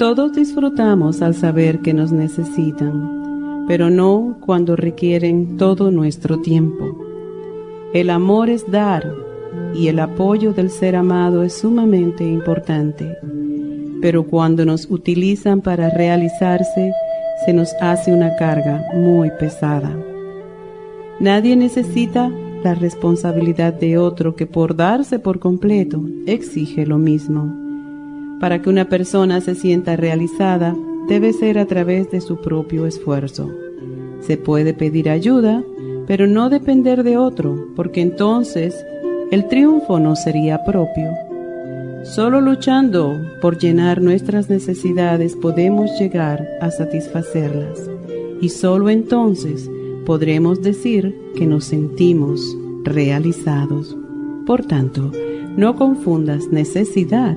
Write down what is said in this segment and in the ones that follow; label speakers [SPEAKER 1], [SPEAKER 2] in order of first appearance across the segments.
[SPEAKER 1] Todos disfrutamos al saber que nos necesitan, pero no cuando requieren todo nuestro tiempo. El amor es dar y el apoyo del ser amado es sumamente importante, pero cuando nos utilizan para realizarse, se nos hace una carga muy pesada. Nadie necesita la responsabilidad de otro que por darse por completo exige lo mismo. Para que una persona se sienta realizada, debe ser a través de su propio esfuerzo. Se puede pedir ayuda, pero no depender de otro, porque entonces el triunfo no sería propio. Solo luchando por llenar nuestras necesidades podemos llegar a satisfacerlas y solo entonces podremos decir que nos sentimos realizados. Por tanto, no confundas necesidad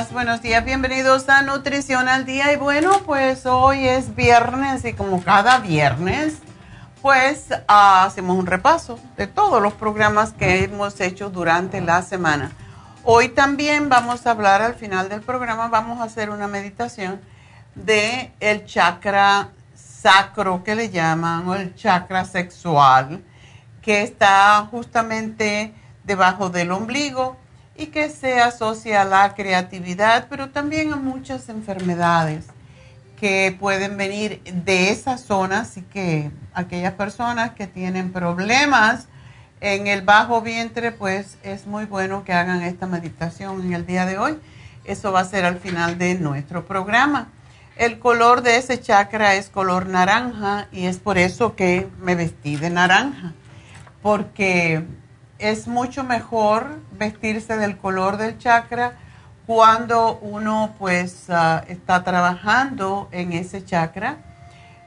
[SPEAKER 2] 818-841-1422.
[SPEAKER 3] buenos días, bienvenidos a Nutrición al Día. Y bueno, pues hoy es viernes y como cada viernes, pues ah, hacemos un repaso de todos los programas que hemos hecho durante la semana. Hoy también vamos a hablar al final del programa, vamos a hacer una meditación de el chakra sacro que le llaman o el chakra sexual que está justamente debajo del ombligo y que se asocia a la creatividad, pero también a muchas enfermedades que pueden venir de esa zona, así que aquellas personas que tienen problemas en el bajo vientre, pues es muy bueno que hagan esta meditación en el día de hoy. Eso va a ser al final de nuestro programa. El color de ese chakra es color naranja y es por eso que me vestí de naranja, porque es mucho mejor vestirse del color del chakra cuando uno pues ah, está trabajando en ese chakra.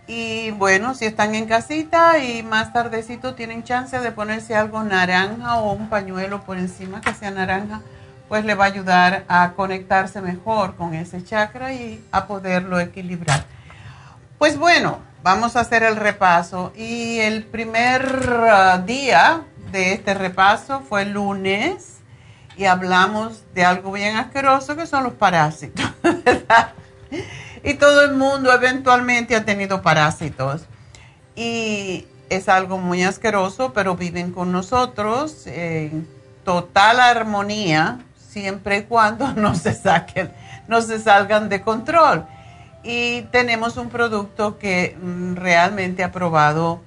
[SPEAKER 3] Y bueno, si están en casita y más tardecito tienen chance de ponerse algo naranja o un pañuelo por encima que sea naranja, pues le va a ayudar a conectarse mejor con ese chakra y a poderlo equilibrar. Pues bueno, vamos a hacer el repaso y el primer ah, día de este repaso fue el lunes y hablamos de algo bien asqueroso que son los parásitos, Y todo el mundo eventualmente ha tenido parásitos. Y es algo muy asqueroso, pero viven con nosotros en total armonía siempre y cuando no se saquen, no se salgan de control. Y tenemos un producto que mm, realmente ha probado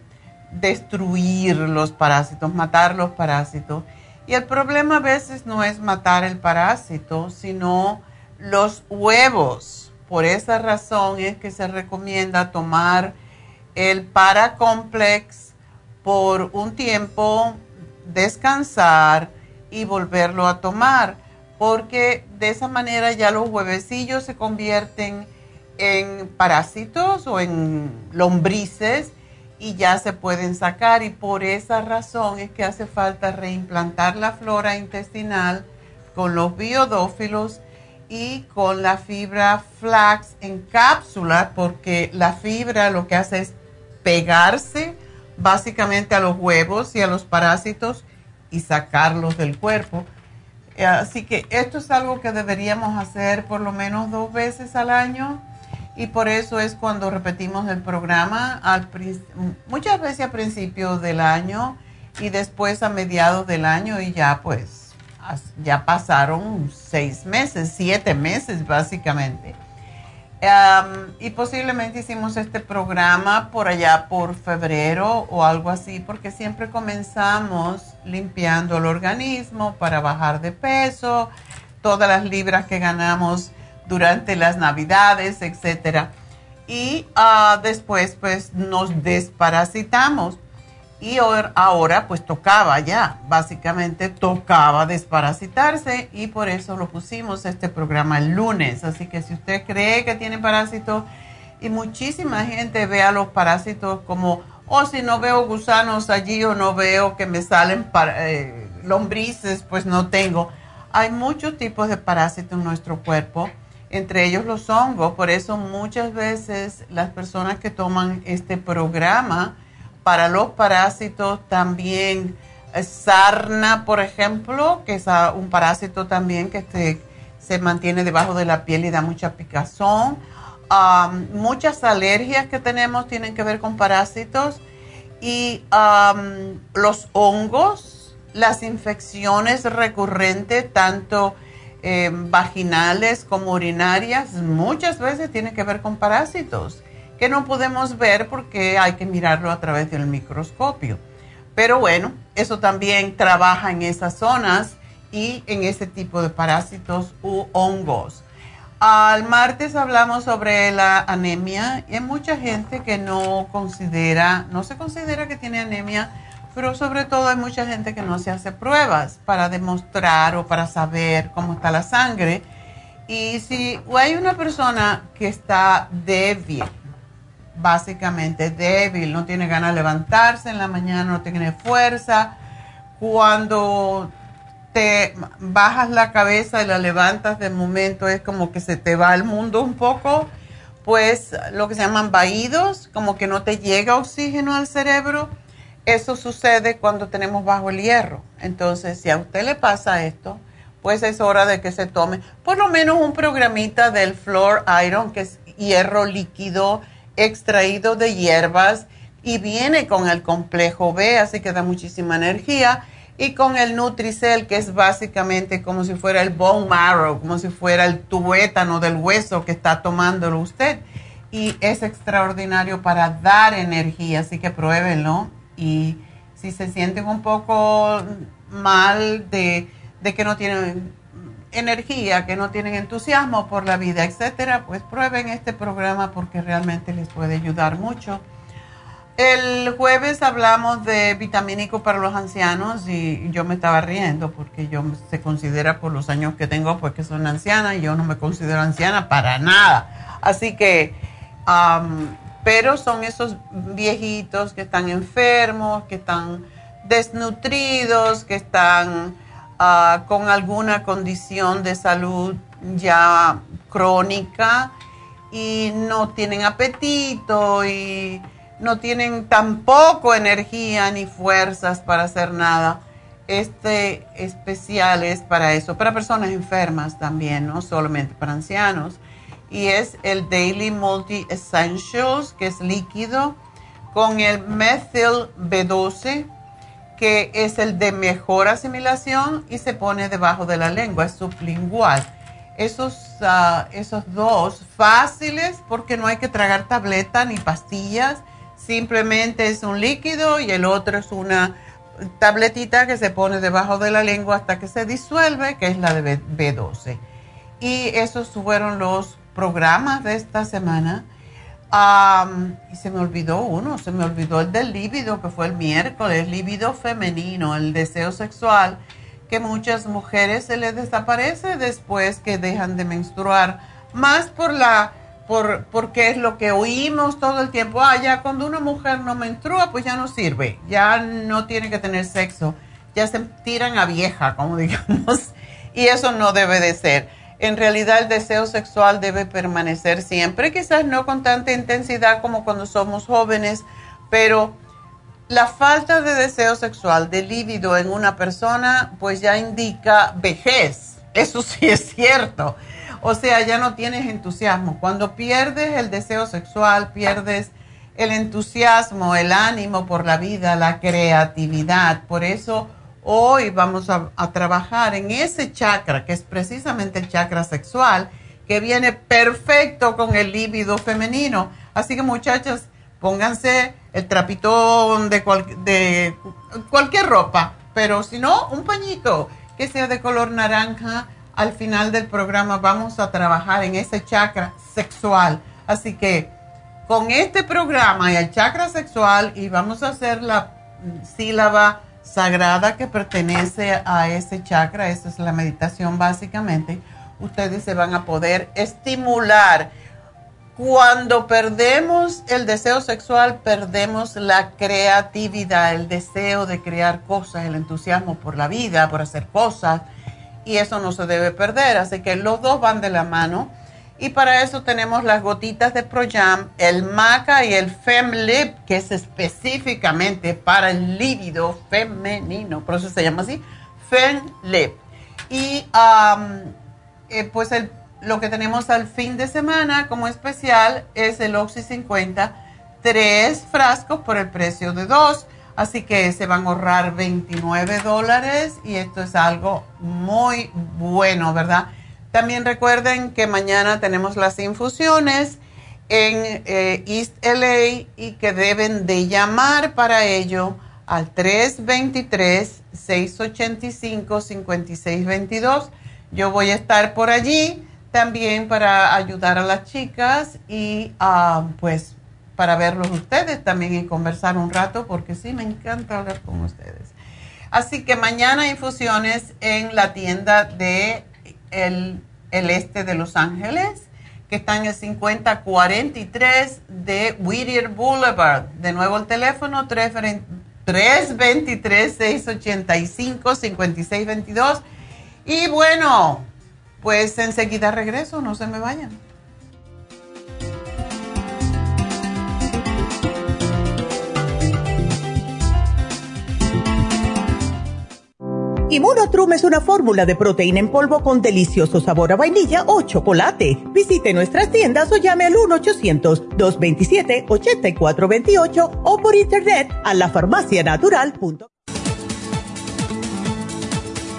[SPEAKER 3] destruir los parásitos, matar los parásitos. Y el problema a veces no es matar el parásito, sino los huevos. Por esa razón es que se recomienda tomar el Paracomplex por un tiempo, descansar y volverlo a tomar, porque de esa manera ya los huevecillos se convierten en parásitos o en lombrices y ya se pueden sacar y por esa razón es que hace falta reimplantar la flora intestinal con los biodófilos y con la fibra flax en cápsula porque la fibra lo que hace es pegarse básicamente a los huevos y a los parásitos y sacarlos del cuerpo. Así que esto es algo que deberíamos hacer por lo menos dos veces al año y por eso es cuando repetimos el programa muchas veces a principios del año y después a mediados del año y ya pues ya pasaron seis meses, siete meses básicamente. y posiblemente hicimos este programa por allá por febrero o algo así, porque siempre comenzamos limpiando el organismo para bajar de peso, todas las libras que ganamos durante las navidades, etcétera. Y ah, después pues nos desparasitamos. Y ahora pues tocaba ya, básicamente tocaba desparasitarse y por eso lo pusimos este programa el lunes. Así que si usted cree que tiene parásitos y muchísima gente ve a los parásitos como, oh, si no veo gusanos allí o no veo que me salen eh, lombrices, pues no tengo. Hay muchos tipos de parásitos en nuestro cuerpo entre ellos los hongos. Por eso muchas veces las personas que toman este programa para los parásitos también, eh, sarna, por ejemplo, que es un parásito también que se mantiene debajo de la piel y da mucha picazón. muchas alergias que tenemos tienen que ver con parásitos y los hongos, las infecciones recurrentes, tanto eh, vaginales como urinarias, muchas veces tiene que ver con parásitos que no podemos ver porque hay que mirarlo a través del microscopio. Pero bueno, eso también trabaja en esas zonas y en ese tipo de parásitos u hongos. Al martes hablamos sobre la anemia y hay mucha gente que no considera, no se considera que tiene anemia pero sobre todo hay mucha gente que no se hace pruebas para demostrar o para saber cómo está la sangre. Y si hay una persona que está débil, básicamente débil, no tiene ganas de levantarse en la mañana, no tiene fuerza, cuando te bajas la cabeza y la levantas de momento es como que se te va el mundo un poco, pues lo que se llaman vaídos, como que no te llega oxígeno al cerebro eso sucede cuando tenemos bajo el hierro. Entonces, si a usted le pasa esto, pues es hora de que se tome por lo menos un programita del Floor Iron, que es hierro líquido extraído de hierbas y viene con el complejo B, así que da muchísima energía. Y con el Nutricel, que es básicamente como si fuera el bone marrow, como si fuera el tuétano del hueso que está tomándolo usted. Y es extraordinario para dar energía, así que pruébenlo y si se sienten un poco mal de, que no tienen energía, que no tienen entusiasmo por la vida, etcétera, pues prueben este programa porque realmente les puede ayudar mucho. El jueves hablamos de vitamínico para los ancianos y yo me estaba riendo porque yo se considera por los años que tengo pues que soy anciana y yo no me considero anciana para nada. Así que pero son esos viejitos que están enfermos, que están desnutridos, que están ah, con alguna condición de salud ya crónica y no tienen apetito y no tienen tampoco energía ni fuerzas para hacer nada. Este especial es para eso, para personas enfermas también, no solamente para ancianos. Y es el Daily Multi Essentials, que es líquido, con el Methyl B12, que es el de mejor asimilación y se pone debajo de la lengua, es sublingual. Esos, ah, esos dos fáciles porque no hay que tragar tableta ni pastillas simplemente es un líquido y el otro es una tabletita que se pone debajo de la lengua hasta que se disuelve, que es la de B12. Y esos fueron los programas de esta semana. y se me olvidó uno, se me olvidó el del líbido, que fue el miércoles, líbido femenino, el deseo sexual, que muchas mujeres se les desaparece después que dejan de menstruar, más por la por, porque es lo que oímos todo el tiempo. Ah, ya cuando una mujer no menstrua, pues ya no sirve, ya no tiene que tener sexo, ya se tiran a vieja, como digamos, y eso no debe de ser. En realidad el deseo sexual debe permanecer siempre, quizás no con tanta intensidad como cuando somos jóvenes, pero la falta de deseo sexual, de líbido en una persona, pues ya indica vejez. Eso sí es cierto. O sea, ya no tienes entusiasmo. Cuando pierdes el deseo sexual, pierdes el entusiasmo, el ánimo por la vida, la creatividad. Por eso hoy vamos a, trabajar en ese chakra, que es precisamente el chakra sexual, que viene perfecto con el líbido femenino. Así que muchachas, pónganse el trapitón de, de cualquier ropa, pero si no, un pañito que sea de color naranja al final del programa vamos a trabajar en ese chakra sexual. Así que con este programa y el chakra sexual y vamos a hacer la sílaba sagrada que pertenece a ese chakra, esa es la meditación básicamente, ustedes se van a poder estimular. Cuando perdemos el deseo sexual, perdemos la creatividad, el deseo de crear cosas, el entusiasmo por la vida, por hacer cosas y eso no se debe perder. Así que los dos van de la mano. Y para eso tenemos las gotitas de Projam, el Maca y el FemLip, que es específicamente para el líbido femenino. Por eso se llama así, FemLip. Y eh, pues lo que tenemos al fin de semana como especial es el Oxy 50, tres frascos por el precio de dos. Así que se van a ahorrar 29 dólares y esto es algo muy bueno, ¿verdad? También recuerden que mañana tenemos las infusiones en eh, East LA y que deben de llamar para ello al 323-685-5622. Yo voy a estar por allí también para ayudar a las chicas y ah, pues para verlos ustedes también y conversar un rato, porque sí, me encanta hablar con ustedes. Así que mañana infusiones en la tienda de el, este de Los Ángeles, que está en el 5043 de Whittier Boulevard. De nuevo el teléfono 323-685-5622. Y bueno, pues enseguida regreso, no se me vayan.
[SPEAKER 4] Immunotrum es una fórmula de proteína en polvo con delicioso sabor a vainilla o chocolate. Visite nuestras tiendas o llame al 1-800-227-8428 o por internet a lafarmacianatural.com.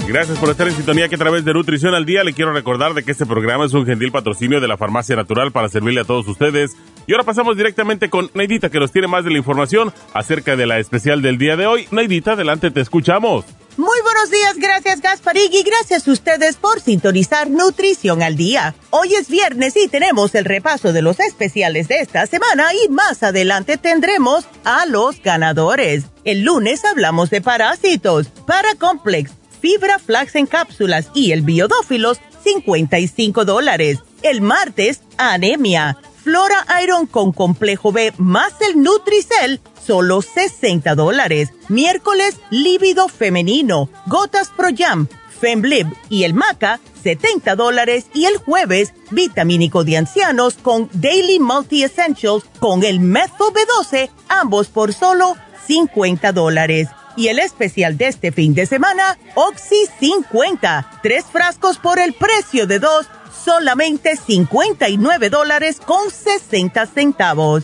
[SPEAKER 5] Gracias por estar en sintonía que a través de Nutrición al Día le quiero recordar de que este programa es un gentil patrocinio de la Farmacia Natural para servirle a todos ustedes. Y ahora pasamos directamente con Neidita que nos tiene más de la información acerca de la especial del día de hoy. Neidita, adelante, te escuchamos.
[SPEAKER 4] Muy buenos días, gracias Gasparig y gracias a ustedes por sintonizar Nutrición al Día. Hoy es viernes y tenemos el repaso de los especiales de esta semana y más adelante tendremos a los ganadores. El lunes hablamos de parásitos, Paracomplex, Fibra Flax en cápsulas y el Biodófilos, 55 dólares. El martes, anemia Flora Iron con complejo B más el Nutricel, solo 60 dólares. Miércoles, lívido femenino, gotas Pro Jam, Femblib y el Maca, 70 dólares. Y el jueves, vitamínico de ancianos con Daily Multi Essentials con el Metho B12, ambos por solo 50 dólares. Y el especial de este fin de semana, Oxy 50, tres frascos por el precio de dos, solamente 59 dólares con 60 centavos.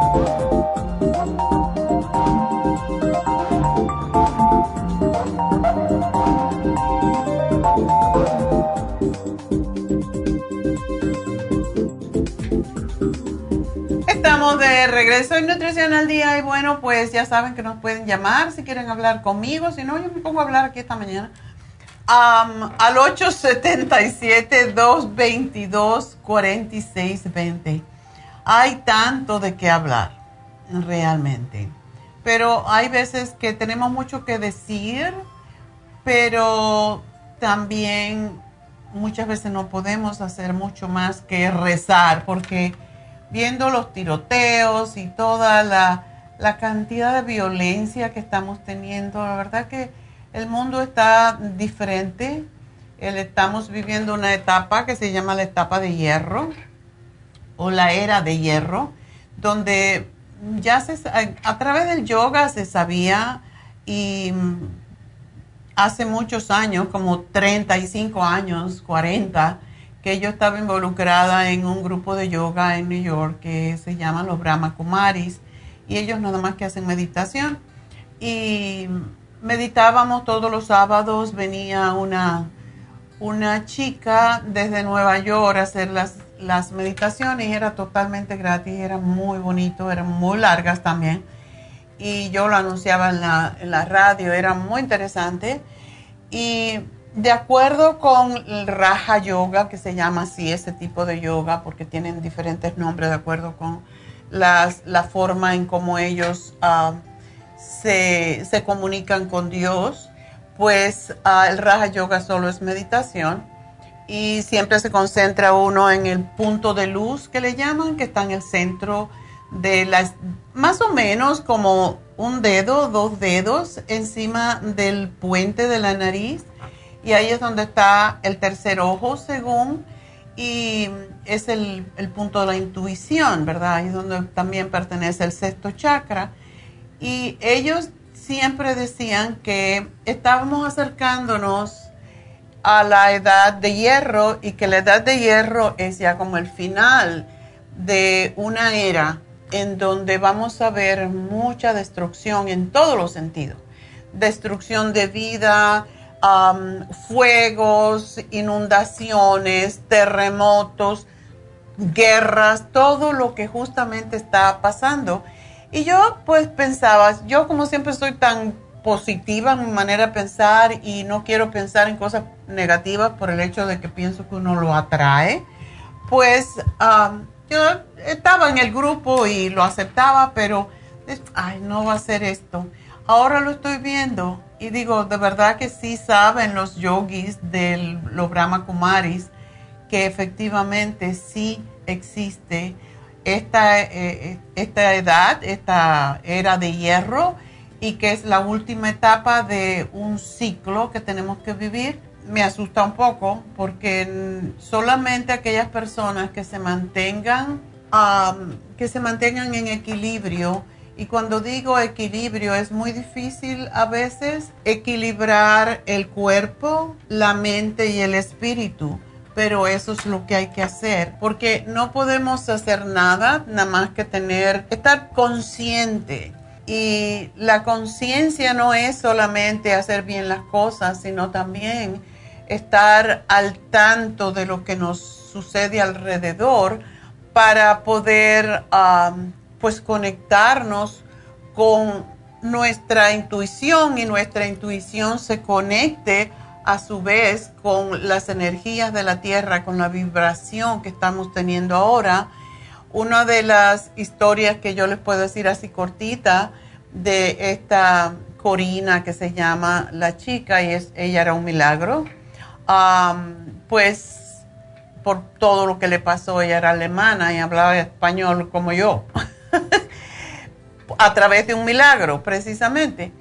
[SPEAKER 3] De regreso en Nutrición al Día y bueno, pues ya saben que nos pueden llamar si quieren hablar conmigo, si no, yo me pongo a hablar aquí esta mañana. al 877-222-4620. Hay tanto de qué hablar, realmente. Pero hay veces que tenemos mucho que decir, pero también muchas veces no podemos hacer mucho más que rezar, porque viendo los tiroteos y toda la, cantidad de violencia que estamos teniendo, la verdad que el mundo está diferente. estamos viviendo una etapa que se llama la etapa de hierro o la era de hierro, donde ya se, a, través del yoga se sabía y hace muchos años, como 35 años, 40, que yo estaba involucrada en un grupo de yoga en New York que se llama los Brahma Kumaris y ellos nada más que hacen meditación. Y meditábamos todos los sábados, venía una, una chica desde Nueva York a hacer las, las meditaciones y era totalmente gratis, era muy bonito, eran muy largas también y yo lo anunciaba en la, en la radio, era muy interesante. Y de acuerdo con el Raja Yoga, que se llama así ese tipo de yoga, porque tienen diferentes nombres de acuerdo con las, la forma en cómo ellos ah, se, comunican con Dios, pues ah, el Raja Yoga solo es meditación y siempre se concentra uno en el punto de luz que le llaman, que está en el centro de las, más o menos como un dedo, dos dedos encima del puente de la nariz y ahí es donde está el tercer ojo, según, y es el, punto de la intuición, ¿verdad? Ahí es donde también pertenece el sexto chakra. Y ellos siempre decían que estábamos acercándonos a la edad de hierro y que la edad de hierro es ya como el final de una era en donde vamos a ver mucha destrucción en todos los sentidos. Destrucción de vida, fuegos, inundaciones, terremotos, guerras, todo lo que justamente está pasando. Y yo pues pensaba, yo como siempre estoy tan positiva en mi manera de pensar y no quiero pensar en cosas negativas por el hecho de que pienso que uno lo atrae, pues yo estaba en el grupo y lo aceptaba, pero, ay, no va a ser esto. Ahora lo estoy viendo y digo, de verdad que sí saben los yogis de los Brahma Kumaris que efectivamente sí existe esta, eh, esta edad, esta era de hierro y que es la última etapa de un ciclo que tenemos que vivir. Me asusta un poco porque solamente aquellas personas que se mantengan, que se mantengan en equilibrio, y cuando digo equilibrio, es muy difícil a veces equilibrar el cuerpo, la mente y el espíritu. Pero eso es lo que hay que hacer, porque no podemos hacer nada, nada más que tener, estar consciente. Y la conciencia no es solamente hacer bien las cosas, sino también estar al tanto de lo que nos sucede alrededor para poder pues conectarnos con nuestra intuición y nuestra intuición se conecte a su vez con las energías de la Tierra, con la vibración que estamos teniendo ahora. Una de las historias que yo les puedo decir así cortita de esta Corina que se llama La Chica y es, ella era un milagro, pues por todo lo que le pasó, ella era alemana y hablaba español como yo, a través de un milagro precisamente.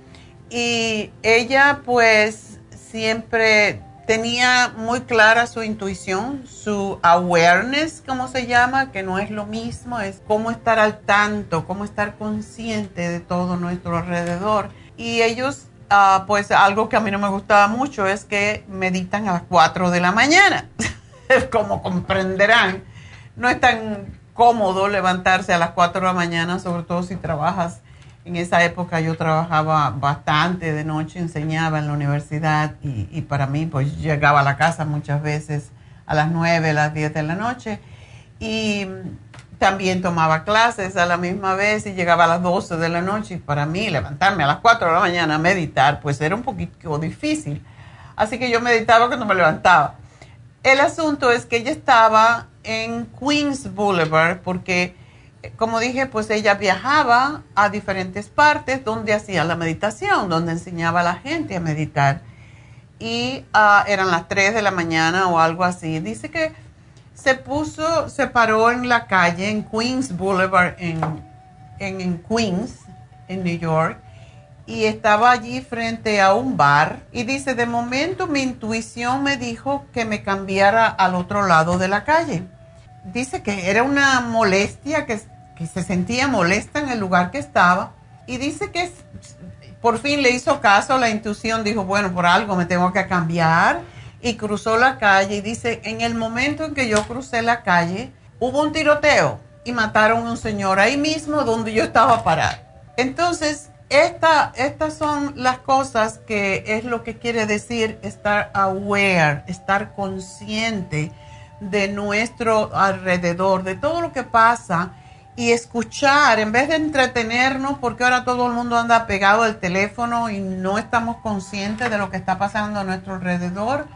[SPEAKER 3] Y ella pues siempre tenía muy clara su intuición, su awareness, como se llama, que no es lo mismo, es cómo estar al tanto, cómo estar consciente de todo nuestro alrededor. Y ellos, ah, pues algo que a mí no me gustaba mucho es que meditan a las 4 de la mañana. como comprenderán, no es tan cómodo levantarse a las 4 de la mañana, sobre todo si trabajas en esa época yo trabajaba bastante de noche, enseñaba en la universidad y, para mí pues llegaba a la casa muchas veces a las 9, a las 10 de la noche y también tomaba clases a la misma vez y llegaba a las 12 de la noche y para mí levantarme a las 4 de la mañana a meditar pues era un poquito difícil. Así que yo meditaba cuando me levantaba. El asunto es que ella estaba en Queens Boulevard porque como dije, pues ella viajaba a diferentes partes donde hacía la meditación, donde enseñaba a la gente a meditar. Y ah, eran las 3 de la mañana o algo así. Dice que se puso, se paró en la calle, en Queens Boulevard, en, en Queens, en New York, y estaba allí frente a un bar. Y dice, de momento mi intuición me dijo que me cambiara al otro lado de la calle dice que era una molestia, que, se sentía molesta en el lugar que estaba y dice que por fin le hizo caso a la intuición, dijo, bueno, por algo me tengo que cambiar y cruzó la calle y dice, en el momento en que yo crucé la calle, hubo un tiroteo y mataron a un señor ahí mismo donde yo estaba parado. Entonces, esta, estas son las cosas que es lo que quiere decir estar aware, estar consciente de nuestro alrededor, de todo lo que pasa y escuchar en vez de entretenernos, porque ahora todo el mundo anda pegado al teléfono y no estamos conscientes de lo que está pasando a nuestro alrededor,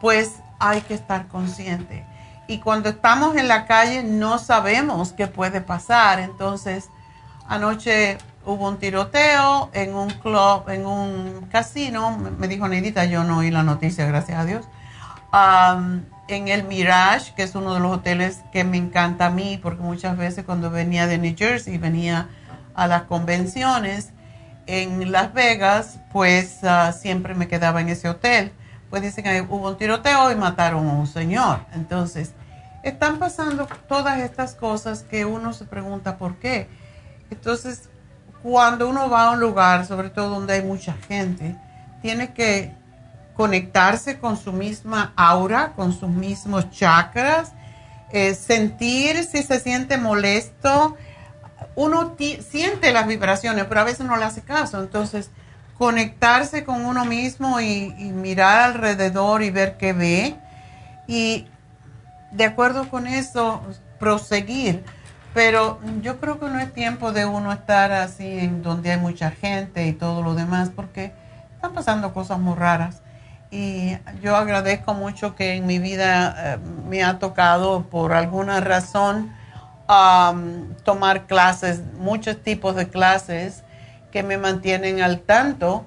[SPEAKER 3] pues hay que estar consciente. Y cuando estamos en la calle no sabemos qué puede pasar. Entonces, anoche hubo un tiroteo en un club, en un casino. Me dijo Nedita, yo no oí la noticia, gracias a Dios en el Mirage, que es uno de los hoteles que me encanta a mí, porque muchas veces cuando venía de New Jersey, venía a las convenciones en Las Vegas, pues ah, siempre me quedaba en ese hotel. Pues dicen que hubo un tiroteo y mataron a un señor. Entonces, están pasando todas estas cosas que uno se pregunta por qué. Entonces, cuando uno va a un lugar, sobre todo donde hay mucha gente, tiene que conectarse con su misma aura, con sus mismos chakras, eh, sentir si se siente molesto. Uno siente las vibraciones, pero a veces no le hace caso. Entonces, conectarse con uno mismo y, y mirar alrededor y ver qué ve. Y de acuerdo con eso, proseguir. Pero yo creo que no es tiempo de uno estar así en donde hay mucha gente y todo lo demás, porque están pasando cosas muy raras. Y yo agradezco mucho que en mi vida eh, me ha tocado por alguna razón tomar clases, muchos tipos de clases que me mantienen al tanto.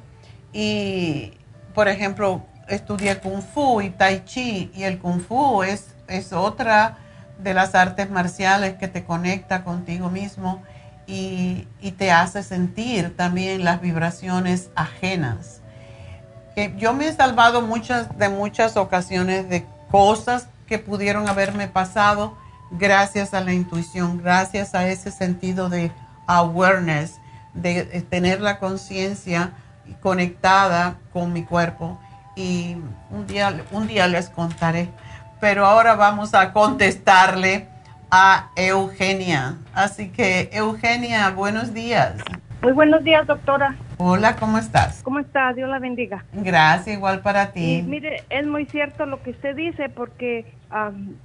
[SPEAKER 3] Y por ejemplo estudié kung fu y tai chi y el kung fu es, es otra de las artes marciales que te conecta contigo mismo y, y te hace sentir también las vibraciones ajenas yo me he salvado muchas de muchas ocasiones de cosas que pudieron haberme pasado gracias a la intuición, gracias a ese sentido de awareness, de tener la conciencia conectada con mi cuerpo. Y un día, un día les contaré. Pero ahora vamos a contestarle a Eugenia. Así que, Eugenia, buenos días.
[SPEAKER 6] Muy buenos días, doctora.
[SPEAKER 3] Hola, ¿cómo estás?
[SPEAKER 6] ¿Cómo está? Dios la bendiga.
[SPEAKER 3] Gracias, igual para ti.
[SPEAKER 6] mire, es muy cierto lo que usted dice porque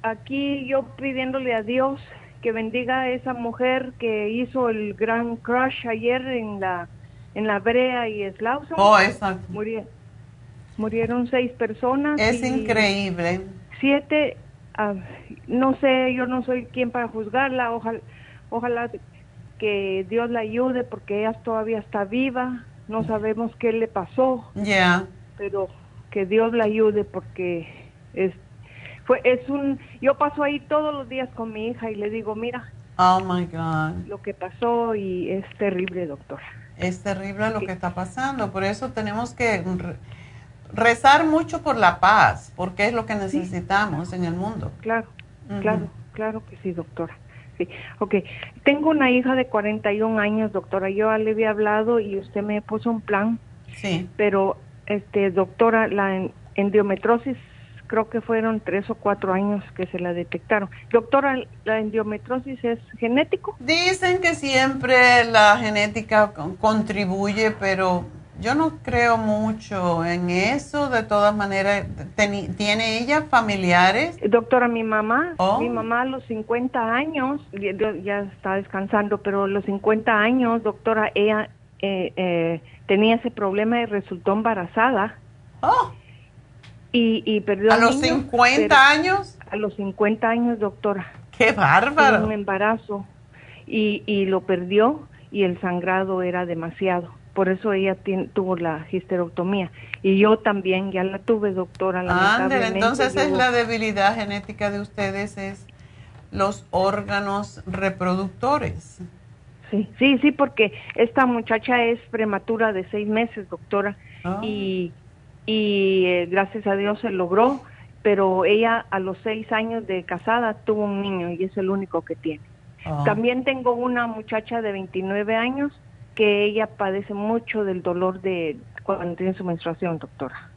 [SPEAKER 6] aquí yo pidiéndole a Dios que bendiga a esa mujer que hizo el gran crush ayer en la en la Brea y Slauson.
[SPEAKER 3] Oh, exacto.
[SPEAKER 6] murieron seis personas.
[SPEAKER 3] Es increíble.
[SPEAKER 6] Siete, ah, no sé, yo no soy quien para juzgarla. Ojalá, ojalá que Dios la ayude porque ella todavía está viva. No sabemos qué le pasó.
[SPEAKER 3] Ya.
[SPEAKER 6] Pero que Dios la ayude porque es fue es un yo paso ahí todos los días con mi hija y le digo, "Mira,
[SPEAKER 3] oh my god,
[SPEAKER 6] lo que pasó y es terrible, doctor."
[SPEAKER 3] Es terrible lo que está pasando, por eso tenemos que rezar mucho por la paz, porque es lo que necesitamos en el mundo.
[SPEAKER 6] Claro, claro, claro que sí, doctora. Sí, ok. Tengo una hija de 41 años, doctora. Yo le había hablado y usted me puso un plan.
[SPEAKER 3] Sí.
[SPEAKER 6] Pero, este, doctora, la endometrosis creo que fueron tres o cuatro años que se la detectaron. Doctora, ¿la endometrosis es genético?
[SPEAKER 3] Dicen que siempre la genética contribuye, pero yo no creo mucho en eso. De todas maneras, ¿tiene ella familiares?
[SPEAKER 6] Doctora, mi mamá,
[SPEAKER 3] Oh.
[SPEAKER 6] mi mamá a los 50 años, ya, está descansando, pero a los 50 años, doctora, ella eh, eh, tenía ese problema y resultó embarazada.
[SPEAKER 3] Oh,
[SPEAKER 6] Y, y perdió
[SPEAKER 3] ¿A los
[SPEAKER 6] niño,
[SPEAKER 3] 50
[SPEAKER 6] pero-
[SPEAKER 3] años?
[SPEAKER 6] A los 50 años, doctora.
[SPEAKER 3] ¡Qué bárbaro!
[SPEAKER 6] un embarazo y, y lo perdió y el sangrado era demasiado. Por eso ella tuvo la histerectomía. Y yo también ya la tuve, doctora.
[SPEAKER 3] Ándale, entonces es la debilidad genética de ustedes, es los órganos reproductores.
[SPEAKER 6] Sí, sí, sí, porque esta muchacha es prematura de seis meses, doctora.
[SPEAKER 3] Ah.
[SPEAKER 6] Y, y eh, gracias a Dios se logró, pero ella a los seis años de casada tuvo un niño y es el único que tiene.
[SPEAKER 3] Oh.
[SPEAKER 6] También tengo una muchacha de 29 años que ella padece mucho del dolor de cuando tiene su menstruación, doctora.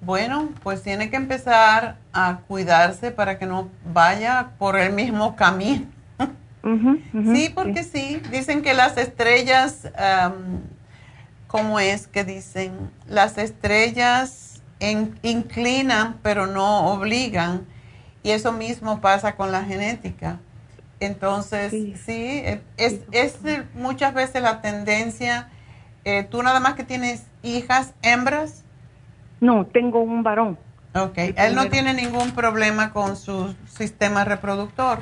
[SPEAKER 3] Bueno, pues tiene que empezar a cuidarse para que no vaya por el mismo camino. Sí, porque sí. Dicen que las estrellas, am, ¿cómo es que dicen? Las estrellas inclinan, pero no obligan. Y eso mismo pasa con la genética. Entonces, sí,
[SPEAKER 6] Sí.
[SPEAKER 3] eh, es, es muchas veces la tendencia. eh, tú nada más que tienes hijas hembras.
[SPEAKER 6] No, tengo un varón.
[SPEAKER 3] Ok, él no tiene ningún problema con su sistema reproductor.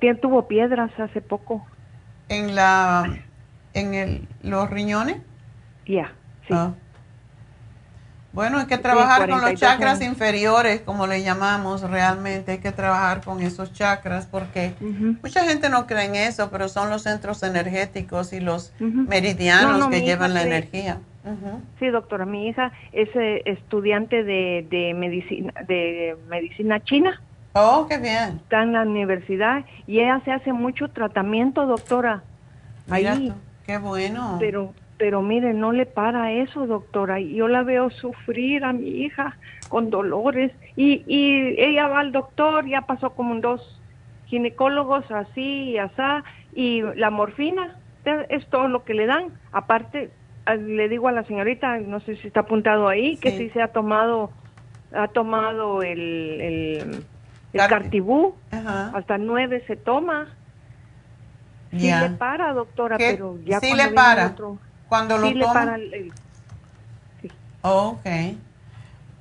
[SPEAKER 6] Tiene- tuvo piedras hace poco.
[SPEAKER 3] En la, en el, los riñones.
[SPEAKER 6] Ya, sí.
[SPEAKER 3] Bueno, hay que trabajar con los
[SPEAKER 6] 42
[SPEAKER 3] chakras
[SPEAKER 6] años.
[SPEAKER 3] inferiores, como le llamamos realmente. Hay que trabajar con esos chakras porque mucha gente no cree en eso, pero son los centros energéticos y los meridianos
[SPEAKER 6] No, no,
[SPEAKER 3] que llevan la energía.
[SPEAKER 6] Sí, doctora, mi hija es eh, estudiante de, de medicina de medicina china,
[SPEAKER 3] Oh, qué bien.
[SPEAKER 6] está en la universidad y ella se hace mucho tratamiento, doctora.
[SPEAKER 3] Mira
[SPEAKER 6] Ahí,
[SPEAKER 3] tú, qué bueno.
[SPEAKER 6] pero pero mire, no le para eso, doctora. Yo la veo sufrir a mi hija con dolores y y ella va al doctor, ya pasó como dos ginecólogos así y asá y la morfina es todo lo que le dan. Aparte ah, le digo a la señorita, no sé si está apuntado ahí, que
[SPEAKER 3] Sí.
[SPEAKER 6] se ha tomado ha tomado el el, el
[SPEAKER 3] Carti-
[SPEAKER 6] cartibú,
[SPEAKER 3] Ajá.
[SPEAKER 6] hasta nueve se toma. Sí le para, doctora,
[SPEAKER 3] ¿Qué?
[SPEAKER 6] pero ya
[SPEAKER 3] Sí
[SPEAKER 6] cuando
[SPEAKER 3] le para.
[SPEAKER 6] otro-
[SPEAKER 3] Cuando lo
[SPEAKER 6] sí le
[SPEAKER 3] toma.
[SPEAKER 6] para el- sí.
[SPEAKER 3] Ok.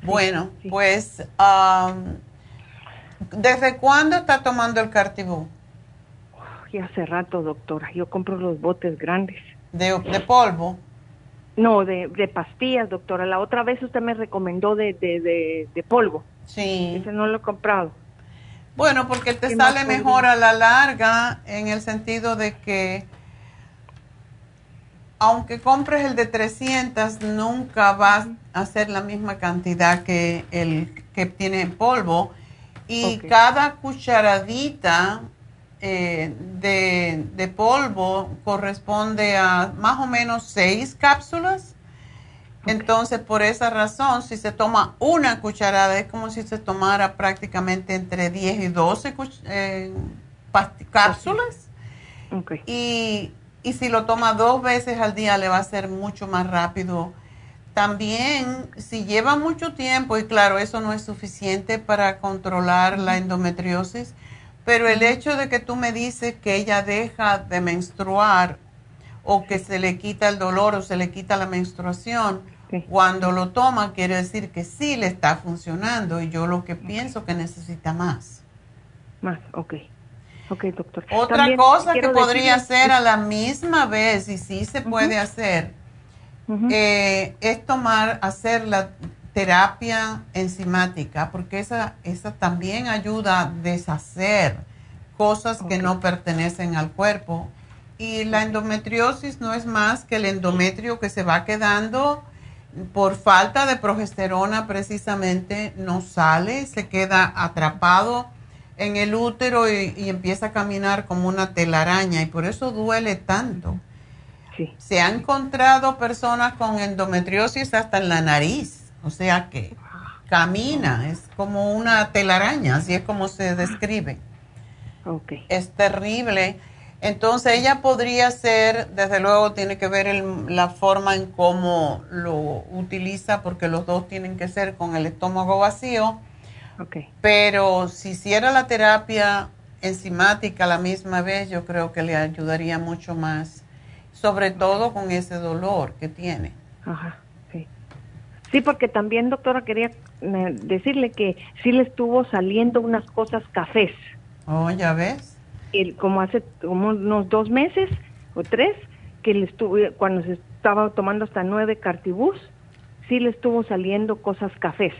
[SPEAKER 3] Bueno,
[SPEAKER 6] sí.
[SPEAKER 3] pues, am, ¿desde cuándo está tomando el cartibú?
[SPEAKER 6] Y hace rato, doctora, yo compro los botes grandes.
[SPEAKER 3] De, de polvo.
[SPEAKER 6] No, de, de pastillas, doctora. La otra vez usted me recomendó de, de, de, de polvo.
[SPEAKER 3] Sí.
[SPEAKER 6] Ese no lo he comprado.
[SPEAKER 3] Bueno, porque te
[SPEAKER 6] ¿Qué más
[SPEAKER 3] sale mejor a la larga en el sentido de que aunque compres el de 300, nunca vas a hacer la misma cantidad que el que tiene en polvo. Y cada cucharadita eh, de, de polvo corresponde a más o menos seis cápsulas. Entonces, por esa razón, si se toma una cucharada, es como si se tomara prácticamente entre 10 y 12 cuch- eh, cápsulas. Y, y si lo toma dos veces al día, le va a ser mucho más rápido. También, si lleva mucho tiempo, y claro, eso no es suficiente para controlar la endometriosis, Pero el hecho de que tú me dices que ella deja de menstruar o que se le quita el dolor o se le quita la menstruación, cuando lo toma quiere decir que sí le está funcionando y yo lo que pienso que necesita más.
[SPEAKER 6] Más, ok. Ok, doctor.
[SPEAKER 3] Otra cosa que podría hacer a la misma vez, y sí se puede hacer, eh, es tomar, hacer la terapia enzimática, porque esa, esa también ayuda a deshacer cosas que no pertenecen al cuerpo. Y la endometriosis no es más que el endometrio que se va quedando por falta de progesterona precisamente, no sale, se queda atrapado en el útero y, empieza a caminar como una telaraña y por eso duele tanto. Se han encontrado personas con endometriosis hasta en la nariz, o sea que camina, es como una telaraña, así es como se describe.
[SPEAKER 6] Okay.
[SPEAKER 3] Es terrible. Entonces ella podría ser, desde luego tiene que ver la forma en cómo lo utiliza, porque los dos tienen que ser con el estómago vacío pero si hiciera la terapia enzimática a la misma vez, yo creo que le ayudaría mucho más, sobre todo con ese dolor que tiene.
[SPEAKER 6] Ajá, sí. Sí, porque también, doctora, quería decirle que sí le estuvo saliendo unas cosas cafés.
[SPEAKER 3] Oh, ya ves.
[SPEAKER 6] Y como hace como unos dos meses o tres, que le estuvo, cuando se estaba tomando hasta nueve cartibús, sí le estuvo saliendo cosas cafés.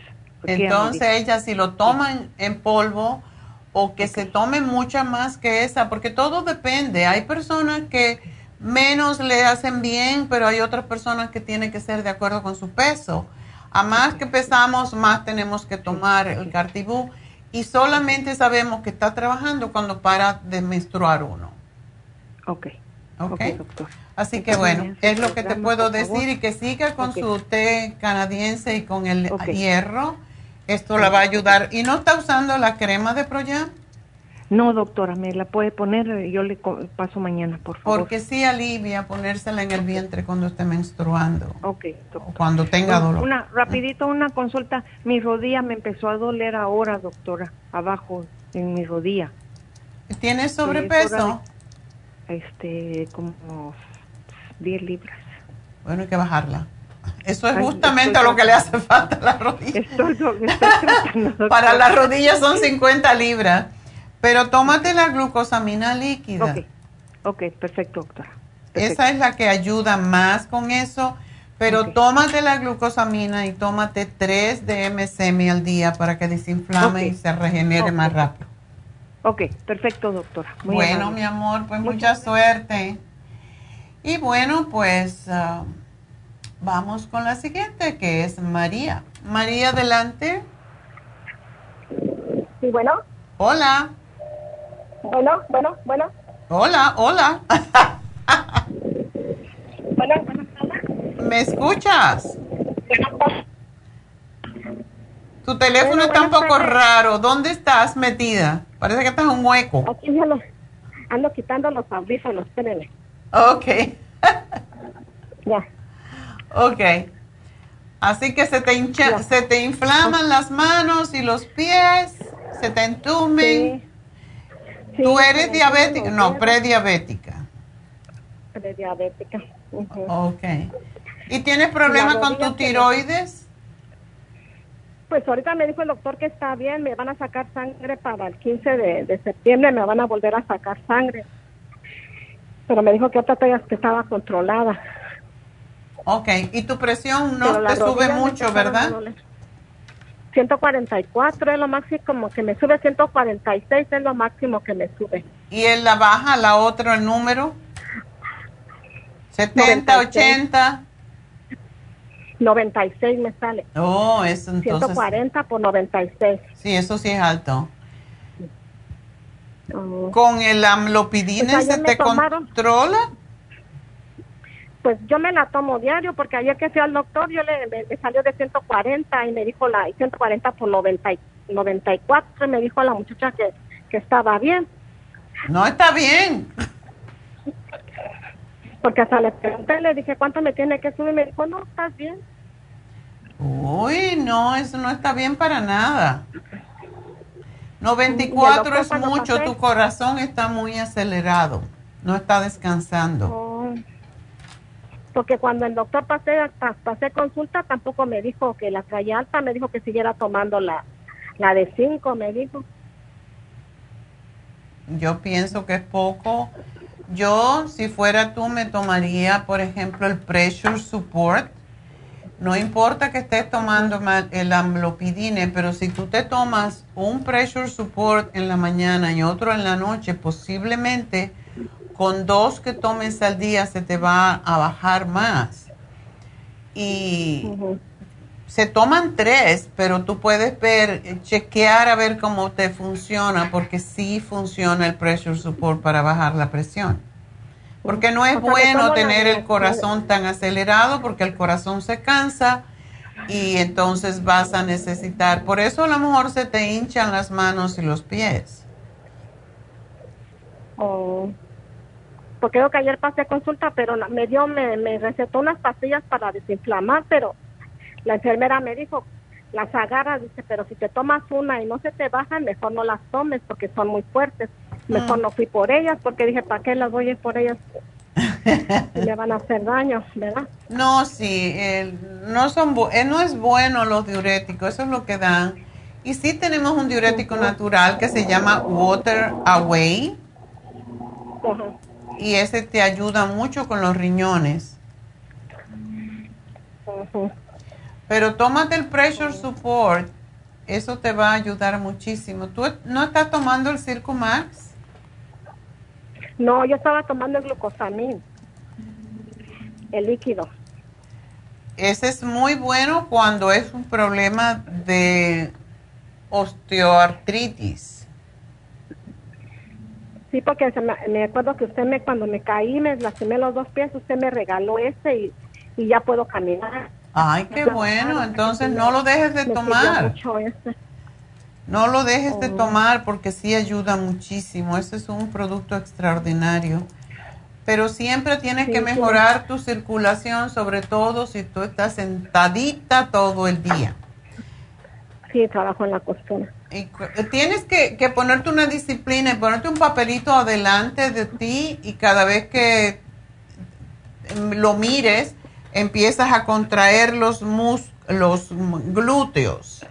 [SPEAKER 3] Entonces ella si lo toman en polvo o que se tome mucha más que esa, porque todo depende. Hay personas que menos le hacen bien, pero hay otras personas que tienen que ser de acuerdo con su peso. A más que pesamos, más tenemos que tomar el cartibú y solamente sabemos que está trabajando cuando para de menstruar uno.
[SPEAKER 6] Ok.
[SPEAKER 3] Ok, doctor. Así que bueno, es lo que te puedo decir y que siga con su té canadiense y con el hierro esto la va a ayudar. ¿Y no está usando la crema de Proyam?
[SPEAKER 6] No, doctora, me la puede poner, yo le paso mañana, por favor.
[SPEAKER 3] Porque sí alivia ponérsela en el vientre cuando esté menstruando.
[SPEAKER 6] Ok,
[SPEAKER 3] doctora. cuando tenga dolor.
[SPEAKER 6] Una, rapidito, una consulta. Mi rodilla me empezó a doler ahora, doctora, abajo, en mi rodilla.
[SPEAKER 3] ¿Tienes sobrepeso?
[SPEAKER 6] este, como 10 libras.
[SPEAKER 3] Bueno, hay que bajarla. Eso es justamente lo que le hace falta a la rodilla. Para las rodillas son 50 libras. Pero tómate la glucosamina líquida.
[SPEAKER 6] Ok, okay perfecto, doctora.
[SPEAKER 3] Esa es la que ayuda más con eso. Pero tómate la glucosamina y tómate 3 de MSM al día para que desinflame y se regenere más rápido.
[SPEAKER 6] Ok, perfecto, doctora.
[SPEAKER 3] bueno, mi amor, pues mucha suerte. Y bueno, pues... Ah, Vamos con la siguiente, que es María. María, adelante.
[SPEAKER 7] Sí, bueno.
[SPEAKER 3] Hola.
[SPEAKER 7] Bueno, bueno, bueno.
[SPEAKER 3] Hola, hola.
[SPEAKER 7] bueno,
[SPEAKER 3] ¿Me escuchas? Tu teléfono está un poco raro. ¿Dónde estás metida? Parece que estás en un hueco.
[SPEAKER 7] Aquí ando, ando quitando los audífonos, espérenme.
[SPEAKER 3] Ok.
[SPEAKER 7] ya.
[SPEAKER 3] Ok. Así que se te, hincha, se te inflaman las manos y los pies, se te entumen. ¿Tú eres diabética? No, prediabética.
[SPEAKER 7] Prediabética.
[SPEAKER 3] Ok. ¿Y tienes problemas con tu tiroides?
[SPEAKER 7] Pues ahorita me dijo el doctor que está bien, me van a sacar sangre para el 15 de, septiembre, me van a volver a sacar sangre. Pero me dijo que otra que estaba controlada.
[SPEAKER 3] Ok, y tu presión no te sube mucho, ¿verdad?
[SPEAKER 7] 144 es lo máximo, como que me sube 146 es lo máximo que me sube.
[SPEAKER 3] ¿Y en la baja, la otra, el número? 70, 80.
[SPEAKER 7] 96 me sale.
[SPEAKER 3] Oh, eso entonces.
[SPEAKER 7] 140 por 96.
[SPEAKER 3] Sí, eso sí es alto. Oh. ¿Con el amlopidine pues se te controla?
[SPEAKER 7] Pues yo me la tomo diario porque ayer que fui al doctor yo le, me, salió de 140 y me dijo la 140 por 90, 94 y me dijo la muchacha que, que estaba bien.
[SPEAKER 3] No está bien.
[SPEAKER 7] Porque hasta le pregunté, le dije, ¿cuánto me tiene que subir? Y me dijo, no, estás bien.
[SPEAKER 3] Uy, no, eso no está bien para nada. 94 es mucho, tu corazón está muy acelerado, no está descansando.
[SPEAKER 7] Oh. Porque cuando el doctor pasé, pasé consulta, tampoco me dijo que la traía alta, me dijo que siguiera tomando la, la de 5, me dijo.
[SPEAKER 3] Yo pienso que es poco. Yo, si fuera tú, me tomaría, por ejemplo, el pressure support no importa que estés tomando el amlopidine, pero si tú te tomas un pressure support en la mañana y otro en la noche, posiblemente con dos que tomes al día se te va a bajar más. Y se toman tres, pero tú puedes ver, chequear a ver cómo te funciona, porque sí funciona el pressure support para bajar la presión. Porque no es bueno tener el corazón tan acelerado porque el corazón se cansa y entonces vas a necesitar, por eso a lo mejor se te hinchan las manos y los pies.
[SPEAKER 7] Oh, porque creo que ayer pasé consulta, pero me dio, me, me recetó unas pastillas para desinflamar, pero la enfermera me dijo, las agarras, dice, pero si te tomas una y no se te bajan, mejor no las tomes porque son muy fuertes. Mejor mm. no fui por ellas porque dije, ¿para qué las voy a ir por ellas? le van a hacer daño, ¿verdad?
[SPEAKER 3] No, sí, no, son eh, no es bueno los diuréticos, eso es lo que dan. Y sí tenemos un diurético natural que se llama Water Away. Y ese te ayuda mucho con los riñones. Pero tómate el Pressure Support, eso te va a ayudar muchísimo. ¿Tú no estás tomando el Circo Max?
[SPEAKER 7] No, yo estaba tomando el glucosamín, el líquido.
[SPEAKER 3] Ese es muy bueno cuando es un problema de osteoartritis.
[SPEAKER 7] Sí, porque me, acuerdo que usted me cuando me caí, me lastimé los dos pies, usted me regaló ese y, y ya puedo caminar.
[SPEAKER 3] Ay, qué bueno, entonces no lo dejes de tomar. No lo dejes de oh. tomar porque sí ayuda muchísimo. Ese es un producto extraordinario. Pero siempre tienes que mejorar tu circulación, sobre todo si tú estás sentadita todo el día.
[SPEAKER 7] Sí, trabajo en la costura.
[SPEAKER 3] Y tienes que, ponerte una disciplina y ponerte un papelito adelante de ti y cada vez que lo mires empiezas a contraer los, mus, los glúteos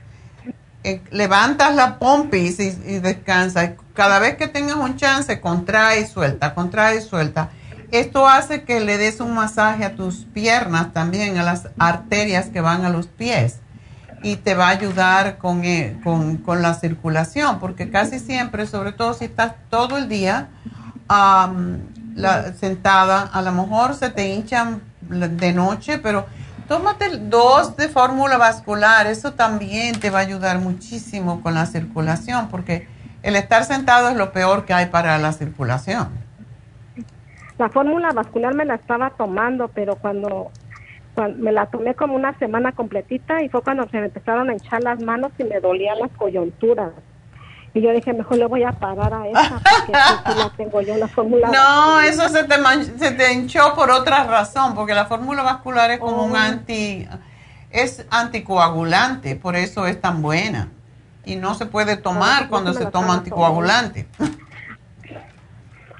[SPEAKER 3] eh, levantas la pompis y, y descansa. Cada vez que tengas un chance, contrae y suelta, contrae y suelta. Esto hace que le des un masaje a tus piernas también, a las arterias que van a los pies. Y te va a ayudar con, eh, con, con la circulación, porque casi siempre, sobre todo si estás todo el día la, sentada, a lo mejor se te hinchan de noche, pero Tómate dos de fórmula vascular, eso también te va a ayudar muchísimo con la circulación, porque el estar sentado es lo peor que hay para la circulación.
[SPEAKER 7] La fórmula vascular me la estaba tomando, pero cuando, me la tomé como una semana completita y fue cuando se me empezaron a hinchar las manos y me dolían las coyunturas. Y yo dije, mejor le voy a parar a esa porque la tengo yo, la fórmula
[SPEAKER 3] No, eso se te, se te hinchó por otra razón, porque la fórmula vascular es como un oh. anti, es anticoagulante, por eso es tan buena. Y no se puede tomar cuando se toma anticoagulante.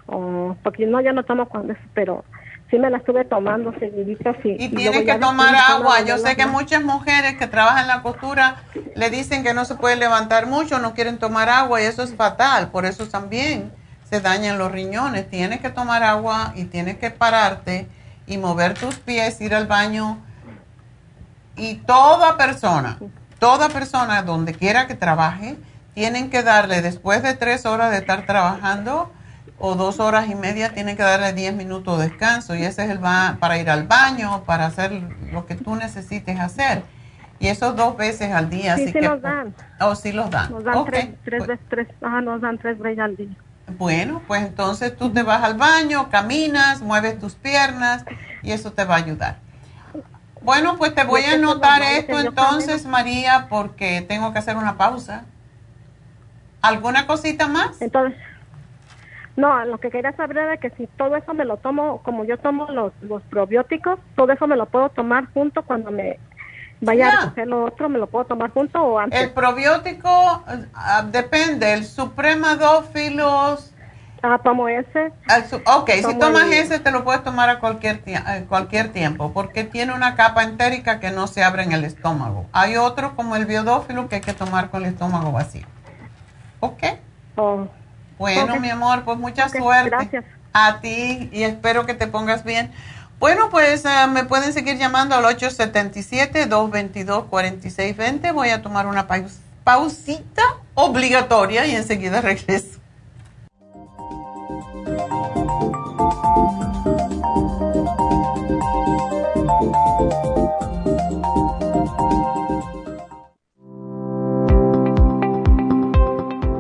[SPEAKER 7] Oh, porque no, ya no tomo cuando es, pero sí me la estuve tomando seguidita. Sí,
[SPEAKER 3] y, tiene que tomar agua. Yo sé que muchas mujeres que trabajan en la costura le dicen que no se puede levantar mucho, no quieren tomar agua y eso es fatal. Por eso también se dañan los riñones. Tienes que tomar agua y tienes que pararte y mover tus pies, ir al baño. Y toda persona, toda persona donde quiera que trabaje, tienen que darle después de tres horas de estar trabajando o dos horas y media, tiene que darle 10 minutos de descanso y ese es el va para ir al baño, para hacer lo que tú necesites hacer. Y eso dos veces al día.
[SPEAKER 7] Sí, sí los dan.
[SPEAKER 3] Oh, sí los dan.
[SPEAKER 7] Nos dan tres, tres, pues tres, nos dan tres veces al día.
[SPEAKER 3] Bueno, pues entonces tú te vas al baño, caminas, mueves tus piernas y eso te va a ayudar. Bueno, pues te voy a anotar esto entonces, María, porque tengo que hacer una pausa. ¿Alguna cosita más?
[SPEAKER 7] Entonces, no, lo que quería saber era que si todo eso me lo tomo, como yo tomo los, los probióticos, todo eso me lo puedo tomar junto cuando me vaya
[SPEAKER 3] Ya.
[SPEAKER 7] a recoger lo otro, ¿me lo puedo tomar junto o antes?
[SPEAKER 3] El probiótico ah, depende, el supremadófilos.
[SPEAKER 7] Ah, tomo ese.
[SPEAKER 3] su- ok, si tomas
[SPEAKER 7] el-
[SPEAKER 3] ese te lo puedes tomar a cualquier, a cualquier tiempo porque tiene una capa entérica que no se abre en el estómago. Hay otro como el biodófilo que hay que tomar con el estómago vacío. ¿Ok?
[SPEAKER 7] Oh,
[SPEAKER 3] Bueno, mi amor, pues mucha suerte.
[SPEAKER 7] gracias.
[SPEAKER 3] A ti y espero que te pongas bien. Bueno, pues eh, me pueden seguir llamando al 877-222-4620. Voy a tomar una paus- pausita obligatoria y enseguida regreso.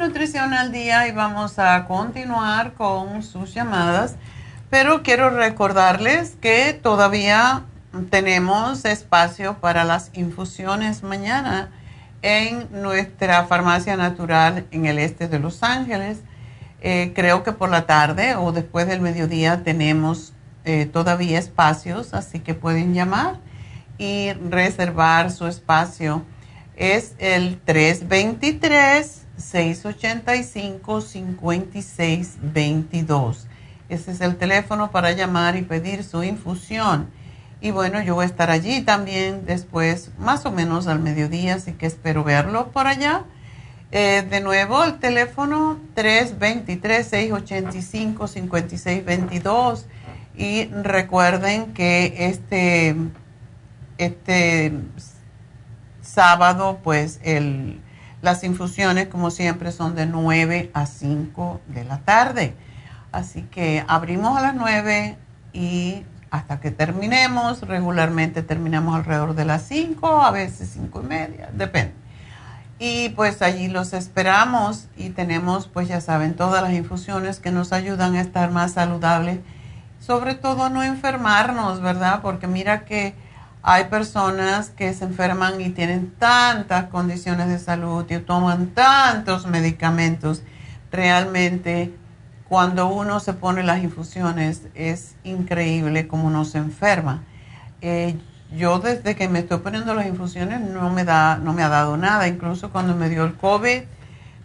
[SPEAKER 3] Nutrición al Día y vamos a continuar con sus llamadas, pero quiero recordarles que todavía tenemos espacio para las infusiones mañana en nuestra farmacia natural en el este de Los Ángeles. Eh, creo que por la tarde o después del mediodía tenemos eh, todavía espacios, así que pueden llamar y reservar su espacio. Es el 323-685-5622. Ese es el teléfono para llamar y pedir su infusión. Y bueno, yo voy a estar allí también después, más o menos al mediodía, así que espero verlo por allá. Eh, de nuevo, el teléfono 323-685-5622. Y recuerden que este, este sábado, pues el, las infusiones, como siempre, son de 9 a 5 de la tarde. Así que abrimos a las 9 y hasta que terminemos, regularmente terminamos alrededor de las 5, a veces 5 y media, depende. Y pues allí los esperamos y tenemos, pues ya saben, todas las infusiones que nos ayudan a estar más saludables, sobre todo no enfermarnos, ¿verdad? Porque mira que hay personas que se enferman y tienen tantas condiciones de salud y toman tantos medicamentos. Realmente, cuando uno se pone las infusiones, es increíble cómo uno se enferma. Eh, yo desde que me estoy poniendo las infusiones no me, da, no me ha dado nada. Incluso cuando me dio el COVID,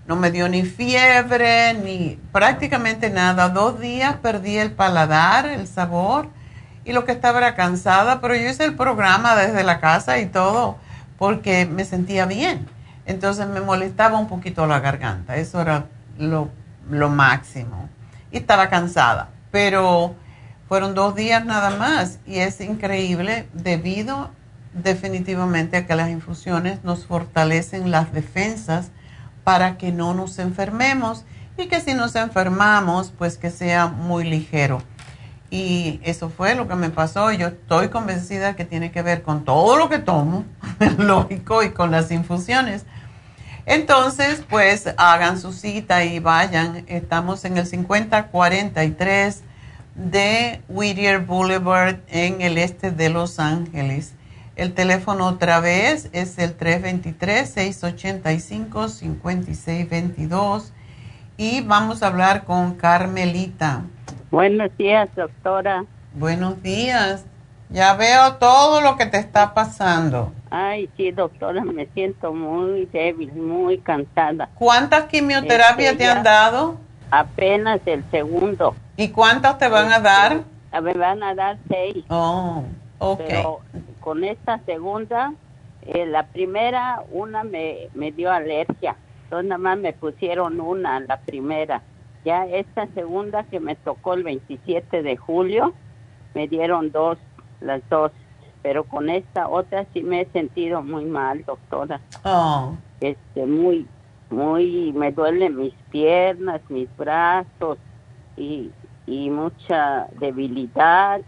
[SPEAKER 3] no me dio ni fiebre, ni prácticamente nada. Dos días perdí el paladar, el sabor y lo que estaba era cansada, pero yo hice el programa desde la casa y todo porque me sentía bien. Entonces me molestaba un poquito la garganta, eso era lo, lo máximo. Y estaba cansada, pero fueron dos días nada más y es increíble debido definitivamente a que las infusiones nos fortalecen las defensas para que no nos enfermemos y que si nos enfermamos, pues que sea muy ligero. Y eso fue lo que me pasó. Yo estoy convencida que tiene que ver con todo lo que tomo, lógico, y con las infusiones. Entonces, pues hagan su cita y vayan. Estamos en el 5043 de Whittier Boulevard en el este de Los Ángeles. El teléfono otra vez es el 323-685-5622. Y vamos a hablar con Carmelita.
[SPEAKER 8] Buenos días, doctora.
[SPEAKER 3] Buenos días. Ya veo todo lo que te está pasando.
[SPEAKER 8] Ay, sí, doctora, me siento muy débil, muy cansada.
[SPEAKER 3] ¿Cuántas quimioterapias te han dado?
[SPEAKER 8] Apenas el segundo.
[SPEAKER 3] ¿Y cuántas te van a dar?
[SPEAKER 8] Me van a dar seis.
[SPEAKER 3] Oh, ok.
[SPEAKER 8] Pero con esta segunda, eh, la primera, una me, me dio alergia. Entonces nada más me pusieron una, la primera. Ya esta segunda que me tocó el 27 de julio, me dieron dos, las dos. Pero con esta otra sí me he sentido muy mal, doctora.
[SPEAKER 3] Oh.
[SPEAKER 8] Este, muy, muy, me duelen mis piernas, mis brazos y, y mucha debilidad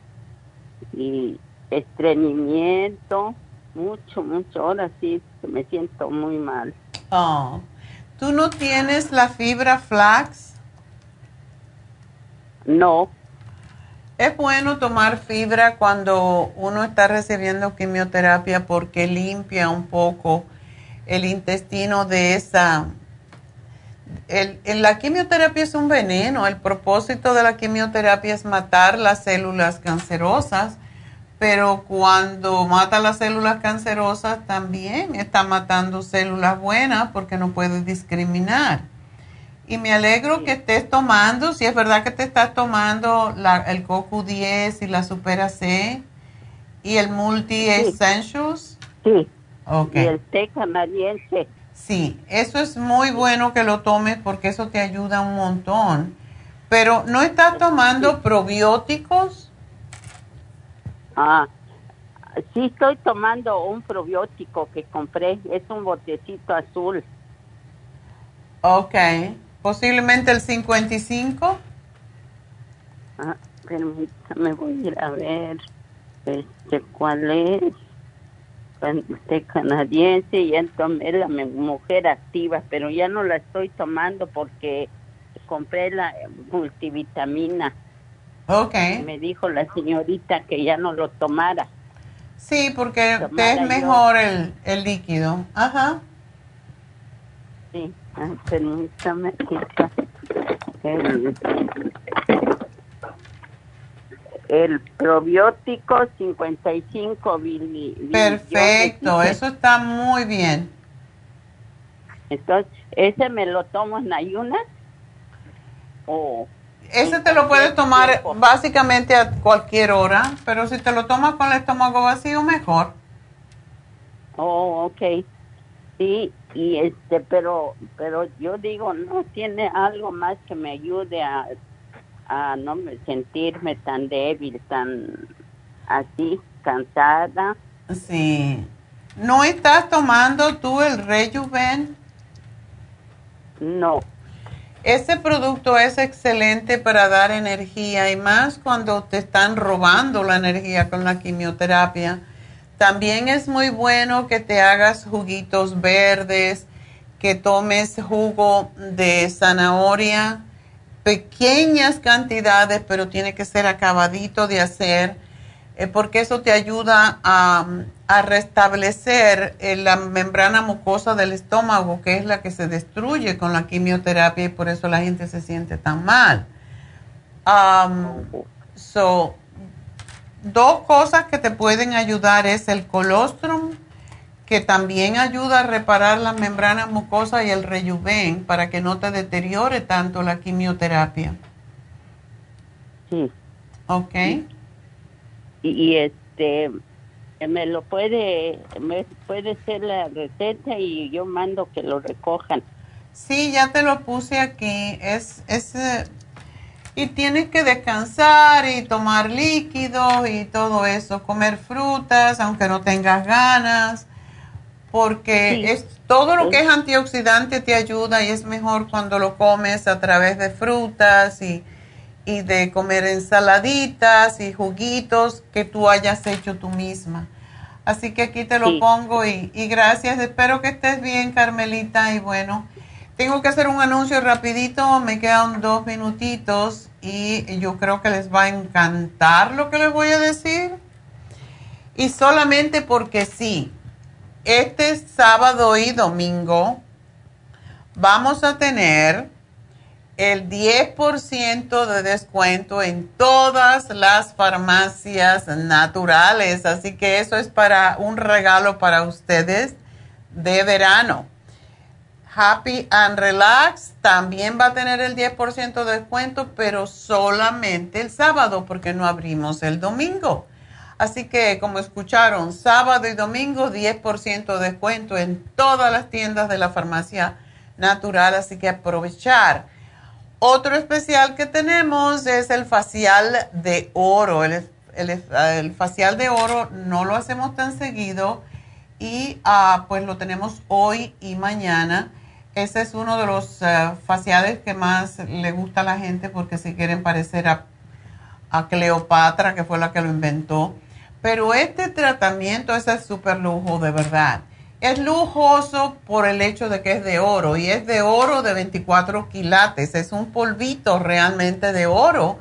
[SPEAKER 8] y estreñimiento, mucho, mucho. Ahora sí me siento muy mal.
[SPEAKER 3] Oh. ¿Tú no tienes la fibra flax?
[SPEAKER 8] No.
[SPEAKER 3] Es bueno tomar fibra cuando uno está recibiendo quimioterapia porque limpia un poco el intestino de esa... El, la quimioterapia es un veneno. El propósito de la quimioterapia es matar las células cancerosas, pero cuando mata las células cancerosas también está matando células buenas porque no puede discriminar. Y me alegro que estés tomando, si es verdad que te estás tomando la, el CoQ10 y la Supera C y el Multi Essentials.
[SPEAKER 8] Sí.
[SPEAKER 3] Ok.
[SPEAKER 8] Y el té canadiense.
[SPEAKER 3] Sí, eso es muy bueno que lo tomes porque eso te ayuda un montón. Pero ¿no estás tomando probióticos?
[SPEAKER 8] Ah, sí estoy tomando un probiótico que compré, es un botecito azul.
[SPEAKER 3] Ok. Posiblemente el 55.
[SPEAKER 8] Ah, permítame, voy a ir a ver este, cuál es. Este canadiense y entonces la mujer activa, pero ya no la estoy tomando porque compré la multivitamina.
[SPEAKER 3] Ok.
[SPEAKER 8] Me dijo la señorita que ya no lo tomara.
[SPEAKER 3] Sí, porque es mejor el, el líquido. Ajá.
[SPEAKER 8] Sí. Ay, permítame quitar el, el probiótico 55 billi,
[SPEAKER 3] Perfecto, eso está muy bien.
[SPEAKER 8] Entonces, ¿ese me lo tomo en ayunas? ¿O
[SPEAKER 3] ese te lo puedes tomar básicamente a cualquier hora, pero si te lo tomas con el estómago vacío, mejor.
[SPEAKER 8] Oh, ok. Sí, y este, pero, pero yo digo, no tiene algo más que me ayude a, a no sentirme tan débil, tan así, cansada.
[SPEAKER 3] Sí. ¿No estás tomando tú el Rejuven?
[SPEAKER 8] No.
[SPEAKER 3] Ese producto es excelente para dar energía y más cuando te están robando la energía con la quimioterapia. También es muy bueno que te hagas juguitos verdes, que tomes jugo de zanahoria, pequeñas cantidades, pero tiene que ser acabadito de hacer, eh, porque eso te ayuda a, restablecer eh, la membrana mucosa del estómago, que es la que se destruye con la quimioterapia y por eso la gente se siente tan mal. so, dos cosas que te pueden ayudar es el colostrum, que también ayuda a reparar las membranas mucosas y el rejuven para que no te deteriore tanto la quimioterapia.
[SPEAKER 8] Sí.
[SPEAKER 3] Ok.
[SPEAKER 8] Y, este, me lo puede, me puede ser la receta y yo mando que lo recojan.
[SPEAKER 3] Sí, ya te lo puse aquí. Es, es y tienes que descansar y tomar líquidos y todo eso, comer frutas aunque no tengas ganas, porque es todo lo que es antioxidante te ayuda y es mejor cuando lo comes a través de frutas y, y de comer ensaladitas y juguitos que tú hayas hecho tú misma. Así que aquí te lo pongo y, y gracias. Espero que estés bien, Carmelita. Y bueno, tengo que hacer un anuncio rapidito, me quedan dos minutitos y yo creo que les va a encantar lo que les voy a decir. Y solamente porque sí, este sábado y domingo vamos a tener el 10% de descuento en todas las farmacias naturales. Así que eso es para un regalo para ustedes de verano. Happy and Relax también va a tener el 10% de descuento, pero solamente el sábado porque no abrimos el domingo. Así que como escucharon, sábado y domingo 10% de descuento en todas las tiendas de la farmacia natural, así que aprovechar. Otro especial que tenemos es el facial de oro. El, facial de oro no lo hacemos tan seguido y ah, pues lo tenemos hoy y mañana. Ese es uno de los eh, faciales que más le gusta a la gente porque si quieren parecer a, a Cleopatra, que fue la que lo inventó. Pero este tratamiento es el super lujo de verdad. Es lujoso por el hecho de que es de oro y es de oro de 24 quilates. Es un polvito realmente de oro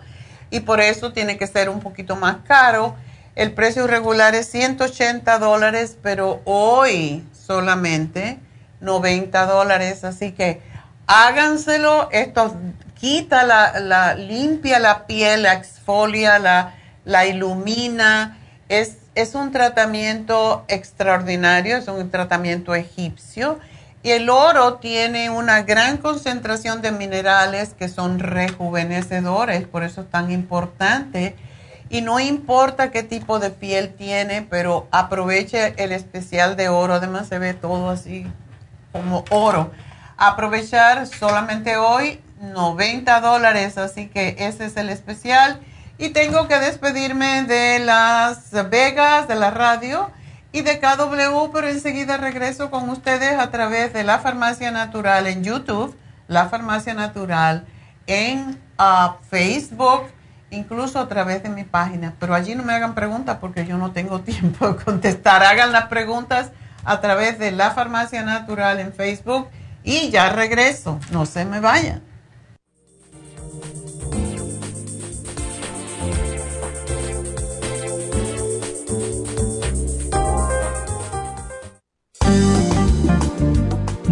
[SPEAKER 3] y por eso tiene que ser un poquito más caro. El precio regular es 180 dólares, pero hoy solamente 90 dólares. Así que háganselo. Esto quita la, limpia la piel, la exfolia, la, la ilumina. Es es un tratamiento extraordinario, es un tratamiento egipcio y el oro tiene una gran concentración de minerales que son rejuvenecedores, por eso es tan importante. Y no importa qué tipo de piel tiene, pero aproveche el especial de oro, además se ve todo así como oro. Aprovechar solamente hoy 90 dólares, así que ese es el especial y tengo que despedirme de Las Vegas, de la radio y de KW, pero enseguida regreso con ustedes a través de La Farmacia Natural en YouTube, La Farmacia Natural en ah, Facebook, incluso a través de mi página. Pero allí no me hagan preguntas porque yo no tengo tiempo de contestar. Hagan las preguntas a través de La Farmacia Natural en Facebook y ya regreso. No se me vayan.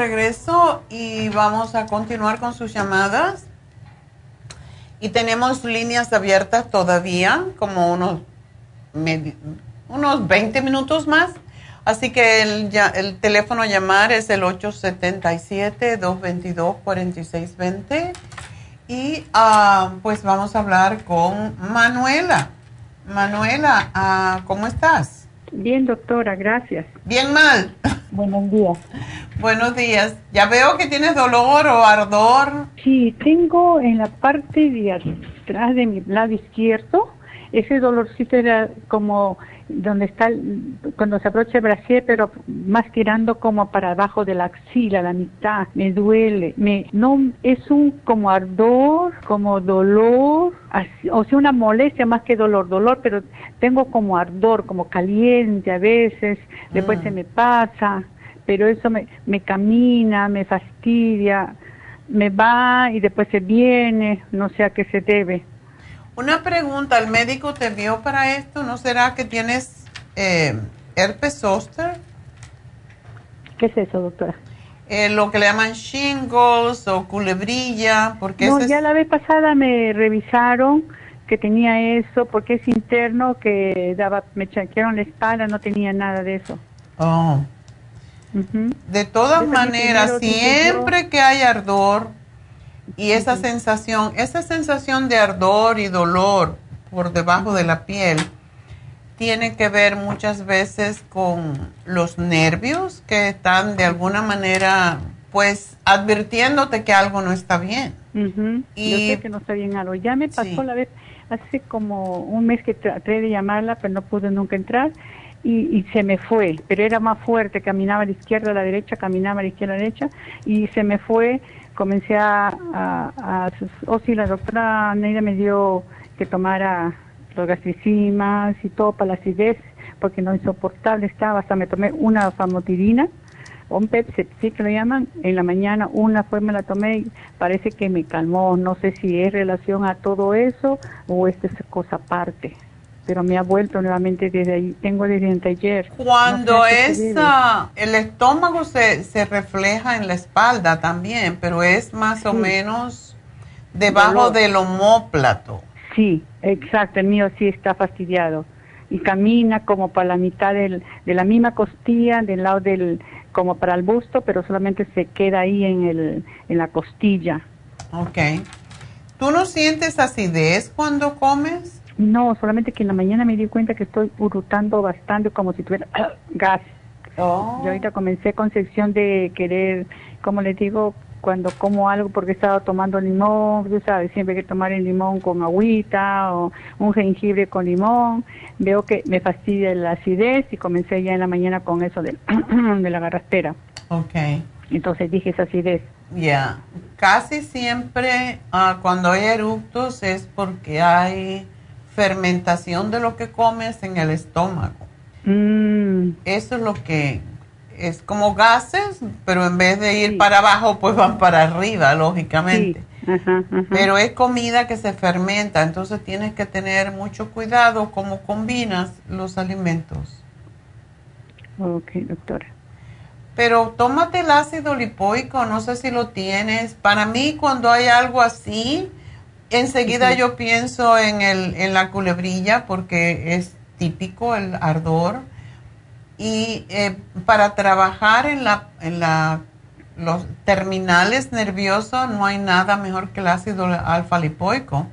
[SPEAKER 3] Regreso y vamos a continuar con sus llamadas. Y tenemos líneas abiertas todavía, como unos, unos 20 minutos más. Así que el, el teléfono a llamar es el 877-222-4620. Y uh, pues vamos a hablar con Manuela. Manuela, uh, ¿cómo estás?
[SPEAKER 9] Bien, doctora, gracias.
[SPEAKER 3] Bien mal.
[SPEAKER 9] Buenos días.
[SPEAKER 3] Buenos días. Ya veo que tienes dolor o ardor.
[SPEAKER 9] Sí, tengo en la parte de atrás de mi lado izquierdo, ese dolorcito era como donde está, cuando se aprocha el brasier, pero más tirando como para abajo de la axila, la mitad, me duele, me, no, es un como ardor, como dolor, o sea, una molestia más que dolor, dolor, pero tengo como ardor, como caliente a veces, después mm. se me pasa, pero eso me, me camina, me fastidia, me va y después se viene, no sé a qué se debe.
[SPEAKER 3] Una pregunta, ¿el médico te vio para esto? ¿No será que tienes eh, herpes zóster?
[SPEAKER 9] ¿Qué es eso, doctora?
[SPEAKER 3] eh, lo que le llaman shingles o culebrilla, porque
[SPEAKER 9] No,
[SPEAKER 3] es-
[SPEAKER 9] ya la vez pasada me revisaron que tenía eso, porque es interno, que daba, me chequearon la espalda, no tenía nada de eso.
[SPEAKER 3] Oh. De todas maneras, siempre que hay ardor y esa sensación, esa sensación de ardor y dolor por debajo de la piel, tiene que ver muchas veces con los nervios que están de alguna manera, pues, advirtiéndote que algo no está bien. Y-
[SPEAKER 9] Yo sé que no está bien algo. Ya me pasó
[SPEAKER 3] Sí.
[SPEAKER 9] la vez, hace como un mes que traté de llamarla, pero no pude nunca entrar. Y, y se me fue, pero era más fuerte, caminaba a la izquierda, a la derecha, caminaba a la izquierda, a la derecha, y se me fue, comencé a, a- oh sí, la doctora Neida me dio que tomara los gastricimas y todo para la acidez, porque no insoportable estaba, hasta me tomé una famotidina, un Pepsi, sí que lo llaman, en la mañana una fue, me la tomé y parece que me calmó, no sé si es relación a todo eso o es cosa aparte, pero me ha vuelto nuevamente desde ahí, tengo desde ayer.
[SPEAKER 3] Cuando
[SPEAKER 9] No sé
[SPEAKER 3] esa, el estómago se, se refleja en la espalda también, pero es más o
[SPEAKER 9] Sí.
[SPEAKER 3] menos debajo
[SPEAKER 9] Dolor.
[SPEAKER 3] del omóplato.
[SPEAKER 9] Sí, exacto, el mío sí está fastidiado y camina como para la mitad del, de la misma costilla, del lado del, como para el busto, pero solamente se queda ahí en, el, en la costilla.
[SPEAKER 3] Ok. ¿Tú no sientes acidez cuando comes?
[SPEAKER 9] No, solamente que en la mañana me di cuenta que estoy urutando bastante como si tuviera gas.
[SPEAKER 3] Oh.
[SPEAKER 9] Yo ahorita comencé con sección de querer, como les digo, cuando como algo porque he estado tomando limón, tú sabes, siempre hay que tomar el limón con agüita o un jengibre con limón. Veo que me fastidia la acidez y comencé ya en la mañana con eso de, de la garrastera.
[SPEAKER 3] Ok.
[SPEAKER 9] Entonces dije esa acidez.
[SPEAKER 3] Ya. Casi siempre ah, cuando hay eructos es porque hay fermentación de lo que comes en el estómago.
[SPEAKER 9] Mm,
[SPEAKER 3] Eso es lo que es como gases, pero en vez de ir para abajo, pues van para arriba, lógicamente.
[SPEAKER 9] sí, ajá, ajá.
[SPEAKER 3] Pero es comida que se fermenta, entonces tienes que tener mucho cuidado cómo combinas los alimentos.
[SPEAKER 9] Ok, doctora.
[SPEAKER 3] Pero tómate el ácido lipoico, no sé si lo tienes. Para mí, cuando hay algo así, enseguida yo pienso en, el, en la culebrilla porque es típico el ardor. Y eh, para trabajar en, la, en la, los terminales nerviosos no hay nada mejor que el ácido alfa lipoico.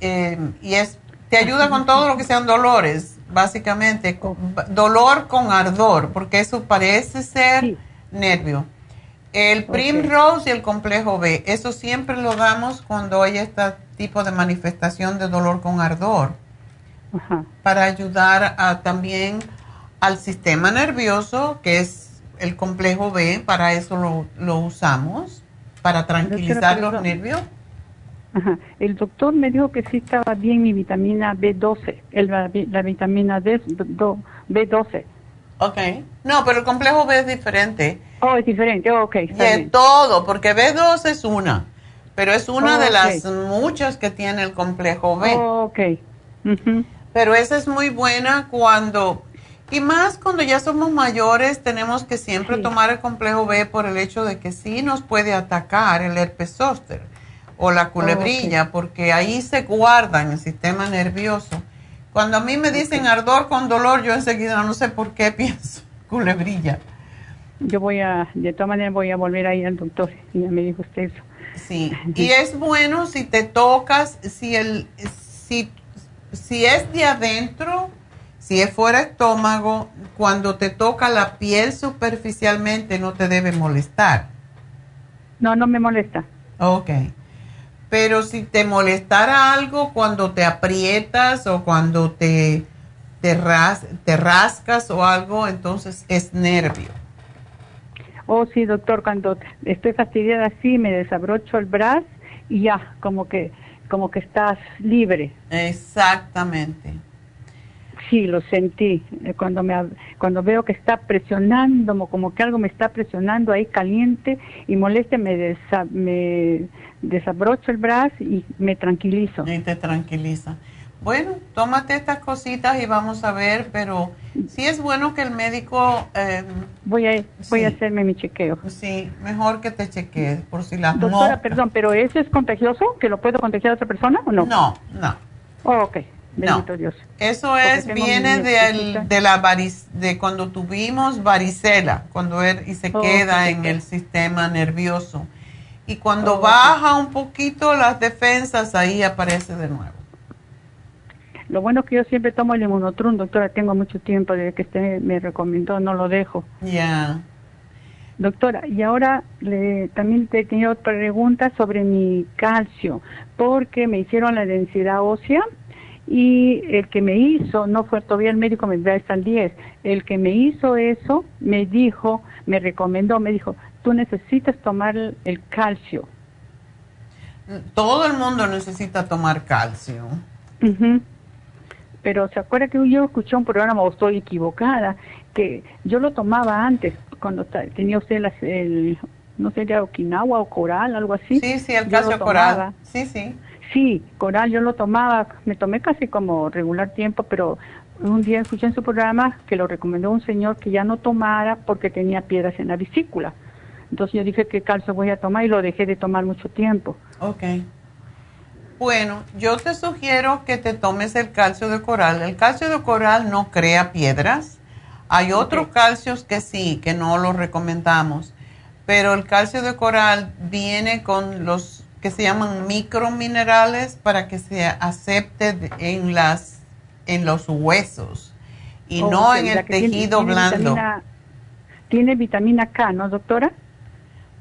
[SPEAKER 3] Eh, y es te ayuda con todo lo que sean dolores, básicamente, con- dolor con ardor, porque eso parece ser
[SPEAKER 9] Sí.
[SPEAKER 3] nervio. El Primrose y el complejo B, eso siempre lo damos cuando hay este tipo de manifestación de dolor con ardor,
[SPEAKER 9] Ajá.
[SPEAKER 3] para ayudar a, también al sistema nervioso, que es el complejo B, para eso lo, lo usamos, para tranquilizar los nervios.
[SPEAKER 9] Ajá. El doctor me dijo que sí estaba bien mi vitamina B12, el, la, la vitamina D, do- B12.
[SPEAKER 3] Ok. No, pero el complejo B es diferente.
[SPEAKER 9] Oh, es diferente, oh, ok,
[SPEAKER 3] Y
[SPEAKER 9] está bien.
[SPEAKER 3] todo, porque B2 es una, pero es una
[SPEAKER 9] Oh,
[SPEAKER 3] de las muchas que tiene el complejo B.
[SPEAKER 9] Oh, ok.
[SPEAKER 3] Pero esa es muy buena cuando, y más cuando ya somos mayores, tenemos que siempre
[SPEAKER 9] Sí.
[SPEAKER 3] tomar el complejo B por el hecho de que sí nos puede atacar el herpes zóster o la culebrilla, porque ahí se guarda en el sistema nervioso. Cuando a mí me dicen ardor con dolor, yo enseguida no sé por qué pienso culebrilla.
[SPEAKER 9] Yo voy a, de todas maneras voy a volver a ir al doctor, y ya me dijo usted eso.
[SPEAKER 3] Sí, y es bueno si te tocas, si el, si, si es de adentro, si es fuera estómago, cuando te toca la piel superficialmente no te debe molestar.
[SPEAKER 9] No, no me molesta.
[SPEAKER 3] Ok. Pero si te molestara algo cuando te aprietas o cuando te, te, ras- te rascas o algo, entonces es nervio.
[SPEAKER 9] Oh, sí, doctor, cuando estoy fastidiada así, me desabrocho el brazo y ya, como que, como que estás libre.
[SPEAKER 3] Exactamente.
[SPEAKER 9] Sí, lo sentí. Eh, Cuando me cuando veo que está presionando, como- como que algo me está presionando ahí caliente y moleste, me, desa- me desabrocho el brazo y me tranquilizo.
[SPEAKER 3] Y te tranquiliza. Bueno, tómate estas cositas y vamos a ver, pero sí es bueno que el médico... Eh,
[SPEAKER 9] voy a voy a hacerme mi chequeo.
[SPEAKER 3] Sí, mejor que te chequees por si las
[SPEAKER 9] Doctora, perdón, pero ¿eso es contagioso? ¿Que lo puedo contagiar a otra persona o no?
[SPEAKER 3] No, no.
[SPEAKER 9] Oh, ok. Bendito Dios.
[SPEAKER 3] Eso es, viene de, de la de cuando tuvimos varicela, cuando er, y se oh, queda en el sistema nervioso. Y cuando oh, baja un poquito las defensas, ahí aparece de nuevo.
[SPEAKER 9] Lo bueno es que yo siempre tomo el inmunotrum, doctora, tengo mucho tiempo desde que usted me recomendó, no lo dejo.
[SPEAKER 3] Ya.
[SPEAKER 9] Doctora, y ahora le, también te tenía otra pregunta sobre mi calcio, porque me hicieron la densidad ósea y el que me hizo, no fue todavía el médico, me da hasta el 10, el que me hizo eso me dijo, me recomendó, me dijo, tú necesitas tomar el calcio.
[SPEAKER 3] Todo el mundo necesita tomar calcio
[SPEAKER 9] pero se acuerda que yo escuché un programa, o estoy equivocada, que yo lo tomaba antes, cuando tenía usted el, no sé, ya Okinawa o coral, algo así.
[SPEAKER 3] Sí, sí, el calcio coral. Sí, sí.
[SPEAKER 9] Sí, coral yo lo tomaba, me tomé casi como regular tiempo, pero un día escuché en su programa que lo recomendó un señor que ya no tomara porque tenía piedras en la vesícula. Entonces yo dije, ¿qué calcio voy a tomar? Y lo dejé de tomar mucho tiempo.
[SPEAKER 3] Ok. Bueno, yo te sugiero que te tomes el calcio de coral. El calcio de coral no crea piedras. Hay otros calcios que sí, que no los recomendamos. Pero el calcio de coral viene con los que se llaman microminerales para que se acepte en, las, en los huesos y no en el tejido blando.
[SPEAKER 9] tiene vitamina K, ¿no, doctora?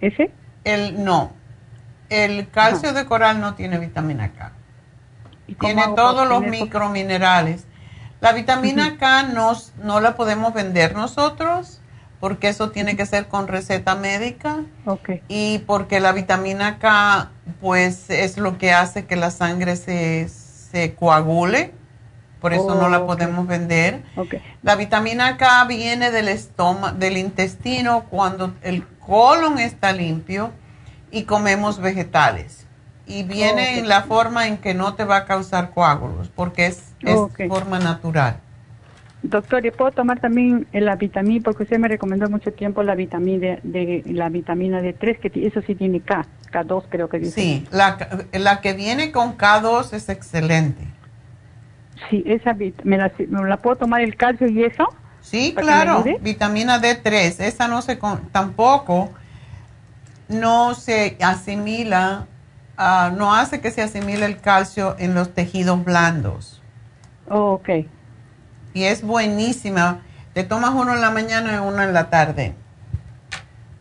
[SPEAKER 9] ¿Ese?
[SPEAKER 3] El, no, el calcio de coral no tiene vitamina K. Tiene todos los microminerales. La vitamina K no la podemos vender nosotros porque eso tiene que ser con receta médica. Y porque la vitamina K pues es lo que hace que la sangre se, coagule. Por eso no la podemos vender. La vitamina K viene del estómago, del intestino cuando el colon está limpio y comemos vegetales. Y viene en la forma en que no te va a causar coágulos, porque es, es forma natural.
[SPEAKER 9] Doctor, ¿y puedo tomar también la vitamina? Porque usted me recomendó mucho tiempo la vitamina de, la vitamina D3, que eso sí tiene K, K2 creo que dice.
[SPEAKER 3] Sí, la, la que viene con K2 es excelente.
[SPEAKER 9] Sí, esa ¿me la, ¿me la puedo tomar el calcio y eso?
[SPEAKER 3] Sí, claro, vitamina D3, esa no se tampoco no se asimila, ah, no hace que se asimile el calcio en los tejidos blandos.
[SPEAKER 9] Oh, ok.
[SPEAKER 3] Y es buenísima. Te tomas uno en la mañana y uno en la tarde.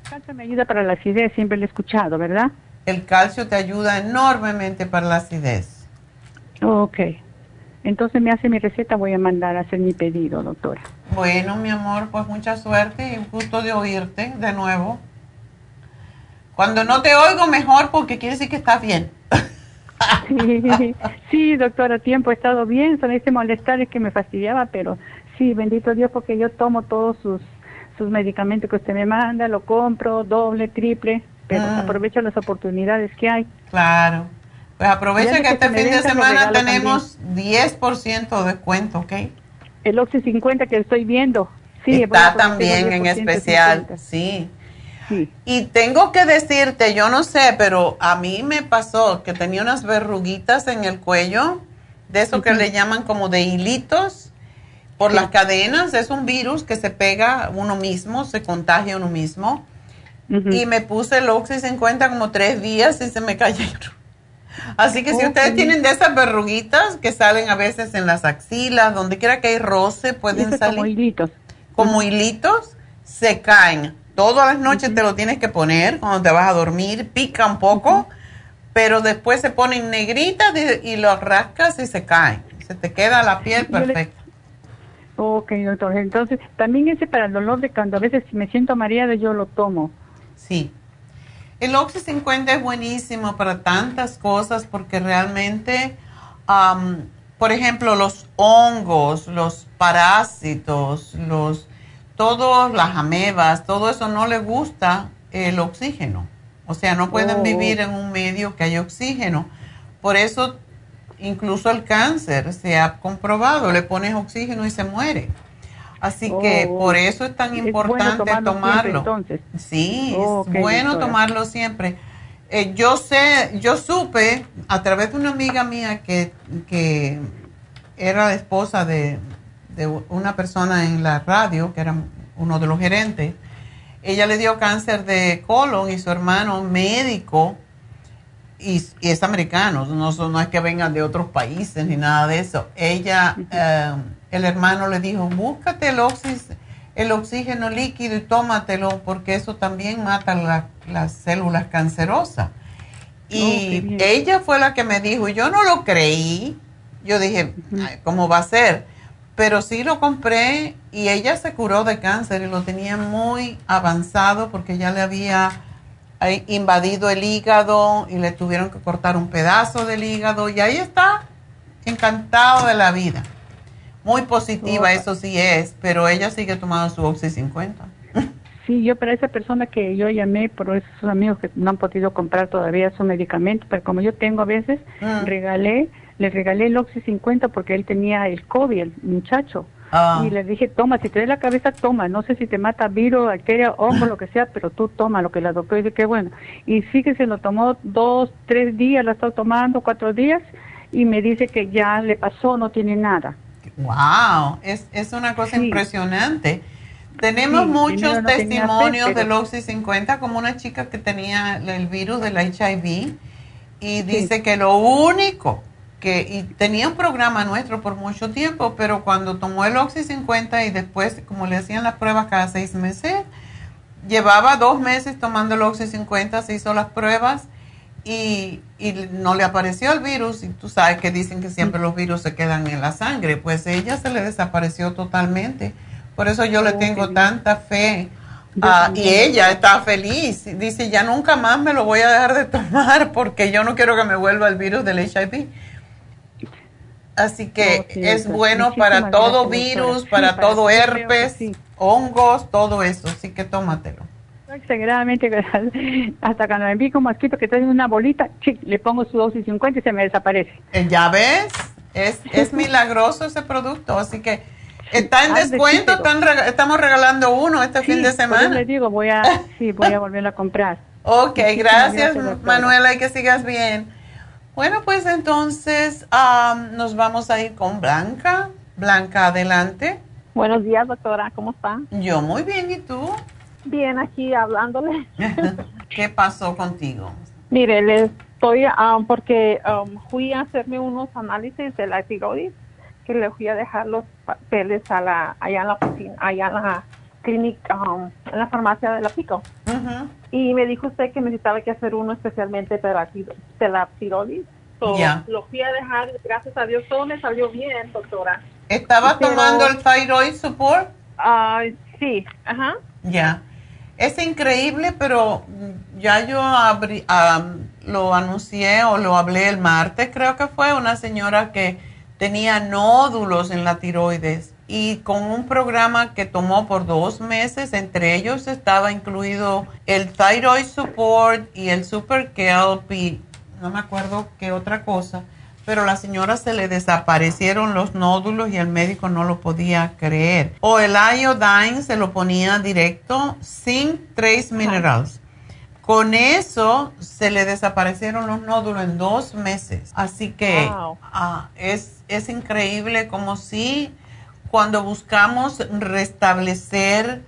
[SPEAKER 9] El calcio me ayuda para la acidez, siempre lo he escuchado, ¿verdad?
[SPEAKER 3] El calcio te ayuda enormemente para la acidez.
[SPEAKER 9] Oh, ok. Entonces me hace mi receta, voy a mandar a hacer mi pedido, doctora.
[SPEAKER 3] Bueno, mi amor, pues mucha suerte y un gusto de oírte de nuevo. Cuando no te oigo, mejor porque quiere decir que estás bien.
[SPEAKER 9] Sí, doctora, tiempo he estado bien, son ese malestar que me fastidiaba, pero sí, bendito Dios, porque yo tomo todos sus, sus medicamentos que usted me manda, lo compro, doble, triple, pero ah. aprovecho las oportunidades que hay.
[SPEAKER 3] Claro. Pues aprovecha que, este fin de semana tenemos 10% de descuento, ¿ok?
[SPEAKER 9] El Oxy 50 que estoy viendo.
[SPEAKER 3] Sí, Está también en especial, sí. Y tengo que decirte, yo no sé, pero a mí me pasó que tenía unas verruguitas en el cuello, de eso que le llaman como de hilitos por las cadenas. Es un virus que se pega uno mismo, se contagia uno mismo. Y me puse el Oxy 50 como tres días y se me cayeron. Así que si ustedes tienen de esas verruguitas que salen a veces en las axilas, donde quiera que hay roce, pueden salir. Como
[SPEAKER 9] hilitos.
[SPEAKER 3] Como hilitos, se caen Todas las noches te lo tienes que poner cuando te vas a dormir, pica un poco, pero después se ponen negritas y los rascas y se caen. Se te queda la piel perfecta.
[SPEAKER 9] Ok, doctor. Entonces, también ese para el dolor de cuando a veces me siento mareada, yo lo tomo.
[SPEAKER 3] Sí. El Oxy 50 es buenísimo para tantas cosas porque realmente, por ejemplo, los hongos, los parásitos, los todas las amebas, todo eso no le gusta el oxígeno. O sea, no pueden oh. vivir en un medio que hay oxígeno. Por eso incluso el cáncer se ha comprobado, le pones oxígeno y se muere. Así que
[SPEAKER 9] Oh,
[SPEAKER 3] por eso es tan
[SPEAKER 9] es
[SPEAKER 3] importante
[SPEAKER 9] bueno tomarlo
[SPEAKER 3] tomarlo.
[SPEAKER 9] siempre, entonces.
[SPEAKER 3] Sí,
[SPEAKER 9] Oh,
[SPEAKER 3] es
[SPEAKER 9] ok,
[SPEAKER 3] bueno
[SPEAKER 9] doctora.
[SPEAKER 3] tomarlo siempre. Eh, yo sé, yo supe a través de una amiga mía que, que era la esposa de, de una persona en la radio, que era uno de los gerentes. Ella le dio cáncer de colon y su hermano médico, y, y es americano, no, no es que vengan de otros países ni nada de eso. Ella, eh, el hermano le dijo, búscate el, oxis- el oxígeno líquido y tómatelo porque eso también mata la- las células cancerosas. Y ella fue la que me dijo, yo no lo creí, yo dije, "Ay, ¿cómo va a ser? Pero sí lo compré y ella se curó de cáncer y lo tenía muy avanzado porque ya le había eh, invadido el hígado y le tuvieron que cortar un pedazo del hígado y ahí está, encantado de la vida. Muy positiva,
[SPEAKER 9] Oh.
[SPEAKER 3] eso sí es, pero ella sigue tomando su Oxy 50.
[SPEAKER 9] Sí, yo para esa persona que yo llamé, por esos amigos que no han podido comprar todavía su medicamento, pero como yo tengo a veces,
[SPEAKER 3] Mm.
[SPEAKER 9] regalé, le regalé el Oxy 50 porque él tenía el COVID, el muchacho.
[SPEAKER 3] Ah.
[SPEAKER 9] Y le dije, toma, si te da la cabeza, toma. No sé si te mata virus, bacteria, hongo, lo que sea, pero tú toma lo que la doctora dice que bueno. Y fíjese, lo tomó dos, tres días, la está tomando, cuatro días, y me dice que ya le pasó, no tiene nada.
[SPEAKER 3] Wow, es, es una cosa impresionante. Tenemos
[SPEAKER 9] Sí,
[SPEAKER 3] muchos
[SPEAKER 9] no fe,
[SPEAKER 3] testimonios
[SPEAKER 9] pero-
[SPEAKER 3] del Oxy 50, como una chica que tenía el virus del HIV y dice que lo único que, y tenía un programa nuestro por mucho tiempo, pero cuando tomó el Oxy 50 y después, como le hacían las pruebas cada seis meses, llevaba dos meses tomando el Oxy 50, se hizo las pruebas y, y no le apareció el virus y tú sabes que dicen que siempre los virus se quedan en la sangre, pues ella se le desapareció totalmente. Por eso yo le tengo tanta fe. Ah, y ella está feliz. Dice, ya nunca más me lo voy a dejar de tomar porque yo no quiero que me vuelva el virus del HIV. Así que
[SPEAKER 9] sí,
[SPEAKER 3] es bueno para todo
[SPEAKER 9] gracias,
[SPEAKER 3] virus.
[SPEAKER 9] Sí,
[SPEAKER 3] para todo herpes,
[SPEAKER 9] sí.
[SPEAKER 3] hongos, todo eso. Así que tómatelo.
[SPEAKER 9] Exageradamente, hasta cuando me pico un mosquito que trae una bolita, chic, le pongo su dosis 50 y se me desaparece.
[SPEAKER 3] Eh, Ya ves, es, es milagroso ese producto. Así que está en
[SPEAKER 9] Ay,
[SPEAKER 3] descuento, están rega- estamos regalando uno este fin de
[SPEAKER 9] por eso
[SPEAKER 3] semana.
[SPEAKER 9] le digo, voy a, sí, voy a volverlo a comprar.
[SPEAKER 3] Ok, gracias. Manuela, y que sigas bien. Bueno, pues entonces am, nos vamos a ir con Blanca. Blanca, adelante.
[SPEAKER 10] Buenos días, doctora. ¿Cómo está?
[SPEAKER 3] Yo muy bien, ¿y tú?
[SPEAKER 10] Bien, aquí hablándole.
[SPEAKER 3] ¿Qué pasó contigo?
[SPEAKER 10] Mire, le estoy, ah, porque um, fui a hacerme unos análisis de la tiroides, que le fui a dejar los papeles a la, allá en la oficina, allá en la clínica, um, en la farmacia de la Pico. Y me dijo usted que necesitaba que hacer uno especialmente para la, tiro- de la tiroides. So,
[SPEAKER 3] Ya.
[SPEAKER 10] Lo fui a dejar, gracias a Dios, todo me salió bien, doctora.
[SPEAKER 3] ¿Estabas
[SPEAKER 10] Pero-
[SPEAKER 3] tomando el thyroid support?
[SPEAKER 10] Ah, sí, ajá.
[SPEAKER 3] Ya. Es increíble, pero ya yo abrí- am, lo anuncié o lo hablé el martes, creo que fue una señora que tenía nódulos en la tiroides y con un programa que tomó por dos meses, entre ellos estaba incluido el Thyroid Support y el Super Kelp y no me acuerdo qué otra cosa, pero la señora se le desaparecieron los nódulos y el médico no lo podía creer. O el iodine se lo ponía directo sin trace minerals. Con eso se le desaparecieron los nódulos en dos meses. Así que
[SPEAKER 10] Wow.
[SPEAKER 3] ah, es, es increíble como si cuando buscamos restablecer,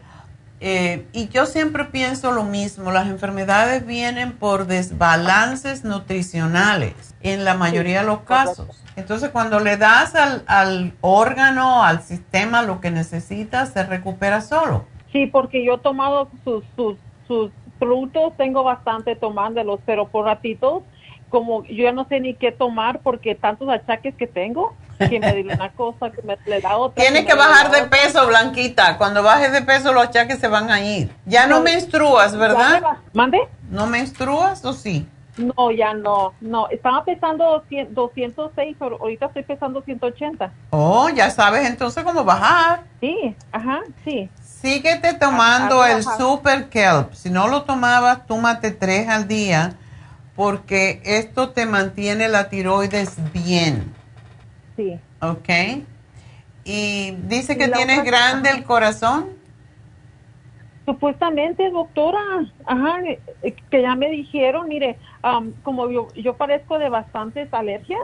[SPEAKER 3] eh, y yo siempre pienso lo mismo, las enfermedades vienen por desbalances nutricionales en la mayoría de los casos. Entonces cuando le das al, al órgano, al sistema lo que necesita, se recupera solo.
[SPEAKER 10] Sí, porque yo he tomado sus, sus, sus productos, tengo bastante tomándolos, pero por ratitos, como yo ya no sé ni qué tomar porque tantos achaques que tengo, que me da una cosa, que me le da otra.
[SPEAKER 3] Tienes que bajar de
[SPEAKER 10] otra.
[SPEAKER 3] peso, Blanquita. Cuando bajes de peso, los achaques se van a ir. Ya no,
[SPEAKER 10] No,
[SPEAKER 3] menstruas, ¿verdad?
[SPEAKER 10] me ¿Mande?
[SPEAKER 3] ¿No menstruas o sí?
[SPEAKER 10] No, ya no, no. Estaba pesando 100 206, pero ahorita estoy pesando 180.
[SPEAKER 3] Oh, ya sabes entonces cómo bajar.
[SPEAKER 10] Sí, ajá, sí.
[SPEAKER 3] Síguete tomando el. Super Kelp. Si no lo tomabas, tómate tres al día porque esto te mantiene la tiroides bien.
[SPEAKER 10] Sí.
[SPEAKER 3] ¿Ok? Y dice que tienes
[SPEAKER 10] otra-
[SPEAKER 3] grande el corazón.
[SPEAKER 10] Supuestamente, doctora, ajá, eh, que ya me dijeron, mire, am, como yo, yo padezco de bastantes alergias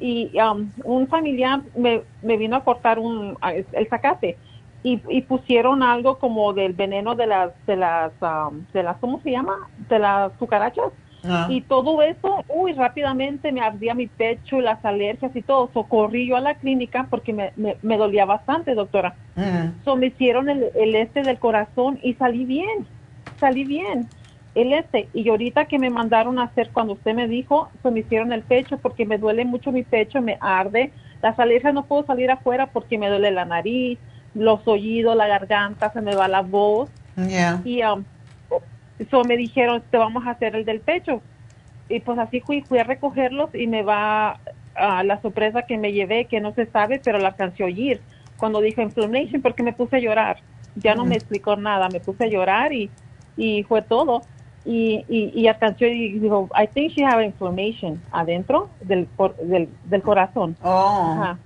[SPEAKER 10] y am, un familiar me, me vino a cortar un, el zacate y, y pusieron algo como del veneno de las, de las, am, de las, ¿cómo se llama? De las cucarachas.
[SPEAKER 3] Ah.
[SPEAKER 10] Y todo eso, uy, rápidamente me ardía mi pecho y las alergias y todo. Socorrí yo a la clínica porque me, me, me dolía bastante, doctora.
[SPEAKER 3] Mm.
[SPEAKER 10] So, me hicieron el, el este del corazón y salí bien, salí bien. El este, y ahorita que me mandaron a hacer cuando usted me dijo, so, me hicieron el pecho porque me duele mucho mi pecho, me arde. Las alergias no puedo salir afuera porque me duele la nariz, los oídos, la garganta, se me va la voz. Y um, so, me dijeron, te vamos a hacer el del pecho. Y pues así fui, fui a recogerlos y me va a la sorpresa que me llevé, que no se sabe, pero la alcancé a oír cuando dijo inflammation porque me puse a llorar. Ya no
[SPEAKER 3] Mm.
[SPEAKER 10] me explicó nada, me puse a llorar y, y fue todo. Y, y, y alcanzó y dijo, I think she have inflammation adentro del, del, del corazón.
[SPEAKER 3] Oh.
[SPEAKER 10] Ajá.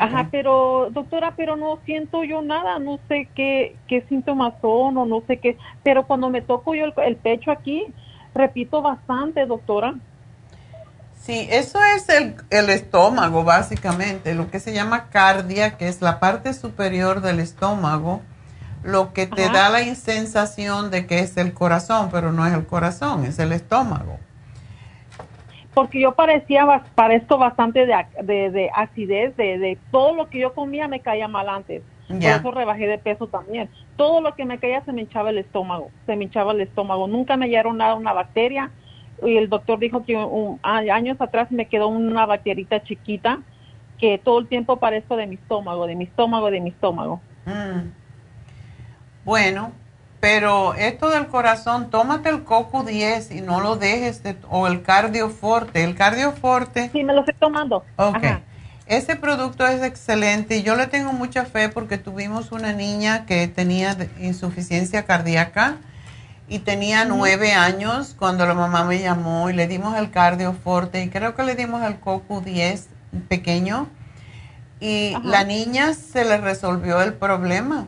[SPEAKER 10] Ajá, pero doctora, pero no siento yo nada, no sé qué, qué síntomas son o no sé qué, pero cuando me toco yo el, el pecho aquí, repito bastante, doctora.
[SPEAKER 3] Sí, eso es el, el estómago, básicamente, lo que se llama cardia, que es la parte superior del estómago, lo que te
[SPEAKER 10] Ajá.
[SPEAKER 3] da la sensación de que es el corazón, pero no es el corazón, es el estómago.
[SPEAKER 10] Porque yo parecía, parezco bastante de, de, de acidez, de, de todo lo que yo comía me caía mal antes. Por eso rebajé de peso también. Todo lo que me caía se me hinchaba el estómago, se me hinchaba el estómago. Nunca me hallaron nada, una bacteria. Y el doctor dijo que un- años atrás me quedó una bacterita chiquita que todo el tiempo parezco de mi estómago, de mi estómago, de mi estómago.
[SPEAKER 3] Mm. Bueno, pero esto del corazón, tómate el coco 10 y no lo dejes, de- o el cardioforte. El cardioforte.
[SPEAKER 10] Sí, me lo estoy tomando.
[SPEAKER 3] Ok.
[SPEAKER 10] Ajá.
[SPEAKER 3] Ese producto es excelente y yo le tengo mucha fe porque tuvimos una niña que tenía insuficiencia cardíaca y tenía nueve años cuando la mamá me llamó y le dimos el cardioforte y creo que le dimos el coco 10 pequeño y
[SPEAKER 10] Ajá.
[SPEAKER 3] la niña se le resolvió el problema.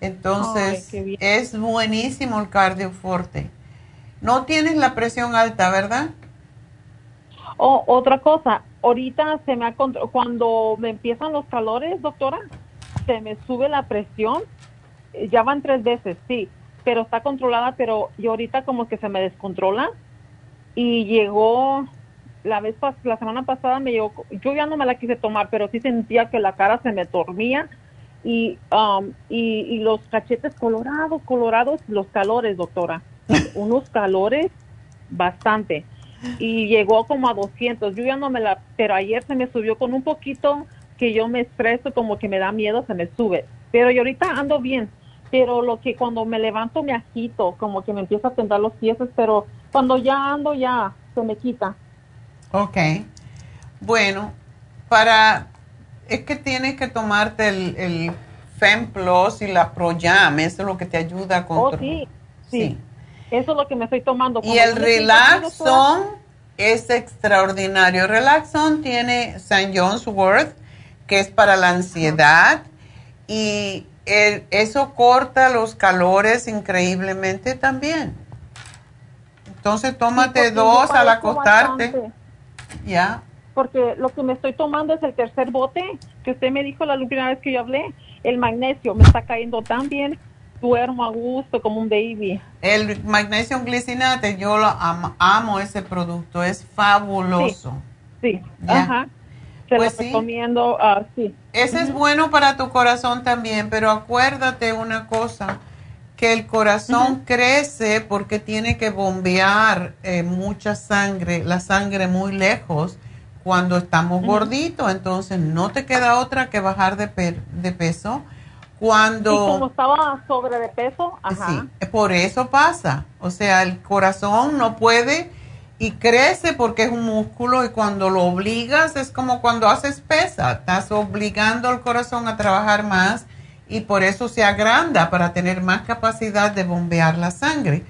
[SPEAKER 3] Entonces,
[SPEAKER 10] Ay,
[SPEAKER 3] es buenísimo el cardioforte. No tienes la presión alta, ¿verdad?
[SPEAKER 10] Oh, otra cosa, ahorita se me ha cuando me empiezan los calores, doctora, se me sube la presión. Eh, Ya van tres veces, sí, pero está controlada, pero yo ahorita como que se me descontrola y llegó la vez la semana pasada me llegó, yo ya no me la quise tomar, pero sí sentía que la cara se me dormía y um, y, y los cachetes colorados, colorados, los calores, doctora, unos calores bastante y llegó como a 200. Yo ya no me la, pero ayer se me subió con un poquito que yo me estreso, como que me da miedo, se me sube. Pero yo ahorita ando bien. Pero lo que cuando me levanto me agito, como que me empieza a temblar los pies, pero cuando ya ando ya se me quita.
[SPEAKER 3] Ok. Bueno, para... Es que tienes que tomarte el, el FemPlus y la ProYam, eso es lo que te ayuda a
[SPEAKER 10] Oh,
[SPEAKER 3] controlar.
[SPEAKER 10] sí, sí, Eso es lo que me estoy tomando.
[SPEAKER 3] Y el Relaxon es extraordinario. Relaxon tiene St. John's Wort, que es para la ansiedad, y el- eso corta los calores increíblemente también. Entonces tómate dos al acostarte.
[SPEAKER 10] bastante.
[SPEAKER 3] Ya.
[SPEAKER 10] Porque lo que me estoy tomando es el tercer bote, que usted me dijo la última vez que yo hablé, el magnesio, me está cayendo tan bien, duermo a gusto como un baby.
[SPEAKER 3] El magnesium glicinate, yo lo am- amo ese producto, es fabuloso.
[SPEAKER 10] Sí, ajá. Se
[SPEAKER 3] Pues
[SPEAKER 10] lo
[SPEAKER 3] sí.
[SPEAKER 10] recomiendo, ah, sí.
[SPEAKER 3] Ese es bueno para tu corazón también, pero acuérdate una cosa, que el corazón crece porque tiene que bombear eh, mucha sangre, la sangre muy lejos cuando estamos
[SPEAKER 10] Ujú.
[SPEAKER 3] gorditos, entonces no te queda otra que bajar de, pe- de peso. Cuando...
[SPEAKER 10] Y como estaba sobre de peso, ajá.
[SPEAKER 3] Sí, por eso pasa. O sea, el corazón no puede y crece porque es un músculo y cuando lo obligas es como cuando haces pesa, estás obligando al corazón a trabajar más y por eso se agranda para tener más capacidad de bombear la sangre.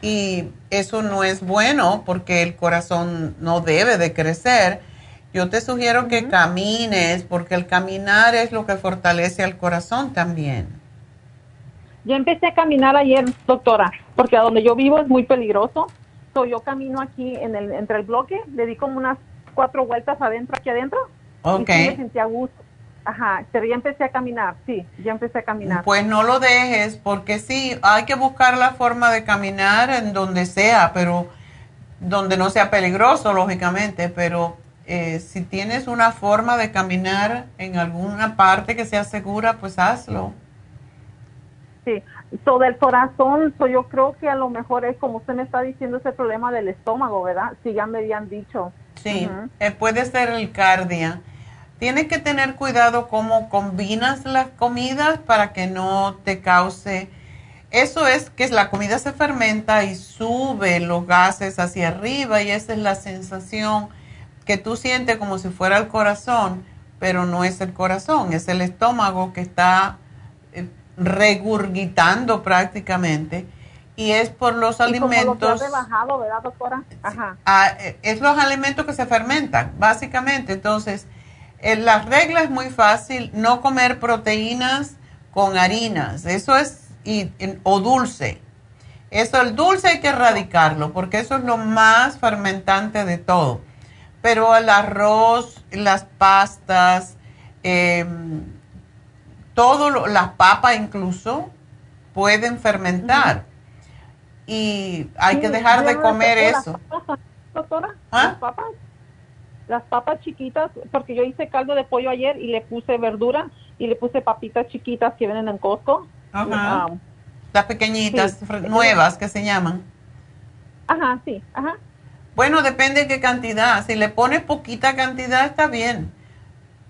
[SPEAKER 3] Y eso no es bueno porque el corazón no debe de crecer. Yo te sugiero que camines porque el caminar es lo que fortalece al corazón también.
[SPEAKER 10] Ya empecé a caminar ayer, doctora, porque a donde yo vivo es muy peligroso. So, yo camino aquí en el, entre el bloque, le di como unas cuatro vueltas adentro, aquí adentro.
[SPEAKER 3] Ok.
[SPEAKER 10] Y sí me sentí a gusto. Ajá, pero ya empecé a caminar, sí, ya empecé a caminar.
[SPEAKER 3] Pues no lo dejes porque sí, hay que buscar la forma de caminar en donde sea, pero donde no sea peligroso, lógicamente, pero eh, si tienes una forma de caminar en alguna parte que sea segura, pues hazlo.
[SPEAKER 10] Sí, so del corazón, so yo creo que a lo mejor es como usted me está diciendo ese problema del estómago, ¿verdad? Si ya me habían dicho.
[SPEAKER 3] Sí, eh, puede ser el cardia. Tienes que tener cuidado cómo combinas las comidas para que no te cause. Eso es que la comida se fermenta y sube los gases hacia arriba y esa es la sensación que tú sientes como si fuera el corazón, pero no es el corazón, es el estómago que está eh, regurgitando prácticamente y es por los
[SPEAKER 10] Y como lo que ha
[SPEAKER 3] alimentos.
[SPEAKER 10] rebajado, ¿verdad, doctora? Ajá.
[SPEAKER 3] Ah, eh, es los alimentos que se fermentan, básicamente. Entonces, eh, la regla es muy fácil, no comer proteínas con harinas, eso es, y, en- o dulce. Eso, el dulce hay que erradicarlo, porque eso es lo más fermentante de todo. Pero el arroz, las pastas, em, todo, lo- las papas incluso, pueden fermentar. Y hay
[SPEAKER 10] Sí,
[SPEAKER 3] que dejar de comer
[SPEAKER 10] sé, las
[SPEAKER 3] eso.
[SPEAKER 10] papas, doctora,
[SPEAKER 3] ¿Ah?
[SPEAKER 10] las papas, las papas chiquitas, porque yo hice caldo de pollo ayer y le puse verdura y le puse papitas chiquitas que vienen en Costco.
[SPEAKER 3] Ajá.
[SPEAKER 10] Um,
[SPEAKER 3] Las pequeñitas,
[SPEAKER 10] Sí.
[SPEAKER 3] nuevas que se llaman.
[SPEAKER 10] ajá, sí, ajá.
[SPEAKER 3] Bueno, depende de qué cantidad. Si le pones poquita cantidad, está bien.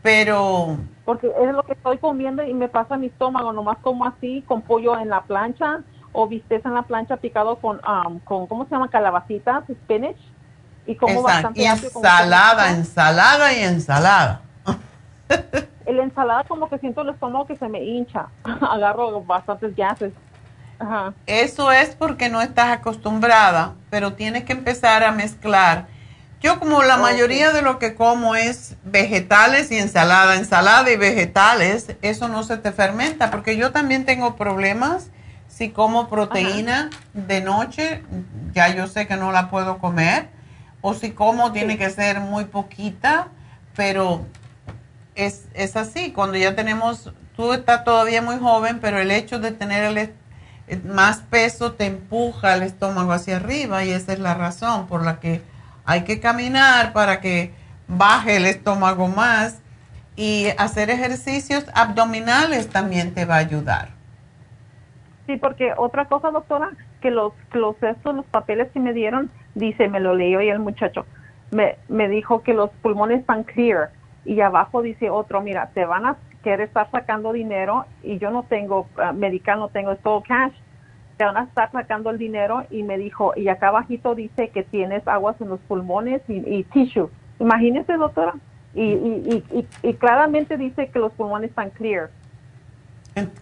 [SPEAKER 3] Pero,
[SPEAKER 10] Porque es lo que estoy comiendo y me pasa mi estómago, nomás como así, con pollo en la plancha o bistec en la plancha picado con, um, con ¿cómo se llama? Calabacitas, spinach. Y como
[SPEAKER 3] exacto.
[SPEAKER 10] bastante
[SPEAKER 3] Y
[SPEAKER 10] como
[SPEAKER 3] ensalada, ensalada y ensalada.
[SPEAKER 10] La ensalada como que siento el estómago que se me hincha. Agarro bastantes gases. Ajá.
[SPEAKER 3] Eso es porque no estás acostumbrada, pero tienes que empezar a mezclar. Yo como la mayoría de lo que como es vegetales y ensalada, ensalada y vegetales, eso no se te fermenta, porque yo también tengo problemas si como proteína de noche, ya yo sé que no la puedo comer, o si como tiene que ser muy poquita, pero es, es así, cuando ya tenemos, tú estás todavía muy joven, pero el hecho de tener el, más peso te empuja el estómago hacia arriba y esa es la razón por la que hay que caminar para que baje el estómago más y hacer ejercicios abdominales también te va a ayudar.
[SPEAKER 10] Sí, porque otra cosa, doctora, que los, los estos, los papeles que me dieron, dice, me lo leyó y el muchacho, me, me dijo que los pulmones están clear y abajo dice otro, mira, te van a querer estar sacando dinero y yo no tengo ah, medical, no tengo es todo cash, te van a estar sacando el dinero y me dijo, y acá abajito dice que tienes aguas en los pulmones y, y tissue. Imagínese, doctora. Y, y, y, y, y claramente dice que los pulmones están clear.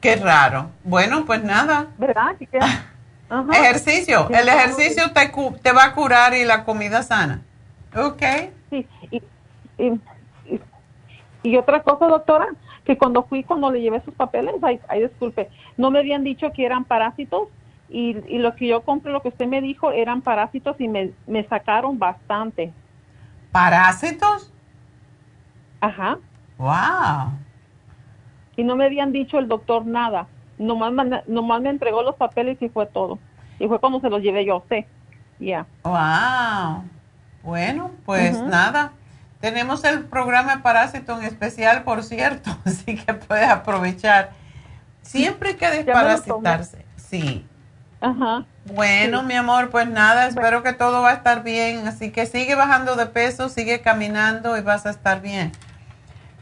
[SPEAKER 3] Qué raro. Bueno, pues nada.
[SPEAKER 10] ¿Verdad? Que- Ajá.
[SPEAKER 3] Ejercicio. El ejercicio te, te va a curar y la comida sana. Ok.
[SPEAKER 10] Sí, y, y, y- y otra cosa, doctora, que cuando fui, cuando le llevé sus papeles, ay, ay, disculpe, no me habían dicho que eran parásitos y, y lo que yo compré, lo que usted me dijo, eran parásitos y me, me sacaron bastante.
[SPEAKER 3] ¿Parásitos?
[SPEAKER 10] Ajá.
[SPEAKER 3] Wow.
[SPEAKER 10] Y no me habían dicho el doctor nada. Nomás, nomás me entregó los papeles y fue todo. Y fue cuando se los llevé yo a usted. Ya.
[SPEAKER 3] Wow. Bueno, pues nada. Tenemos el programa de parásito en especial, por cierto, así que puedes aprovechar. Siempre hay que desparasitarse. Sí.
[SPEAKER 10] Ajá.
[SPEAKER 3] Bueno, mi amor, pues nada, espero que todo va a estar bien. Así que sigue bajando de peso, sigue caminando y vas a estar bien.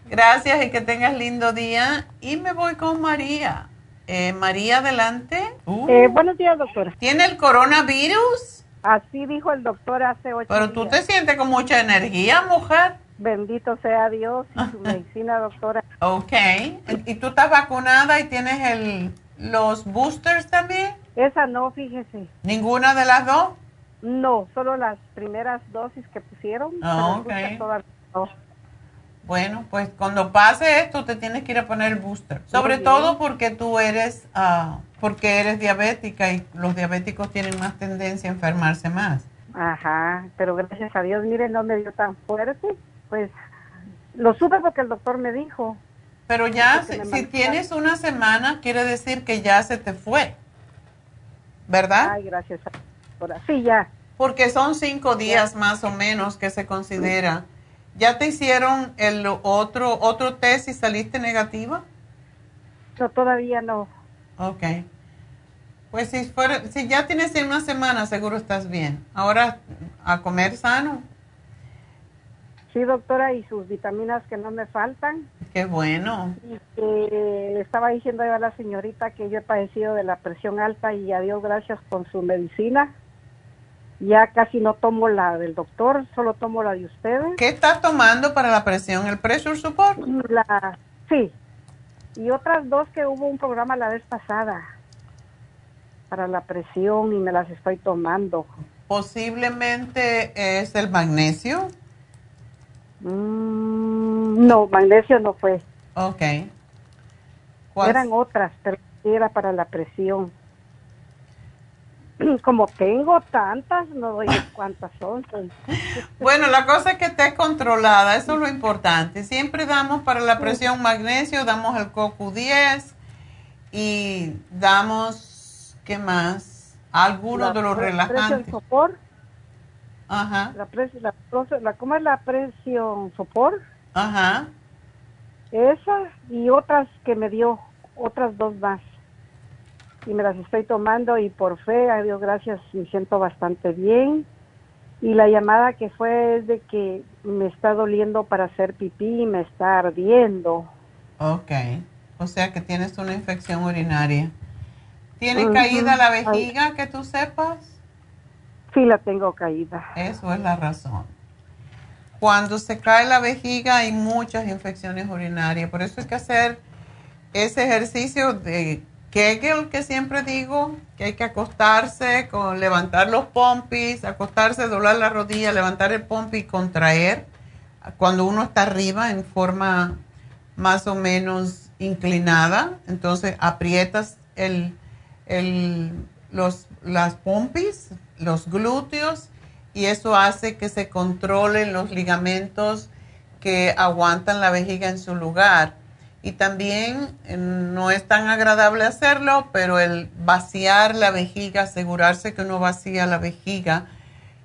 [SPEAKER 3] Gracias y que tengas lindo día. Y me voy con María. Eh, María, adelante. Uh,
[SPEAKER 11] Eh, buenos días, doctora.
[SPEAKER 3] ¿Tiene el coronavirus?
[SPEAKER 11] Así dijo el doctor hace ocho
[SPEAKER 3] Pero tú te
[SPEAKER 11] días.
[SPEAKER 3] sientes con mucha energía, mujer.
[SPEAKER 11] Bendito sea Dios y su medicina, doctora.
[SPEAKER 3] Ok. ¿Y tú estás vacunada y tienes el, los boosters también?
[SPEAKER 11] Esa no, fíjese.
[SPEAKER 3] ¿Ninguna de las dos?
[SPEAKER 11] No, solo las primeras dosis que pusieron. Pero el booster
[SPEAKER 3] ok.
[SPEAKER 11] todavía no.
[SPEAKER 3] Bueno, pues cuando pase esto te tienes que ir a poner el booster. Sobre
[SPEAKER 11] bien.
[SPEAKER 3] todo porque tú eres, ah, porque eres diabética y los diabéticos tienen más tendencia a enfermarse más.
[SPEAKER 11] Ajá, pero gracias a Dios, miren, no me dio tan fuerte. Pues lo supe porque el doctor me dijo.
[SPEAKER 3] Pero ya, si, tienes una semana, quiere decir que ya se te fue, ¿verdad?
[SPEAKER 11] Ay, gracias a. Sí, ya.
[SPEAKER 3] Porque son cinco días más o menos que se considera. ¿Ya te hicieron el otro otro test y saliste negativa?
[SPEAKER 11] No, todavía no.
[SPEAKER 3] Ok. Pues si fuera, si ya tienes una semana, seguro estás bien. Ahora a comer sano.
[SPEAKER 11] Sí, doctora, y sus vitaminas que no me faltan.
[SPEAKER 3] Qué bueno.
[SPEAKER 11] Y que le estaba diciendo yo a la señorita que yo he padecido de la presión alta y a Dios gracias con su medicina. Ya casi no tomo la del doctor, solo tomo la de ustedes.
[SPEAKER 3] ¿Qué estás tomando para la presión? ¿El pressure support?
[SPEAKER 11] La, sí. Y otras dos que hubo un programa la vez pasada para la presión y me las estoy tomando.
[SPEAKER 3] Posiblemente es el magnesio.
[SPEAKER 11] Mm, no, magnesio no fue.
[SPEAKER 3] Ok. ¿Cuál-
[SPEAKER 11] Eran otras, pero era para la presión. Como tengo tantas, no doy cuántas son.
[SPEAKER 3] Bueno, la cosa es que esté controlada, eso es lo importante. Siempre damos para la presión magnesio, damos el CoQ10 y damos, ¿qué más? Algunos de los relajantes.
[SPEAKER 11] Presión sopor,
[SPEAKER 3] Ajá,
[SPEAKER 11] la presión, la, la- ¿cómo es la presión sopor?
[SPEAKER 3] ajá.
[SPEAKER 11] Esa y otras que me dio, otras dos más. Y me las estoy tomando y por fe, a Dios gracias, me siento bastante bien. Y la llamada que fue es de que me está doliendo para hacer pipí y me está ardiendo.
[SPEAKER 3] Ok. O sea que tienes una infección urinaria. ¿Tiene caída la
[SPEAKER 11] Ay.
[SPEAKER 3] vejiga que tú sepas?
[SPEAKER 11] Sí la tengo caída.
[SPEAKER 3] Eso es la razón. Cuando se cae la vejiga hay muchas infecciones urinarias. Por eso hay que hacer ese ejercicio de Kegel que siempre digo, que hay que acostarse, con levantar los pompis, acostarse, doblar la rodilla, levantar el pompi y contraer. Cuando uno está arriba en forma más o menos inclinada, entonces aprietas el, el, los, las pompis, los glúteos, y eso hace que se controlen los ligamentos que aguantan la vejiga en su lugar. Y también eh, no es tan agradable hacerlo, pero el vaciar la vejiga, asegurarse que uno vacía la vejiga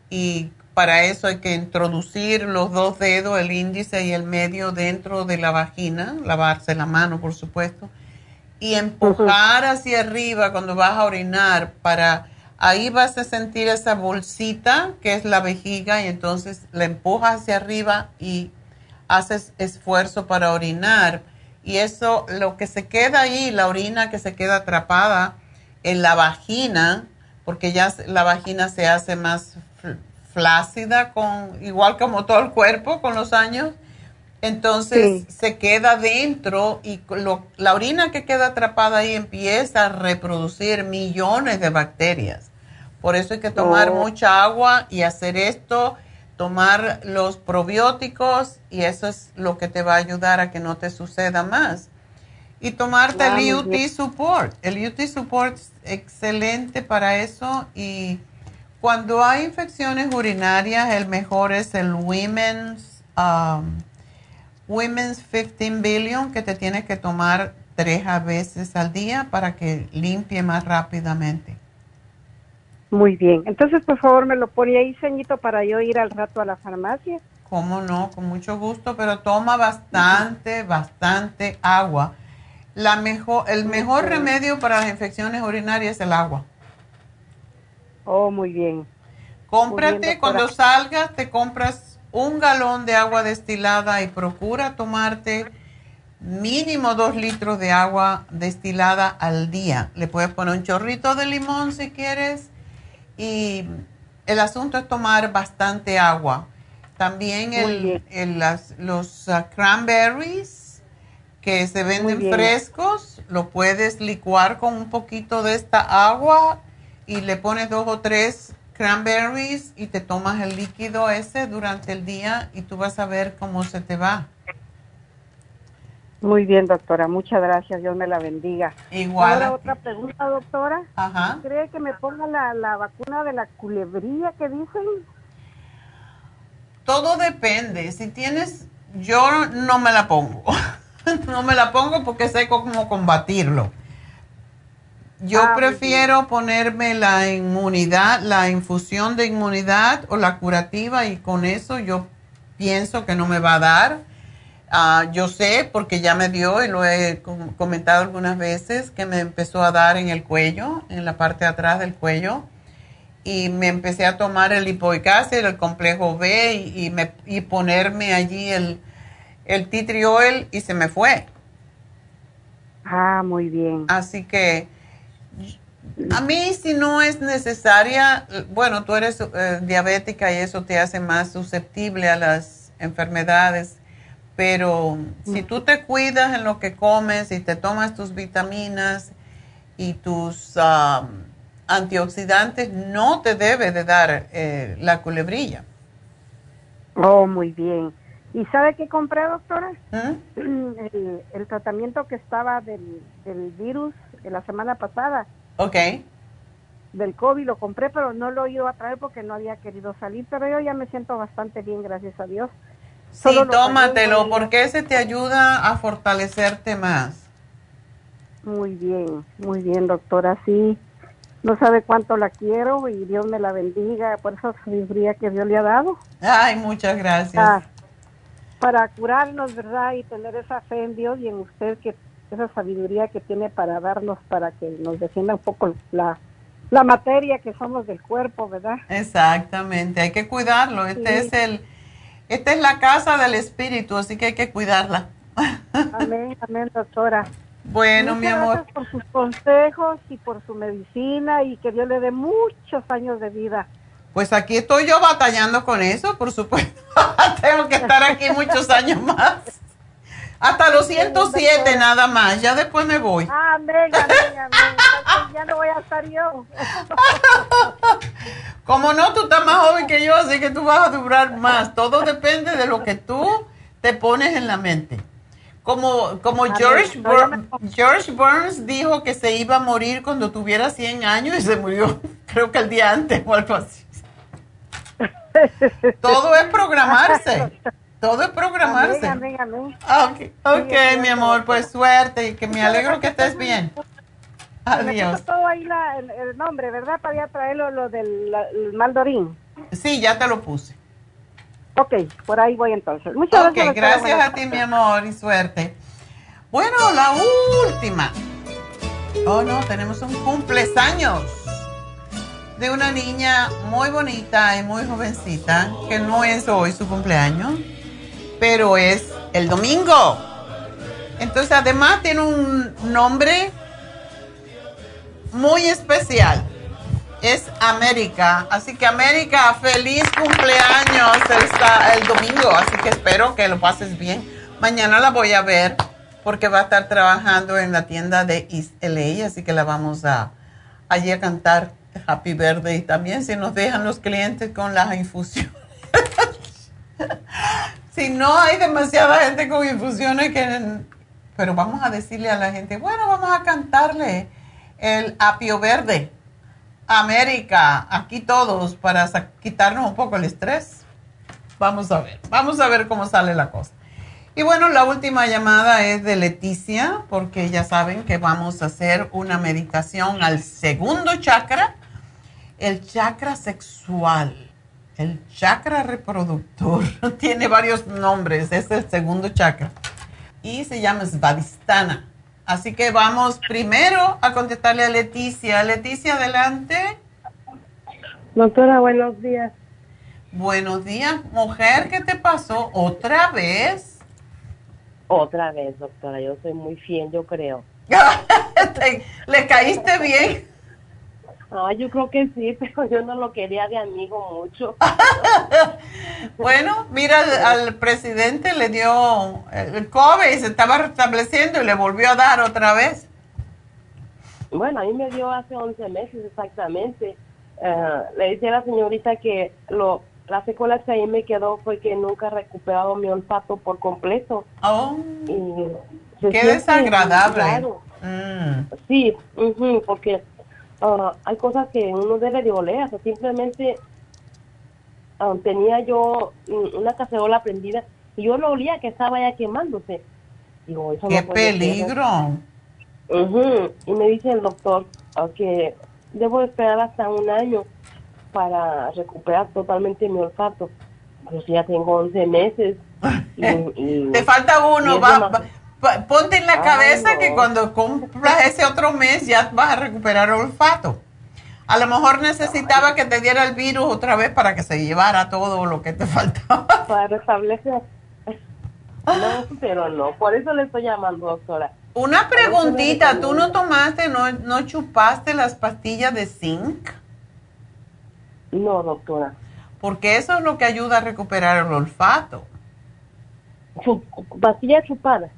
[SPEAKER 3] y para eso hay que introducir los dos dedos, el índice y el medio dentro de la vagina, lavarse la mano por supuesto, y empujar hacia arriba cuando vas a orinar. Para ahí vas a sentir esa bolsita que es la vejiga y entonces la empujas hacia arriba y haces esfuerzo para orinar y eso lo que se queda ahí, la orina que se queda atrapada en la vagina, porque ya la vagina se hace más fl- flácida con igual como todo el cuerpo con los años. Entonces se queda dentro y lo- la orina que queda atrapada ahí empieza a reproducir millones de bacterias. Por eso hay que tomar
[SPEAKER 11] Oh.
[SPEAKER 3] mucha agua y hacer esto, tomar los probióticos y eso es lo que te va a ayudar a que no te suceda más. Y tomarte
[SPEAKER 11] Ah,
[SPEAKER 3] el UT. Support. El UT Support es excelente para eso y cuando hay infecciones urinarias, el mejor es el Women's, um, Women's 15 Billion que te tienes que tomar tres a veces al día para que limpie más rápidamente.
[SPEAKER 11] Muy bien. Entonces, por favor, me lo pone ahí, ceñito, para yo ir al rato a la farmacia.
[SPEAKER 3] ¿Cómo no? Con mucho gusto, pero toma bastante, bastante agua. La mejor, el mejor remedio para las infecciones urinarias es el agua.
[SPEAKER 11] Oh, muy bien.
[SPEAKER 3] Cómprate,
[SPEAKER 11] Muy bien,
[SPEAKER 3] cuando salgas, te compras un galón de agua destilada y procura tomarte mínimo dos litros de agua destilada al día. Le puedes poner un chorrito de limón si quieres y el asunto es tomar bastante agua. También el,
[SPEAKER 11] bien.
[SPEAKER 3] el- las- los ah, cranberries que se venden frescos, lo puedes licuar con un poquito de esta agua y le pones dos o tres cranberries y te tomas el líquido ese durante el día y tú vas a ver cómo se te va.
[SPEAKER 11] Muy bien, doctora. Muchas gracias. Dios me la bendiga.
[SPEAKER 3] Igual.
[SPEAKER 11] Ahora otra pregunta, doctora.
[SPEAKER 3] Ajá.
[SPEAKER 11] ¿Cree que me ponga la, la vacuna de la culebrilla que dicen?
[SPEAKER 3] Todo depende. Si tienes, yo no me la pongo. no me la pongo porque sé cómo combatirlo. Yo
[SPEAKER 11] Ah,
[SPEAKER 3] prefiero ponerme la inmunidad, la infusión de inmunidad o la curativa y con eso yo pienso que no me va a dar. Ah, yo sé porque ya me dio y lo he com- comentado algunas veces que me empezó a dar en el cuello, en la parte de atrás del cuello y me empecé a tomar el lipoic acid, el complejo B y, y me, y ponerme allí el, el tea tree oil y se me fue.
[SPEAKER 11] Ah, muy bien.
[SPEAKER 3] Así que a mí si no es necesaria, bueno, tú eres eh, diabética y eso te hace más susceptible a las enfermedades, pero si tú te cuidas en lo que comes y te tomas tus vitaminas y tus ah, antioxidantes, no te debe de dar eh, la culebrilla.
[SPEAKER 11] Oh, muy bien. ¿Y sabe qué compré, doctora?
[SPEAKER 3] ¿Mm?
[SPEAKER 11] El, el tratamiento que estaba del, del virus de la semana pasada,
[SPEAKER 3] Ok,
[SPEAKER 11] del COVID, lo compré, pero no lo iba a traer porque no había querido salir. Pero yo ya me siento bastante bien, gracias a Dios.
[SPEAKER 3] Sí, tómatelo
[SPEAKER 11] pagué,
[SPEAKER 3] porque ese te ayuda a fortalecerte más.
[SPEAKER 11] Muy bien, muy bien, doctora. Sí, no sabe cuánto la quiero y Dios me la bendiga por esa sabiduría que Dios le ha dado.
[SPEAKER 3] Ay, muchas gracias.
[SPEAKER 11] Ah, para curarnos, ¿verdad? Y tener esa fe en Dios y en usted, que esa sabiduría que tiene para darnos, para que nos defienda un poco la, la materia que somos del cuerpo, ¿verdad?
[SPEAKER 3] Exactamente, hay que cuidarlo. Este
[SPEAKER 11] Sí.
[SPEAKER 3] es el, esta es la casa del espíritu, así que hay que cuidarla.
[SPEAKER 11] Amén, amén, doctora.
[SPEAKER 3] Bueno,
[SPEAKER 11] Muchas
[SPEAKER 3] mi amor.
[SPEAKER 11] gracias por sus consejos y por su medicina y que Dios le dé muchos años de vida.
[SPEAKER 3] Pues aquí estoy yo batallando con eso, por supuesto. Tengo que estar aquí muchos años más. Hasta los 107 nada más, ya después me voy.
[SPEAKER 11] Amén, amén, amén. Ya no voy a estar yo.
[SPEAKER 3] Como no, tú estás más joven que yo, así que tú vas a durar más. Todo depende de lo que tú te pones en la mente. Como, como. George, Bur- George Burns dijo que se iba a morir cuando tuviera 100 años y se murió, creo que el día antes o algo así. Todo es programarse. Todo es programarse.
[SPEAKER 11] Amén, amén, amén.
[SPEAKER 3] Ok, ok,
[SPEAKER 11] Sí,
[SPEAKER 3] mi amor, pues suerte y que me alegro que estés bien. Adiós.
[SPEAKER 11] todo ahí la- el, el nombre, ¿verdad? Para ya traerlo lo del la- el maldorín.
[SPEAKER 3] Sí, ya te lo puse.
[SPEAKER 11] Ok, por ahí voy entonces. Muchas
[SPEAKER 3] Ok,
[SPEAKER 11] gracias.
[SPEAKER 3] gracias a ti, mi amor, y suerte. Bueno, la última. Oh, no, tenemos un cumpleaños de una niña muy bonita y muy jovencita, que no es hoy su cumpleaños, pero es el domingo. Entonces, además tiene un nombre muy especial. Es América. Así que América, feliz cumpleaños sa- el domingo. Así que espero que lo pases bien. Mañana la voy a ver porque va a estar trabajando en la tienda de East LA. Así que la vamos a allí a cantar Happy Birthday también si nos dejan los clientes con las infusiones. si no hay demasiada gente con infusiones que... Pero vamos a decirle a la gente, bueno, vamos a cantarle el apio verde. América, aquí todos para quitarnos un poco el estrés. Vamos a ver, vamos a ver cómo sale la cosa. Y bueno, la última llamada es de Leticia, porque ya saben que vamos a hacer una meditación al segundo chakra, el chakra sexual, el chakra reproductor. Tiene varios nombres, es el segundo chakra. Y se llama Svadhisthana. Así que vamos primero a contestarle a Leticia. Leticia, adelante.
[SPEAKER 12] Doctora, buenos días.
[SPEAKER 3] Buenos días, mujer, ¿qué te pasó? ¿Otra vez?
[SPEAKER 12] Otra vez, doctora, yo soy muy fiel, yo creo.
[SPEAKER 3] Te- ¿Le caíste bien?
[SPEAKER 12] Ah, yo creo que sí, pero yo no lo quería de amigo mucho.
[SPEAKER 3] Bueno, mira, al, presidente le dio el el COVID y se estaba restableciendo y le volvió a dar otra vez.
[SPEAKER 12] Bueno, a mí me dio hace 11 meses exactamente. eh, le decía a la señorita que lo, la secuela que ahí me quedó fue que nunca he recuperado mi olfato por completo.
[SPEAKER 3] Oh,
[SPEAKER 12] Y
[SPEAKER 3] qué desagradable. Mm.
[SPEAKER 12] Sí, ujú, porque ah, hay cosas que uno debe de oler, o sea, simplemente ah, tenía yo una cacerola prendida y yo lo olía que estaba ya quemándose. Digo, eso
[SPEAKER 3] ¡Qué
[SPEAKER 12] no
[SPEAKER 3] peligro!
[SPEAKER 12] Ujú, Y me dice el doctor ah, que debo esperar hasta un año para recuperar totalmente mi olfato. Pues ya tengo 11 meses. y- y-
[SPEAKER 3] Te falta uno, va, ponte en la
[SPEAKER 12] Ay,
[SPEAKER 3] cabeza
[SPEAKER 12] no.
[SPEAKER 3] que cuando compras ese otro mes ya vas a recuperar olfato. A lo mejor necesitaba que te diera el virus otra vez para que se llevara todo lo que te faltaba.
[SPEAKER 12] para restablecer. No, pero no, por eso le estoy llamando, doctora.
[SPEAKER 3] Una preguntita, ¿tú no tomaste, no, no chupaste las pastillas de zinc?
[SPEAKER 12] No, doctora.
[SPEAKER 3] Porque eso es lo que ayuda a recuperar el olfato.
[SPEAKER 12] ¿Pastillas chupadas?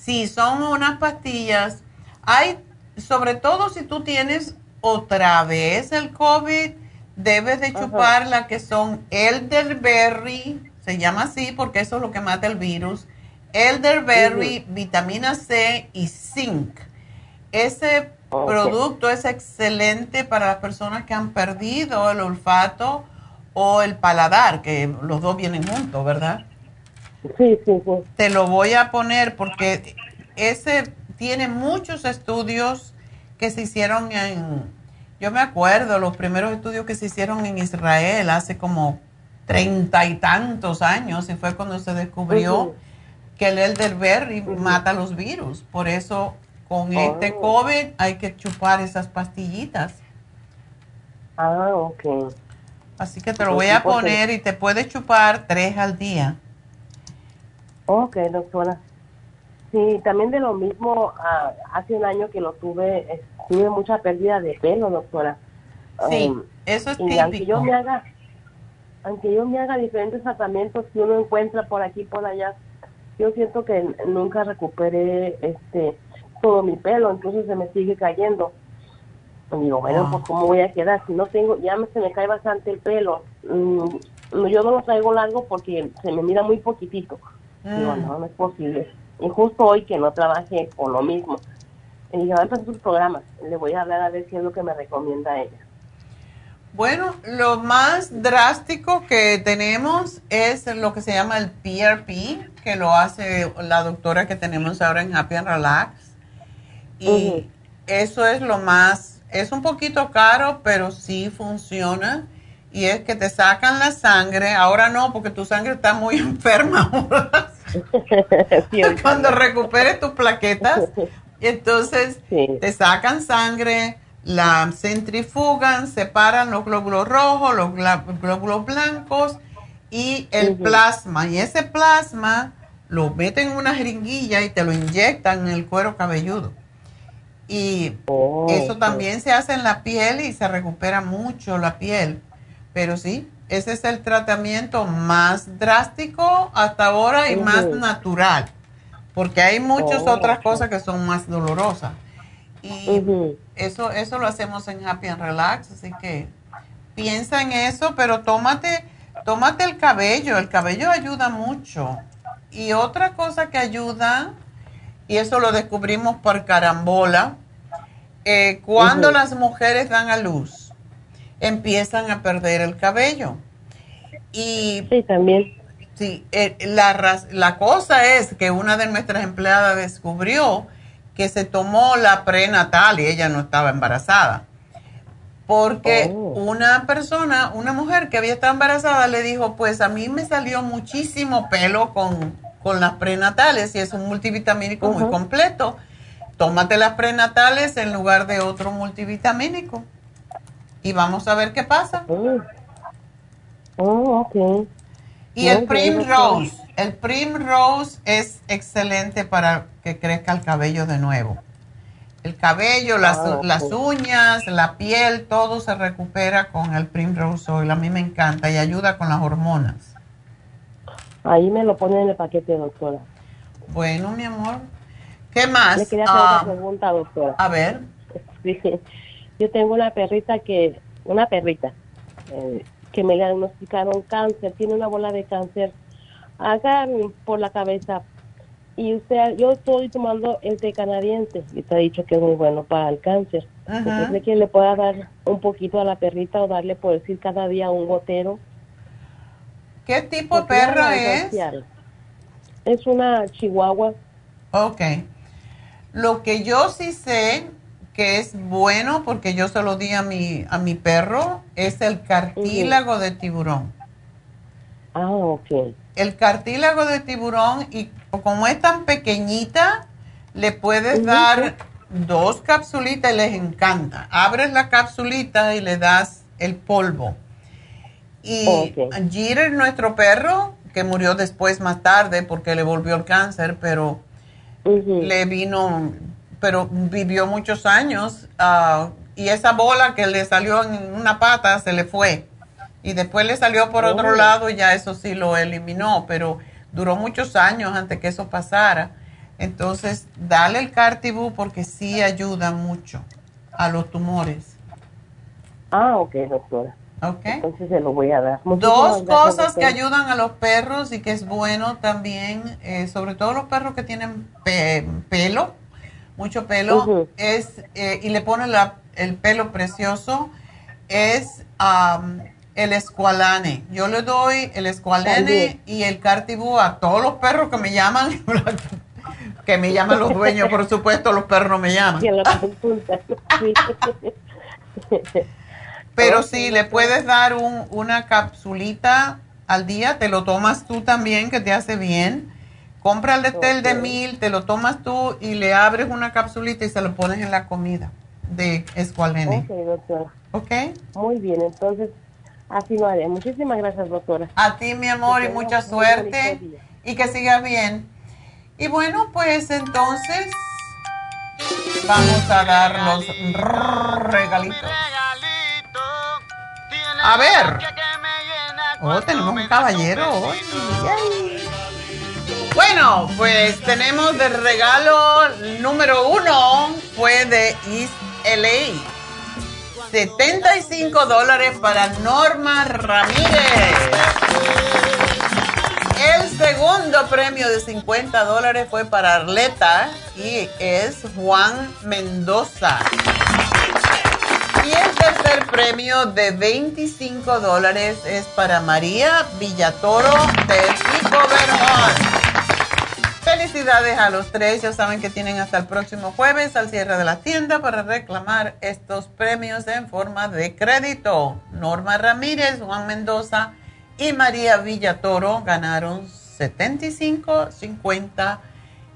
[SPEAKER 3] Sí, son unas pastillas. Hay, sobre todo si tú tienes otra vez el COVID, debes de chupar la que son elderberry, se llama así porque eso es lo que mata el virus. Elderberry, vitamina C y zinc. Ese producto es excelente para las personas que han perdido el olfato o el paladar, que los dos vienen juntos, ¿verdad?
[SPEAKER 12] Sí, sí, sí.
[SPEAKER 3] Te lo voy a poner porque ese tiene muchos estudios que se hicieron en, yo me acuerdo, los primeros estudios que se hicieron en Israel hace como treinta y tantos años y fue cuando se descubrió que el elderberry mata los virus. Por eso con
[SPEAKER 12] Oh.
[SPEAKER 3] este COVID hay que chupar esas pastillitas.
[SPEAKER 12] Ah, ok.
[SPEAKER 3] Así que te lo
[SPEAKER 12] Pues
[SPEAKER 3] voy a poner y te puedes chupar tres al día.
[SPEAKER 12] Ok, doctora. Sí, también de lo mismo, ah, hace un año que lo tuve, tuve mucha pérdida de pelo, doctora.
[SPEAKER 3] Sí,
[SPEAKER 12] Um,
[SPEAKER 3] eso es
[SPEAKER 12] y aunque yo
[SPEAKER 3] típico.
[SPEAKER 12] me haga, aunque yo me haga diferentes tratamientos que uno encuentra por aquí por allá, yo siento que nunca recuperé este todo mi pelo, entonces se me sigue cayendo. Y digo, bueno, pues cómo voy a quedar si no tengo, ya me, se me cae bastante el pelo. Mm, yo no lo traigo largo porque se me mira muy poquitito. Digo,
[SPEAKER 3] Mm.
[SPEAKER 12] no, no es posible. Y justo hoy que no trabajé por lo mismo, y dije, va a empezar sus programas, le voy a hablar a ver qué es lo que me recomienda ella.
[SPEAKER 3] Bueno, lo más drástico que tenemos es lo que se llama el PRP, que lo hace la doctora que tenemos ahora en Happy and Relax. Y eso es lo más, es un poquito caro, pero sí funciona. Y es que te sacan la sangre, ahora no, porque tu sangre está muy enferma. Cuando recuperes tus plaquetas, entonces te sacan sangre, la centrifugan, separan los glóbulos rojos, los glóbulos blancos y el plasma. Y ese plasma lo meten en una jeringuilla y te lo inyectan en el cuero cabelludo. Y eso también se hace en la piel y se recupera mucho la piel. Pero sí, ese es el tratamiento más drástico hasta ahora y más natural. Porque hay muchas
[SPEAKER 12] Oh,
[SPEAKER 3] otras cosas que son más dolorosas. Y eso, eso lo hacemos en Happy and Relax, así que piensa en eso, pero tómate, tómate el cabello, el cabello ayuda mucho. Y otra cosa que ayuda, y eso lo descubrimos por carambola, eh, cuando las mujeres dan a luz, empiezan a perder el cabello. Y
[SPEAKER 12] sí, también.
[SPEAKER 3] Sí, eh, la, la cosa es que una de nuestras empleadas descubrió que se tomó la prenatal y ella no estaba embarazada. Porque una persona, una mujer que había estado embarazada le dijo, pues a mí me salió muchísimo pelo con, con las prenatales y es un multivitamínico muy completo. Tómate las prenatales en lugar de otro multivitamínico y vamos a ver qué pasa.
[SPEAKER 12] Oh, ok.
[SPEAKER 3] Y el
[SPEAKER 12] bien,
[SPEAKER 3] Primrose, el Primrose es excelente para que crezca el cabello de nuevo. El cabello, las,
[SPEAKER 12] Ah,
[SPEAKER 3] las uñas, la piel, todo se recupera con el Primrose Oil. A mí me encanta y ayuda con las hormonas.
[SPEAKER 12] Ahí me lo ponen en el paquete, doctora.
[SPEAKER 3] Bueno, mi amor. ¿Qué más?
[SPEAKER 12] Le quería hacer
[SPEAKER 3] Ah,
[SPEAKER 12] una pregunta, doctora.
[SPEAKER 3] a ver.
[SPEAKER 12] Sí. Yo tengo una perrita que una perrita, eh, que me diagnosticaron cáncer, tiene una bola de cáncer acá por la cabeza. Y usted, yo estoy tomando el té canadiense y te ha dicho que es muy bueno para el cáncer. ¿Usted que le pueda dar un poquito a la perrita o darle, por decir, cada día un gotero?
[SPEAKER 3] ¿Qué tipo de
[SPEAKER 12] ella
[SPEAKER 3] es?
[SPEAKER 12] Es una chihuahua.
[SPEAKER 3] Ok. Lo que yo sí sé que es bueno, porque yo se lo di a mi, a mi perro, es el cartílago de tiburón.
[SPEAKER 12] Ah, ok.
[SPEAKER 3] El cartílago de tiburón, y como es tan pequeñita, le puedes dar dos capsulitas y les encanta. Abres la capsulita y le das el polvo. Y Jeter, nuestro perro, que murió después más tarde porque le volvió el cáncer, pero le vino, pero vivió muchos años ah, y esa bola que le salió en una pata se le fue. Y después le salió por otro
[SPEAKER 12] Oh.
[SPEAKER 3] lado y ya eso sí lo eliminó, pero duró muchos años antes que eso pasara. Entonces, dale el Cartibú porque sí ayuda mucho a los tumores.
[SPEAKER 12] Ah, ok, doctora.
[SPEAKER 3] Ok.
[SPEAKER 12] Entonces se lo voy a dar. Muchísimas
[SPEAKER 3] Dos
[SPEAKER 12] gracias,
[SPEAKER 3] cosas que ayudan a los perros y que es bueno también, eh, sobre todo los perros que tienen pe- pelo, mucho pelo, es eh, y le ponen la- el pelo precioso, es am, el escualane. Yo le doy el escualane y el cartibú a todos los perros que me llaman, que me llaman los dueños, por supuesto, los perros no me llaman. Pero sí, le puedes dar un- una capsulita al día, te lo tomas tú también, que te hace bien. Compra el de tel de mil, te lo tomas tú y le abres una capsulita y se lo pones en la comida de escualene.
[SPEAKER 12] Ok, doctora.
[SPEAKER 3] ¿Ok?
[SPEAKER 12] Muy bien, entonces así lo haré. Muchísimas gracias, doctora.
[SPEAKER 3] A ti, mi amor, y
[SPEAKER 12] Que
[SPEAKER 3] mucha suerte y que sigas bien. Y bueno, pues entonces vamos a dar los regalitos. A ver. Oh, tenemos un caballero hoy. Bueno, pues tenemos de regalo número uno, fue de East LA. 75 dólares para Norma Ramírez. El segundo premio de 50 dólares fue para Arleta y es Juan Mendoza. Y el tercer premio de 25 dólares es para María Villatoro de Pico Vermont. Felicidades a los tres, ya saben que tienen hasta el próximo jueves al cierre de la tienda para reclamar estos premios en forma de crédito. Norma Ramírez, Juan Mendoza y María Villatoro ganaron 75, 50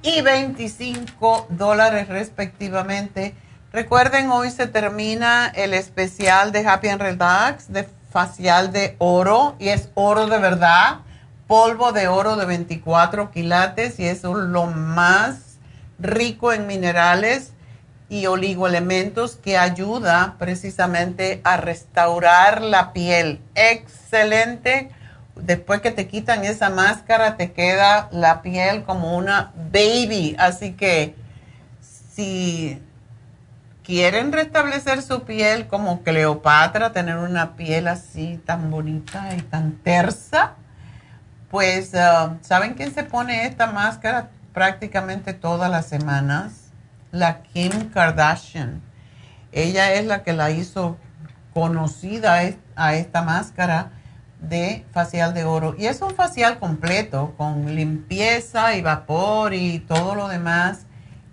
[SPEAKER 3] y 25 dólares respectivamente. Recuerden, hoy se termina el especial de Happy and Relax de facial de oro y es oro de verdad, polvo de oro de 24 quilates y es lo más rico en minerales y oligoelementos que ayuda precisamente a restaurar la piel. Excelente. Después que te quitan esa máscara, te queda la piel como una baby. Así que si quieren restablecer su piel como Cleopatra, tener una piel así tan bonita y tan tersa, pues ah, ¿saben quién se pone esta máscara prácticamente todas las semanas? La Kim Kardashian. Ella es la que la hizo conocida a es- a esta máscara de facial de oro. Y es un facial completo, con limpieza y vapor y todo lo demás.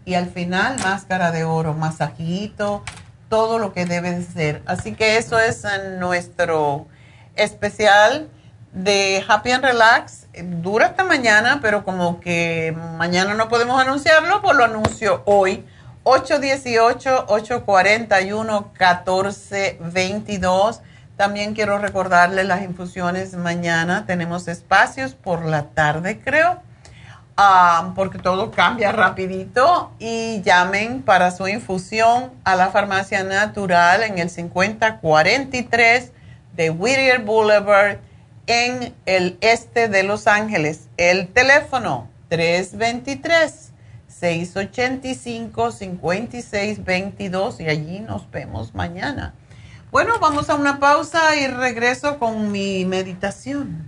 [SPEAKER 3] Y al final, máscara de oro, masajito, todo lo que debe de ser. Así que eso es nuestro especial de Happy and Relax. Dura hasta mañana, pero como que mañana no podemos anunciarlo, pues lo anuncio hoy. 818-841-1422. También quiero recordarles las infusiones mañana. Tenemos espacios por la tarde, creo. Ah, porque todo cambia rapidito y llamen para su infusión a la farmacia natural en el 5043 de Whittier Boulevard en el este de Los Ángeles. El teléfono 323-685-5622 y allí nos vemos mañana. Bueno, vamos a una pausa y regreso con mi meditación.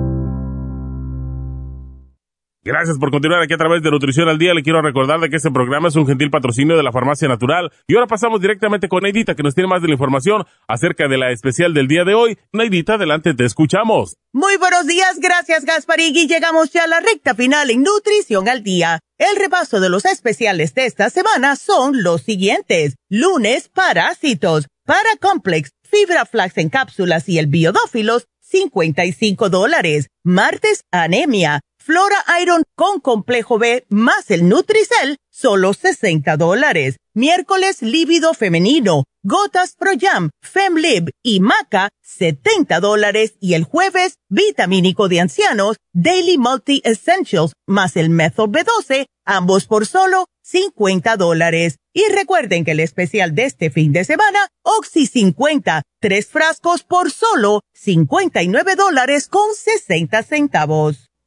[SPEAKER 5] Gracias por continuar aquí a través de Nutrición al Día. Le quiero recordar de que este programa es un gentil patrocinio de la Farmacia Natural. Y ahora pasamos directamente con Neidita, que nos tiene más de la información acerca de la especial del día de hoy. Neidita, adelante, te escuchamos.
[SPEAKER 4] Muy buenos días, gracias Gasparigui. Llegamos ya a la recta final en Nutrición al Día. El repaso de los especiales de esta semana son los siguientes. Lunes, parásitos, Paracomplex, Fibra Flax en cápsulas y el Biodófilos, 55 dólares. Martes, anemia Flora Iron con complejo B más el Nutricel, solo 60 dólares. Miércoles lívido femenino, gotas Pro Jam, FemLib y Maca, 70 dólares. Y el jueves, vitamínico de ancianos, Daily Multi Essentials más el Method B12, ambos por solo 50 dólares. Y recuerden que el especial de este fin de semana, Oxy 50, tres frascos por solo 59 dólares con 60 centavos.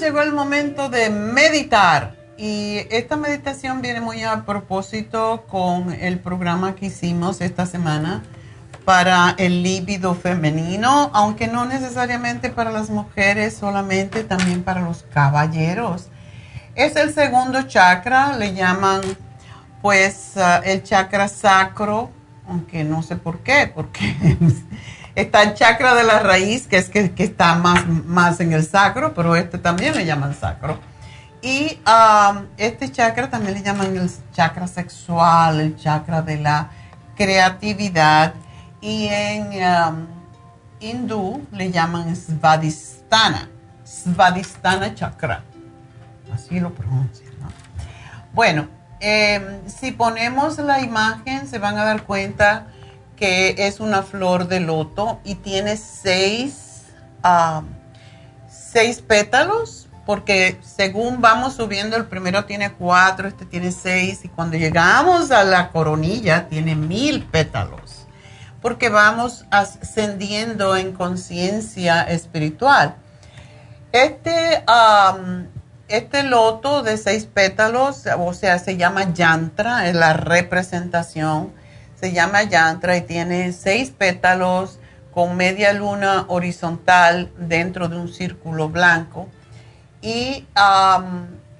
[SPEAKER 3] Llegó el momento de meditar. Y esta meditación viene muy a propósito con el programa que hicimos esta semana para el líbido femenino, aunque no necesariamente para las mujeres, solamente también para los caballeros. Es el segundo chakra, le llaman pues ah, el chakra sacro, aunque no sé por qué, porque Está el chakra de la raíz, que es que, está más, más en el sacro, pero este también le llaman sacro. Y um, este chakra también le llaman el chakra sexual, el chakra de la creatividad. Y en um, hindú le llaman Svadhisthana, Svadhisthana chakra. Así lo pronuncian, ¿no? Bueno, em, si ponemos la imagen se van a dar cuenta que es una flor de loto y tiene seis, ah, seis pétalos, porque según vamos subiendo, el primero tiene cuatro, este tiene seis, y cuando llegamos a la coronilla tiene mil pétalos, porque vamos ascendiendo en conciencia espiritual. Este, este loto de seis pétalos, o sea, se llama yantra, es la representación se llama yantra y tiene seis pétalos con media luna horizontal dentro de un círculo blanco y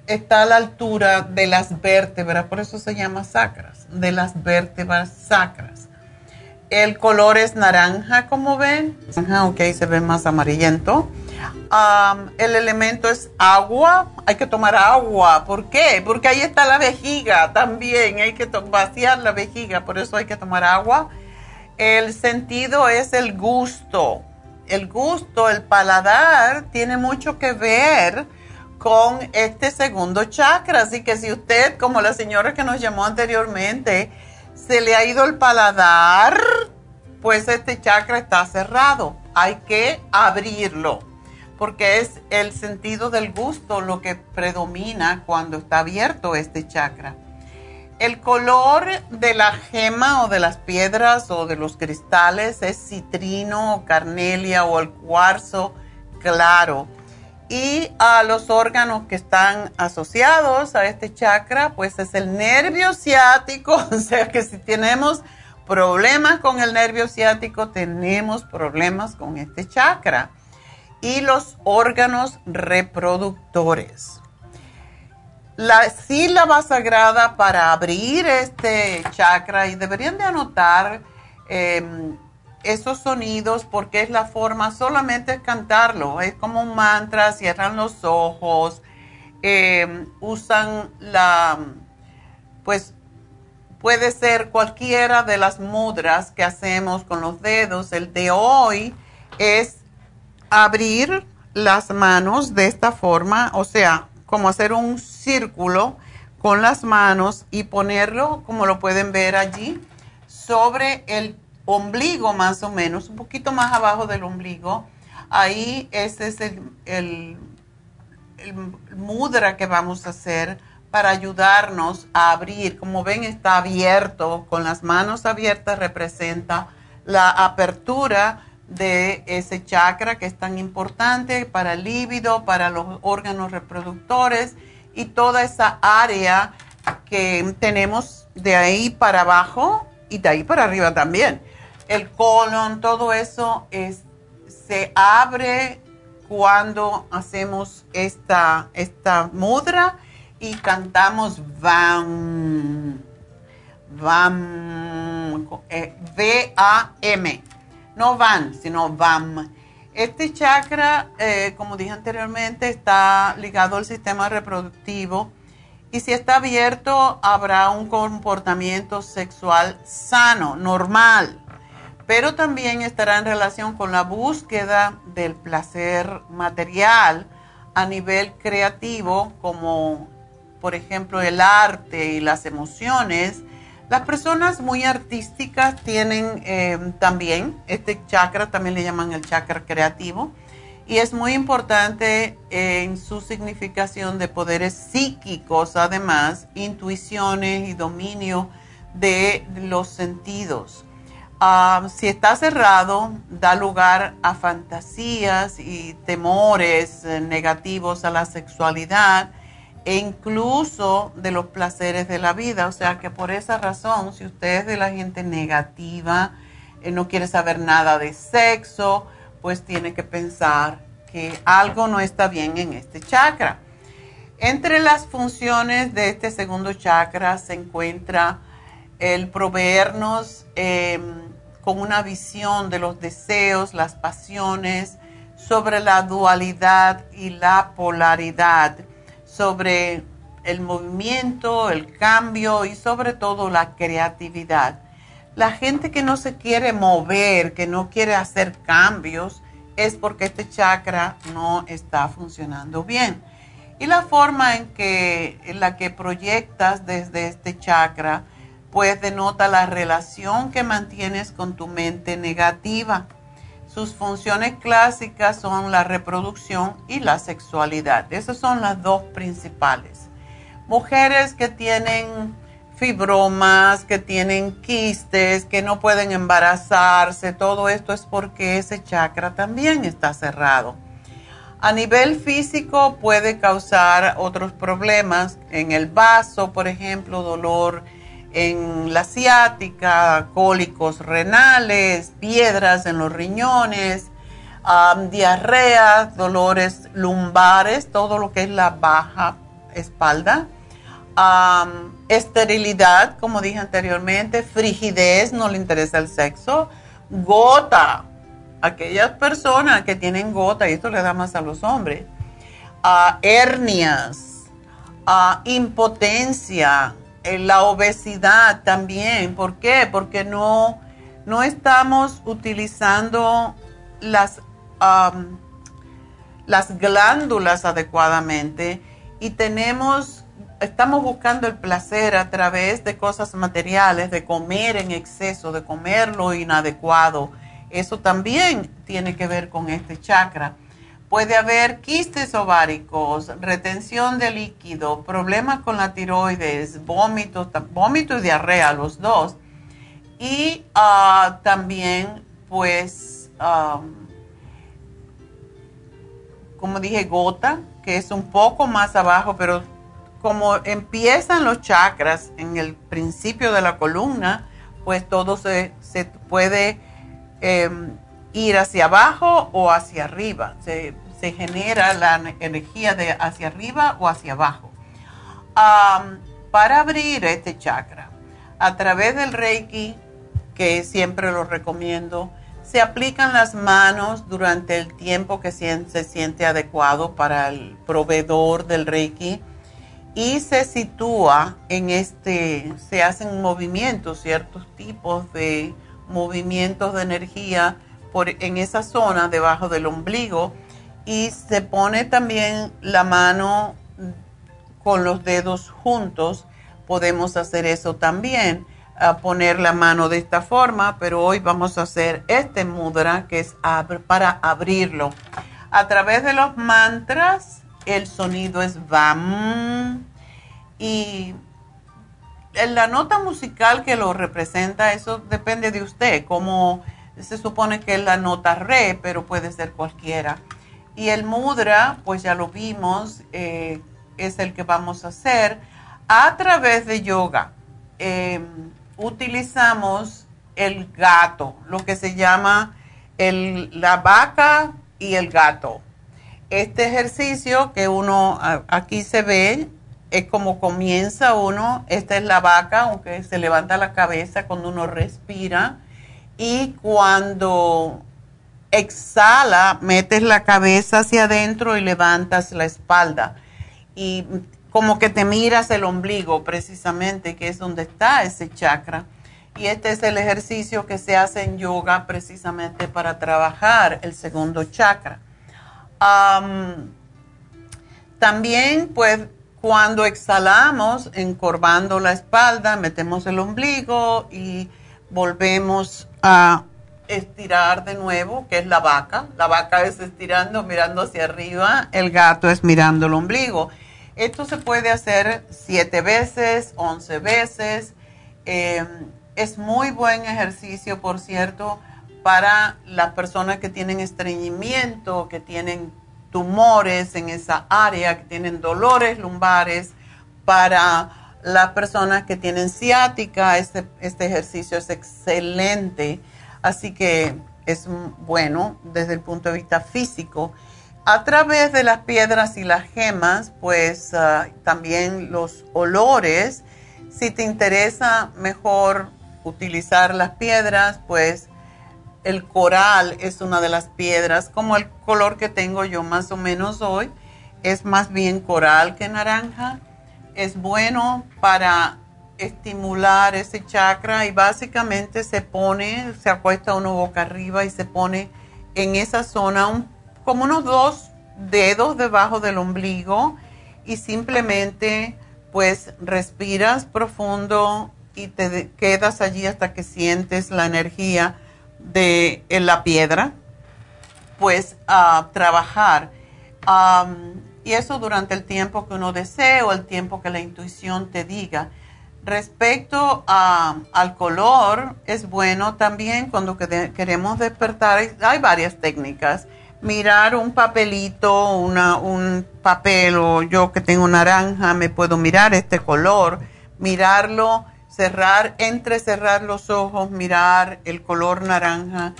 [SPEAKER 3] está a la altura de las vértebras, por eso se llama sacras, de las vértebras sacras. El color es naranja, como ven. ok, se ve más amarillento. El elemento es agua. Hay que tomar agua. ¿Por qué? Porque ahí está la vejiga también. Hay que vaciar la vejiga, por eso hay que tomar agua. El sentido es el gusto. El gusto, el paladar, tiene mucho que ver con este segundo chakra. Así que si usted, como la señora que nos llamó anteriormente, se le ha ido el paladar, pues este chakra está cerrado. Hay que abrirlo, porque es el sentido del gusto lo que predomina cuando está abierto este chakra. El color de la gema o de las piedras o de los cristales es citrino o carnelia o el cuarzo claro y a los órganos que están asociados a este chakra, pues es el nervio ciático, o sea que si tenemos problemas con el nervio ciático, tenemos problemas con este chakra. Y los órganos reproductores. La sílaba sagrada para abrir este chakra, y deberían de anotar, eh, esos sonidos porque es la forma, solamente es cantarlo, es como un mantra, cierran los ojos, eh, usan la, pues puede ser cualquiera de las mudras que hacemos con los dedos. El de hoy es abrir las manos de esta forma, o sea, como hacer un círculo con las manos y ponerlo, como lo pueden ver allí, sobre el ombligo más o menos, un poquito más abajo del ombligo. Ahí ese es el, el, mudra que vamos a hacer para ayudarnos a abrir. Como ven, está abierto, con las manos abiertas representa la apertura de ese chakra que es tan importante para el líbido, para los órganos reproductores y toda esa área que tenemos de ahí para abajo y de ahí para arriba también el colon, todo eso es, se abre cuando hacemos esta, esta mudra y cantamos VAM. VAM. Eh, V-A-M. No VAN, sino VAM. Este chakra, eh, como dije anteriormente, está ligado al sistema reproductivo y si está abierto habrá un comportamiento sexual sano, normal pero también estará en relación con la búsqueda del placer material a nivel creativo, como por ejemplo el arte y las emociones. Las personas muy artísticas tienen eh, también este chakra, también le llaman el chakra creativo, y es muy importante en su significación de poderes psíquicos, además, intuiciones y dominio de los sentidos. Ah, si está cerrado, da lugar a fantasías y temores eh, negativos a la sexualidad e incluso de los placeres de la vida. O sea que por esa razón, si usted es de la gente negativa, eh, no quiere saber nada de sexo, pues tiene que pensar que algo no está bien en este chakra. Entre las funciones de este segundo chakra se encuentra el proveernos em, con una visión de los deseos, las pasiones, sobre la dualidad y la polaridad, sobre el movimiento, el cambio y sobre todo la creatividad. La gente que no se quiere mover, que no quiere hacer cambios, es porque este chakra no está funcionando bien. Y la forma en que en la que proyectas desde este chakra pues denota la relación que mantienes con tu mente negativa. Sus funciones clásicas son la reproducción y la sexualidad. Esas son las dos principales. Mujeres que tienen fibromas, que tienen quistes, que no pueden embarazarse, todo esto es porque ese chakra también está cerrado. A nivel físico puede causar otros problemas en el vaso, por ejemplo, dolor en la ciática, cólicos renales, piedras en los riñones, diarrea, dolores lumbares, todo lo que es la baja espalda, esterilidad, como dije anteriormente, frigidez, no le interesa el sexo, gota, aquellas personas que tienen gota, y esto le da más a los hombres, hernias, impotencia, eh, la obesidad también. ¿Por qué? Porque no, no estamos utilizando las, las glándulas adecuadamente y tenemos, estamos buscando el placer a través de cosas materiales, de comer en exceso, de comer lo inadecuado. Eso también tiene que ver con este chakra. Puede haber quistes ováricos, retención de líquido, problemas con la tiroides, vómitos, vómito y diarrea, los dos. Y ah, también, pues, como dije, gota, que es un poco más abajo, pero como empiezan los chakras en el principio de la columna, pues todo se, puede... Em, ir hacia abajo o hacia arriba. Se, genera la energía de hacia arriba o hacia abajo. para abrir este chakra, a través del Reiki, que siempre lo recomiendo, se aplican las manos durante el tiempo que se siente adecuado para el proveedor del Reiki y se sitúa en este, se hacen movimientos, ciertos tipos de movimientos de energía en esa zona debajo del ombligo y se pone también la mano con los dedos juntos. Podemos hacer eso también, poner la mano de esta forma, pero hoy vamos a hacer este mudra que es para abrirlo. A través de los mantras, el sonido es VAM y la nota musical que lo representa, eso depende de usted, como se supone que es la nota re, pero puede ser cualquiera. Y el mudra, pues ya lo vimos, eh, es el que vamos a hacer a través de yoga. Em, utilizamos el gato, lo que se llama la vaca y el gato. Este ejercicio que uno aquí se ve es como comienza uno. Esta es la vaca, aunque se levanta la cabeza cuando uno respira y cuando exhala, metes la cabeza hacia adentro y levantas la espalda. Y como que te miras el ombligo precisamente, que es donde está ese chakra. Y este es el ejercicio que se hace en yoga precisamente para trabajar el segundo chakra. también, pues, cuando exhalamos, encorvando la espalda, metemos el ombligo y volvemos a estirar de nuevo, que es la vaca. La vaca es estirando, mirando hacia arriba, el gato es mirando el ombligo. Esto se puede hacer siete veces, once veces. Em, es muy buen ejercicio, por cierto, para las personas que tienen estreñimiento, que tienen tumores en esa área, que tienen dolores lumbares, para las personas que tienen ciática, este, este ejercicio es excelente, así que es bueno desde el punto de vista físico. A través de las piedras y las gemas, pues ah, también los olores, si te interesa mejor utilizar las piedras, pues el coral es una de las piedras, como el color que tengo yo más o menos hoy, es más bien coral que naranja. Es bueno para estimular ese chakra y básicamente se pone, se acuesta uno boca arriba y se pone en esa zona como unos dos dedos debajo del ombligo y simplemente pues respiras profundo y te quedas allí hasta que sientes la energía de la piedra, pues a trabajar. Y eso durante el tiempo que uno desee o el tiempo que la intuición te diga. Respecto al color, es bueno también cuando queremos despertar, hay varias técnicas. Mirar un papelito, un papel o yo que tengo naranja, me puedo mirar este color, mirarlo cerrar, entrecerrar los ojos, mirar el color naranja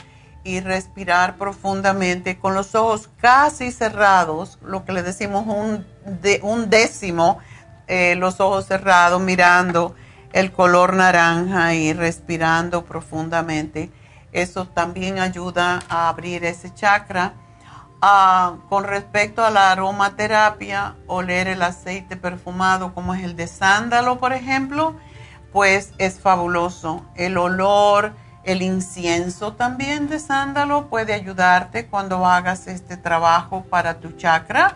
[SPEAKER 3] y respirar profundamente con los ojos casi cerrados, lo que le decimos un, de, un décimo, eh, los ojos cerrados, mirando el color naranja y respirando profundamente. Eso también ayuda a abrir ese chakra. Ah, con respecto a la aromaterapia, oler el aceite perfumado como es el de sándalo, por ejemplo, pues es fabuloso. El olor, el incienso también de sándalo puede ayudarte cuando hagas este trabajo para tu chakra.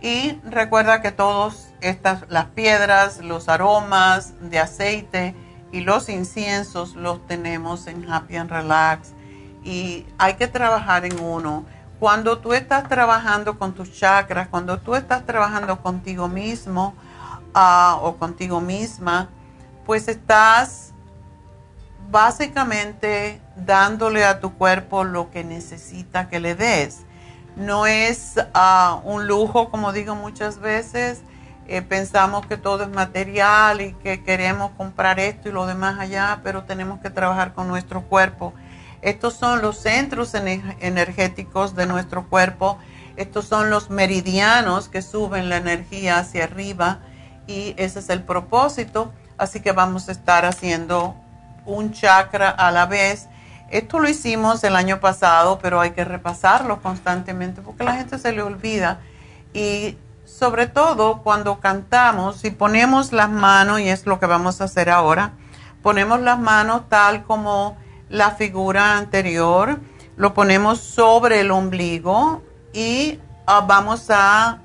[SPEAKER 3] Y recuerda que todas estas, las piedras, los aromas de aceite y los inciensos los tenemos en Happy and Relax. Y hay que trabajar en uno cuando tú estás trabajando con tus chakras, cuando tú estás trabajando contigo mismo ah, o contigo misma, pues estás básicamente dándole a tu cuerpo lo que necesita que le des. No es ah, un lujo, como digo muchas veces, eh, pensamos que todo es material y que queremos comprar esto y lo demás allá, pero tenemos que trabajar con nuestro cuerpo estos son los centros energéticos de nuestro cuerpo. Estos son los meridianos que suben la energía hacia arriba y ese es el propósito. Así que vamos a estar haciendo un chakra a la vez. Esto lo hicimos el año pasado, pero hay que repasarlo constantemente porque la gente se le olvida. Y sobre todo cuando cantamos y ponemos las manos, y es lo que vamos a hacer ahora, ponemos las manos tal como la figura anterior, lo ponemos sobre el ombligo y ah, vamos a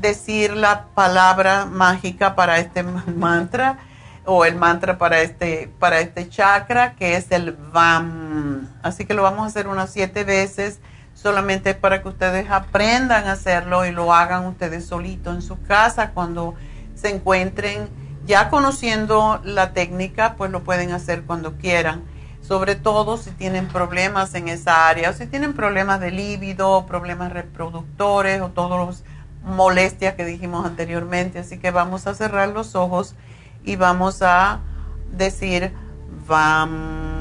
[SPEAKER 3] decir la palabra mágica para este mantra o el mantra para este, para este chakra que es el VAM. Así que lo vamos a hacer unas siete veces solamente para que ustedes aprendan a hacerlo y lo hagan ustedes solitos en su casa cuando se encuentren ya conociendo la técnica, pues lo pueden hacer cuando quieran sobre todo si tienen problemas en esa área, o si tienen problemas de líbido, problemas reproductores o todas las molestias que dijimos anteriormente. Así que vamos a cerrar los ojos y vamos a decir, vamos.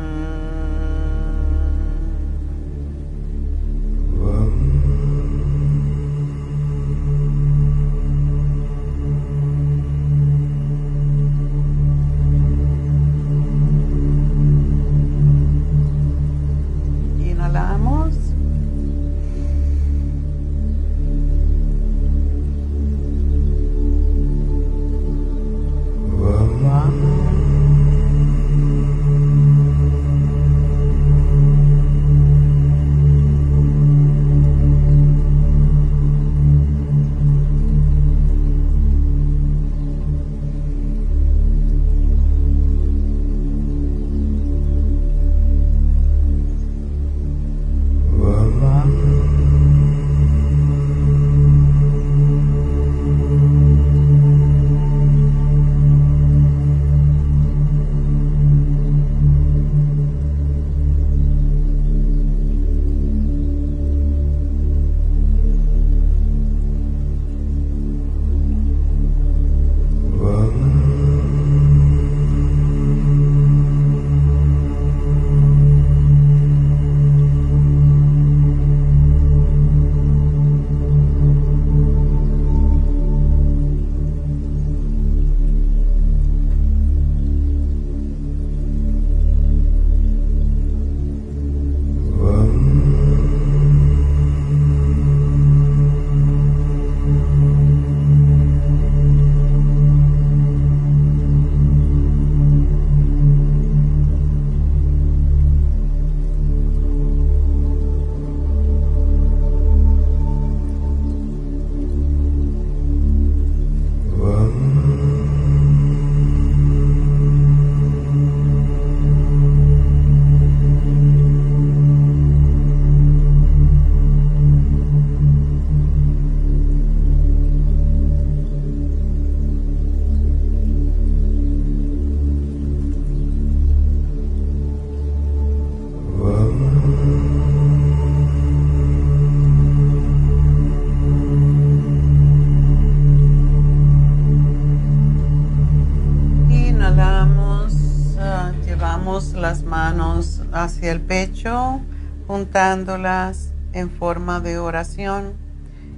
[SPEAKER 3] En forma de oración.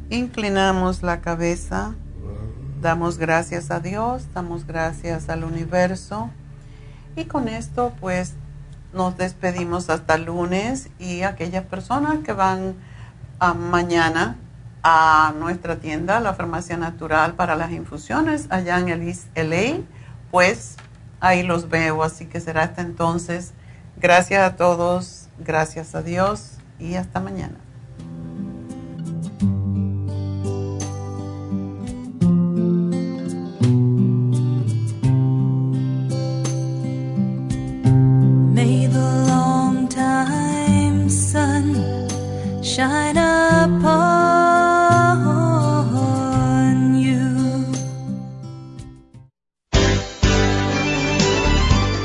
[SPEAKER 3] Inclinamos la cabeza, damos gracias a Dios, damos gracias al universo. Y con esto pues nos despedimos hasta lunes. Y aquellas personas que van a mañana a nuestra tienda, la Farmacia Natural para las infusiones, allá en el East LA, pues ahí los veo, así que será hasta entonces. Gracias a todos, gracias a Dios y hasta mañana.
[SPEAKER 13] May the long time sun shine upon